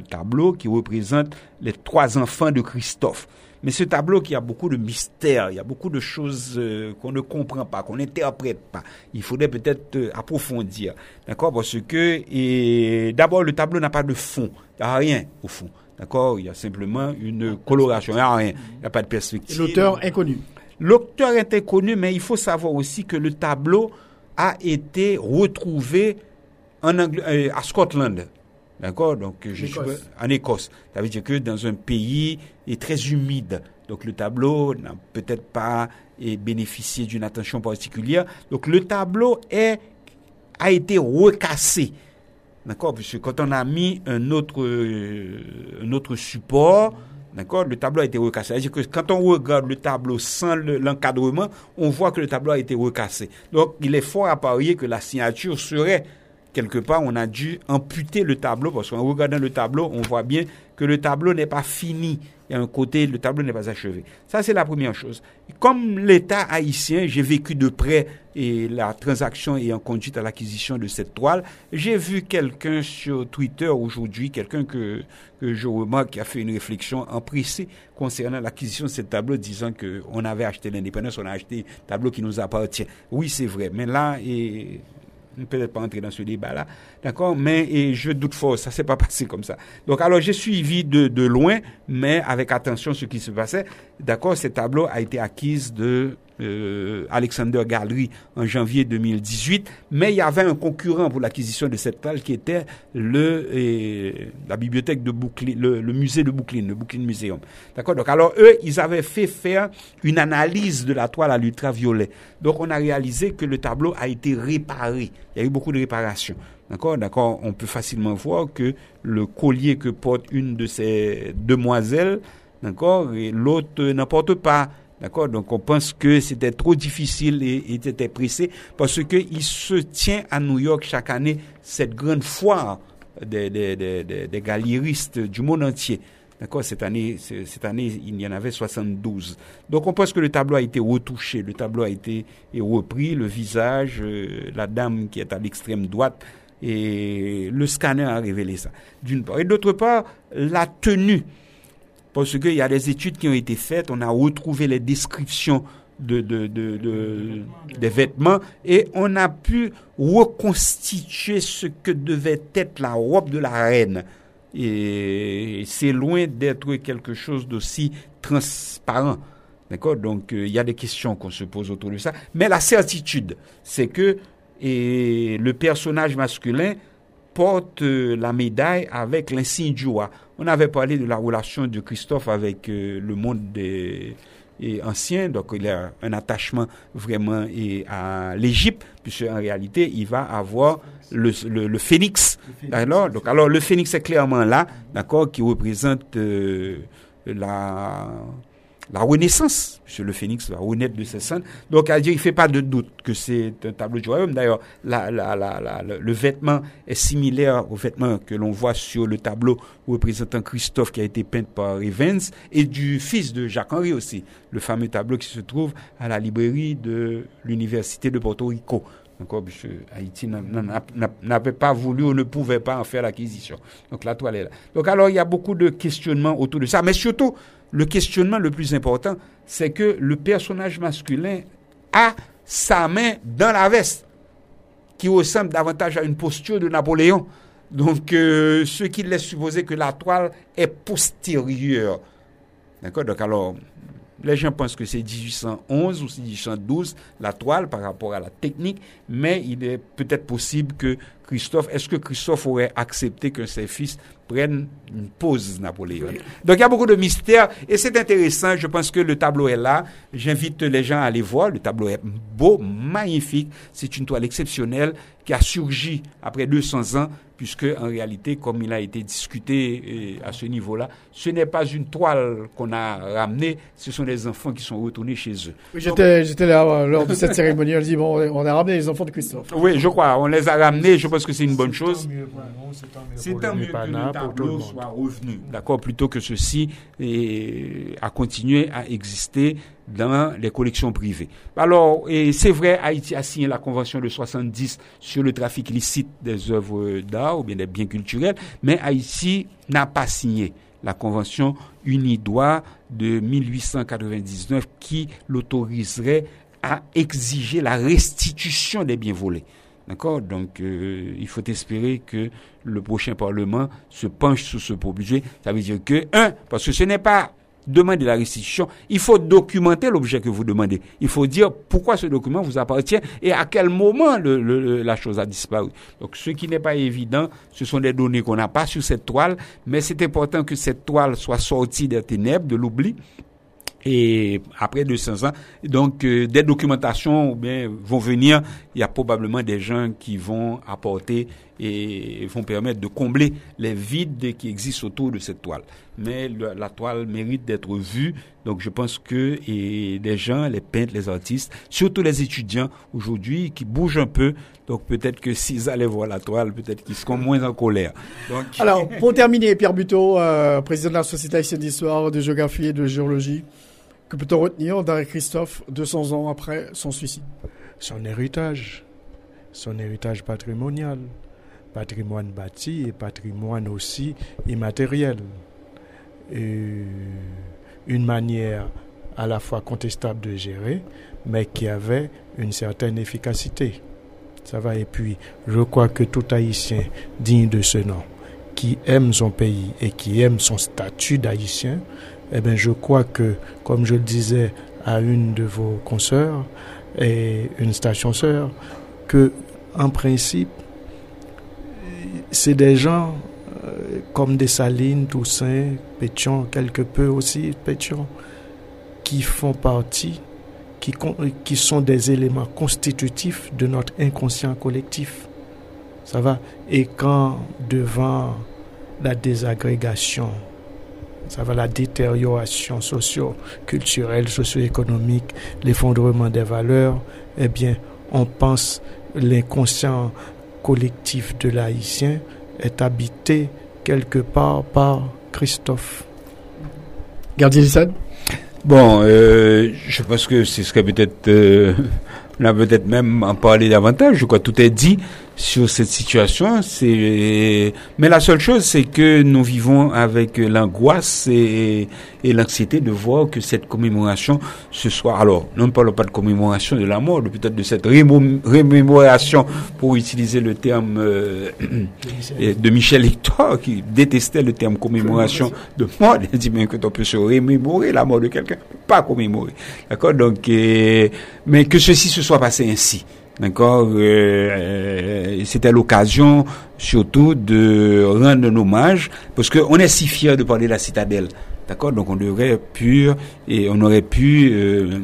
tableau qui représente les trois enfants de Christophe. Mais ce tableau qui a beaucoup de mystères, il y a beaucoup de choses euh, qu'on ne comprend pas, qu'on n'interprète pas. Il faudrait peut-être euh, approfondir. D'accord? Parce que d'abord, le tableau n'a pas de fond. Il n'y a rien au fond. D'accord? Il y a simplement une coloration. Il n'y a rien. Il n'y a pas de perspective. L'auteur inconnu? L'auteur est inconnu, mais il faut savoir aussi que le tableau a été retrouvé en euh, à Scotland. D'accord? Donc, je suis en Écosse. Ça veut dire que dans un pays est très humide. Donc, le tableau n'a peut-être pas bénéficié d'une attention particulière. Donc, le tableau est, a été recassé. D'accord? Puisque quand on a mis un autre, euh, un autre support, D'accord? Le tableau a été recassé. C'est-à-dire que quand on regarde le tableau sans l'encadrement, on voit que le tableau a été recassé. Donc, il est fort à parier que la signature serait quelque part, on a dû amputer le tableau parce qu'en regardant le tableau, on voit bien que le tableau n'est pas fini. Il y a un côté, le tableau n'est pas achevé. Ça, c'est la première chose. Comme l'État haïtien, j'ai vécu de près et la transaction ayant conduit à l'acquisition de cette toile, j'ai vu quelqu'un sur Twitter aujourd'hui, quelqu'un que, que je remarque qui a fait une réflexion en précis concernant l'acquisition de ce tableau, disant qu'on avait acheté l'indépendance, on a acheté un tableau qui nous appartient. Oui, c'est vrai. Mais là, et ne peut-être pas entrer dans ce débat-là, d'accord, mais et je doute fort, ça s'est pas passé comme ça. Donc alors j'ai suivi de, de loin, mais avec attention ce qui se passait, d'accord, ce tableau a été acquise de euh, Alexander Gallery en janvier 2018, mais il y avait un concurrent pour l'acquisition de cette toile qui était le la bibliothèque de Brooklyn, le, musée de Brooklyn, le Brooklyn Museum. D'accord? Donc alors eux, ils avaient fait faire une analyse de la toile à l'ultraviolet. Donc on a réalisé que le tableau a été réparé. Il y a eu beaucoup de réparations. D'accord? D'accord? On peut facilement voir que le collier que porte une de ces demoiselles, d'accord, et l'autre n'importe pas. D'accord? Donc on pense que c'était trop difficile et il était pressé parce qu'il se tient à New York chaque année cette grande foire des, des, des, des galéristes du monde entier. D'accord? Cette année, cette année, il y en avait 72. Donc on pense que le tableau a été retouché, le tableau a été repris, le visage, euh, la dame qui est à l'extrême droite, et le scanner a révélé ça, d'une part. Et d'autre part, la tenue parce qu'il y a des études qui ont été faites, on a retrouvé les descriptions de, de, de, des vêtements et on a pu reconstituer ce que devait être la robe de la reine. Et c'est loin d'être quelque chose d'aussi transparent. D'accord? Donc euh, il y a des questions qu'on se pose autour de ça. Mais la certitude, c'est que le personnage masculin porte euh, la médaille avec l'insigne du roi. On avait parlé de la relation de Christophe avec euh, le monde des, et ancien, donc il a un attachement vraiment et à l'Égypte, puisque en réalité, il va avoir le, le, phénix. Alors, donc, alors le phénix est clairement là, d'accord, qui représente euh, la la renaissance, Monsieur le Phénix va renaître de ses cendres. Donc, à dire, il fait pas de doute que c'est un tableau du royaume. D'ailleurs, la, la, la, le vêtement est similaire au vêtement que l'on voit sur le tableau représentant Christophe qui a été peint par Evans et du fils de Jacques-Henri aussi, le fameux tableau qui se trouve à la librairie de l'Université de Porto Rico. Encore, Haïti n'avait pas voulu ou ne pouvait pas en faire l'acquisition. Donc la toile est là. Donc alors, il y a beaucoup de questionnements autour de ça. Mais surtout, le questionnement le plus important, c'est que le personnage masculin a sa main dans la veste, qui ressemble davantage à une posture de Napoléon. Donc, euh, ce qui laisse supposer que la toile est postérieure. D'accord? Donc, alors, les gens pensent que c'est 1811 ou 1812, la toile, par rapport à la technique, mais il est peut-être possible que Christophe, est-ce que Christophe aurait accepté que ses fils prennent une pause Napoléon? Donc il y a beaucoup de mystères et c'est intéressant. Je pense que le tableau est là. J'invite les gens à aller voir. Le tableau est beau, magnifique. C'est une toile exceptionnelle qui a surgi après 200 ans puisque en réalité, comme il a été discuté euh, à ce niveau-là, ce n'est pas une toile qu'on a ramenée, ce sont les enfants qui sont retournés chez eux. Oui, j'étais, j'étais là euh, lors de cette cérémonie, on dit, bon, on a ramené les enfants de Christophe. Oui, je crois, on les a ramenés, je pense que c'est une bonne chose. C'est tant mieux, que le tableau soit revenu, d'accord, plutôt que ceci et, a continué à exister dans les collections privées. Alors, et c'est vrai, Haïti a signé la convention de 70 sur le trafic licite des œuvres d'art ou bien des biens culturels, mais Haïti n'a pas signé la convention unidois de 1899 qui l'autoriserait à exiger la restitution des biens volés. D'accord? Donc, euh, il faut espérer que le prochain Parlement se penche sur ce projet. Ça veut dire que, un, parce que ce n'est pas demander la restitution, il faut documenter l'objet que vous demandez. Il faut dire pourquoi ce document vous appartient et à quel moment la chose a disparu. Donc ce qui n'est pas évident, ce sont des données qu'on n'a pas sur cette toile, mais c'est important que cette toile soit sortie des ténèbres, de l'oubli, et après 200 ans, donc euh, des documentations bien, vont venir. Il y a probablement des gens qui vont apporter et vont permettre de combler les vides qui existent autour de cette toile. Mais la toile mérite d'être vue. Donc je pense que et des gens, les peintres, les artistes, surtout les étudiants aujourd'hui qui bougent un peu. Donc peut-être que s'ils allaient voir la toile, peut-être qu'ils seront moins en colère. Alors pour terminer, Pierre Buteau, euh, président de la Société d'histoire, de géographie et de géologie. Que peut-on retenir d'Henri Christophe 200 ans après son suicide? Son héritage, son héritage patrimonial, patrimoine bâti et patrimoine aussi immatériel. Et une manière à la fois contestable de gérer, mais qui avait une certaine efficacité. Ça va. Et puis, je crois que tout Haïtien digne de ce nom, qui aime son pays et qui aime son statut d'Haïtien, eh bien, je crois que, comme je le disais à une de vos consoeurs et une station sœur, que, en principe, c'est des gens euh, comme des Salines, Toussaint, Pétion, quelque peu aussi Pétion, qui font partie, qui, qui sont des éléments constitutifs de notre inconscient collectif. Ça va? Et quand devant la désagrégation, ça va la détérioration socio-culturelle, socio-économique, l'effondrement des valeurs, eh bien, on pense l'inconscient collectif de l'haïtien est habité quelque part par Christophe. Gardien Bon, euh, je pense que ce serait peut-être, euh, on a peut-être même en parler davantage. Je crois que tout est dit sur cette situation. C'est, mais la seule chose, c'est que nous vivons avec l'angoisse et, et l'anxiété de voir que cette commémoration ce soir. Alors, nous ne parlons pas de commémoration de la mort, peut-être de cette rémémoration, pour utiliser le terme euh, de Michel Hector, qui détestait le terme commémoration de mort. Il dit bien que on peut se remémorer la mort de quelqu'un, pas commémorer. D'accord? Donc, euh, mais que ceci se soit passé ainsi. D'accord euh, euh, C'était l'occasion surtout de rendre un hommage, parce qu'on est si fiers de parler de la citadelle. D'accord Donc on devrait pu et on aurait pu euh,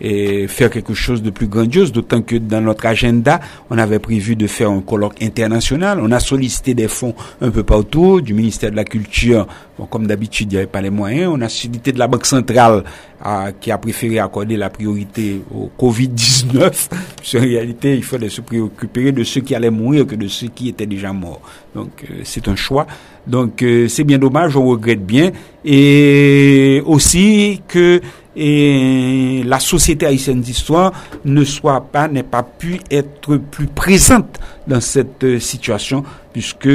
et faire quelque chose de plus grandiose, d'autant que dans notre agenda, on avait prévu de faire un colloque international. On a sollicité des fonds un peu partout, du ministère de la Culture, bon, comme d'habitude, il n'y avait pas les moyens. On a sollicité de la Banque centrale, qui a préféré accorder la priorité au Covid-19. En réalité, il fallait se préoccuper de ceux qui allaient mourir que de ceux qui étaient déjà morts. Donc, euh, c'est un choix. Donc, euh, c'est bien dommage, on regrette bien. Et aussi que et la société haïtienne d'histoire ne soit pas, n'ait pas pu être plus présente dans cette euh, situation puisque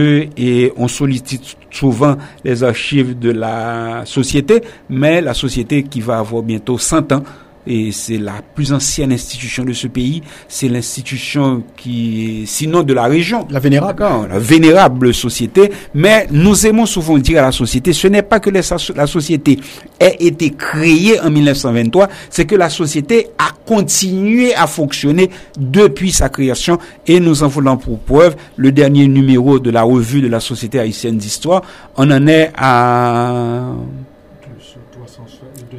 on sollicite souvent les archives de la société, mais la société qui va avoir bientôt 100 ans et c'est la plus ancienne institution de ce pays. C'est l'institution qui, sinon de la région. La vénérable. La vénérable société. Mais nous aimons souvent dire à la société, ce n'est pas que la société ait été créée en 1923, c'est que la société a continué à fonctionner depuis sa création et nous en voulons pour preuve le dernier numéro de la revue de la Société haïtienne d'histoire. On en est à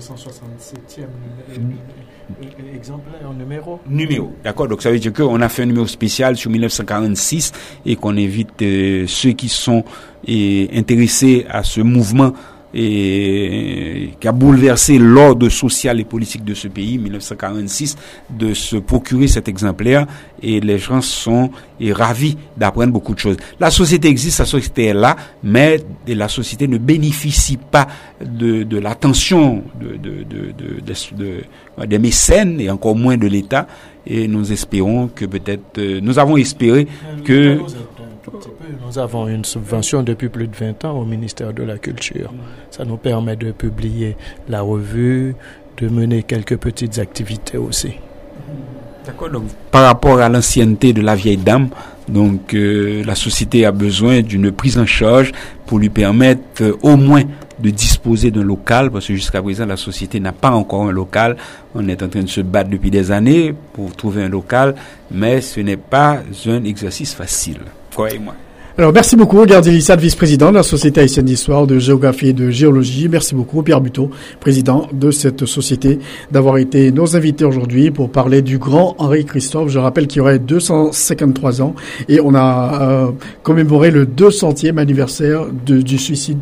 267e exemplaire, numéro. Numéro, d'accord. Donc ça veut dire qu'on a fait un numéro spécial sur 1946 et qu'on invite euh, ceux qui sont intéressés à ce mouvement et qui a bouleversé l'ordre social et politique de ce pays, 1946, de se procurer cet exemplaire. Et les gens sont ravis d'apprendre beaucoup de choses. La société existe, la société est là, mais la société ne bénéficie pas de, de l'attention de, de, de, des mécènes et encore moins de l'État. Et nous espérons que peut-être, euh, nous avons espéré que nous avons une subvention depuis plus de 20 ans au ministère de la Culture. Ça nous permet de publier la revue, de mener quelques petites activités aussi. D'accord. Donc, par rapport à l'ancienneté de la vieille dame, donc euh, la société a besoin d'une prise en charge pour lui permettre euh, au moins de disposer d'un local, parce que jusqu'à présent la société n'a pas encore un local. On est en train de se battre depuis des années pour trouver un local, mais ce n'est pas un exercice facile. Alors, merci beaucoup, Gardi Lissade, vice-président de la Société haïtienne d'histoire, de géographie et de géologie. Merci beaucoup, Pierre Buteau, président de cette société, d'avoir été nos invités aujourd'hui pour parler du grand Henri Christophe. Je rappelle qu'il aurait 253 ans et on a euh, commémoré le 200e anniversaire du suicide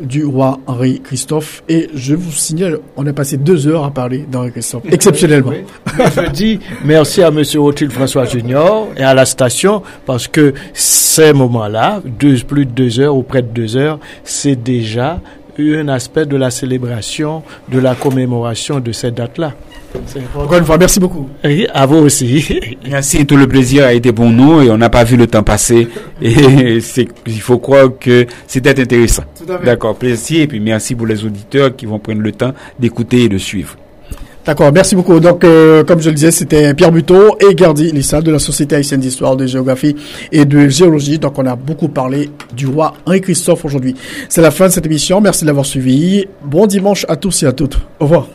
du roi Henri Christophe. Et je vous signale, on a passé deux heures à parler d'Henri Christophe, exceptionnellement. je dis merci à Monsieur Rothschild François Junior et à la station parce que ces moments-là, plus de deux heures ou près de deux heures, c'est déjà un aspect de la célébration, de la commémoration de cette date-là. Encore une fois, merci beaucoup. à vous aussi. Merci, tout le plaisir a été pour nous et on n'a pas vu le temps passer. Et il faut croire que c'était intéressant. D'accord, plaisir et puis merci pour les auditeurs qui vont prendre le temps d'écouter et de suivre. D'accord, merci beaucoup. Donc, euh, comme je le disais, c'était Pierre Buteau et Gardi Lissa de la Société haïtienne d'histoire, de géographie et de géologie. Donc, on a beaucoup parlé du roi Henri-Christophe aujourd'hui. C'est la fin de cette émission. Merci de l'avoir suivi. Bon dimanche à tous et à toutes. Au revoir.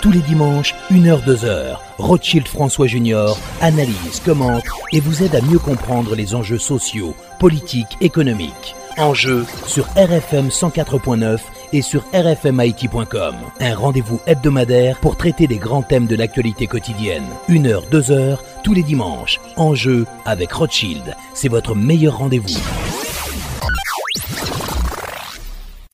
Tous les dimanches, 1h-2h, Rothschild François Junior analyse, commente et vous aide à mieux comprendre les enjeux sociaux, politiques, économiques. Enjeux sur RFM 104.9 et sur rfmit.com. Un rendez-vous hebdomadaire pour traiter des grands thèmes de l'actualité quotidienne. Une heure, deux heures, tous les dimanches. Enjeux avec Rothschild. C'est votre meilleur rendez-vous.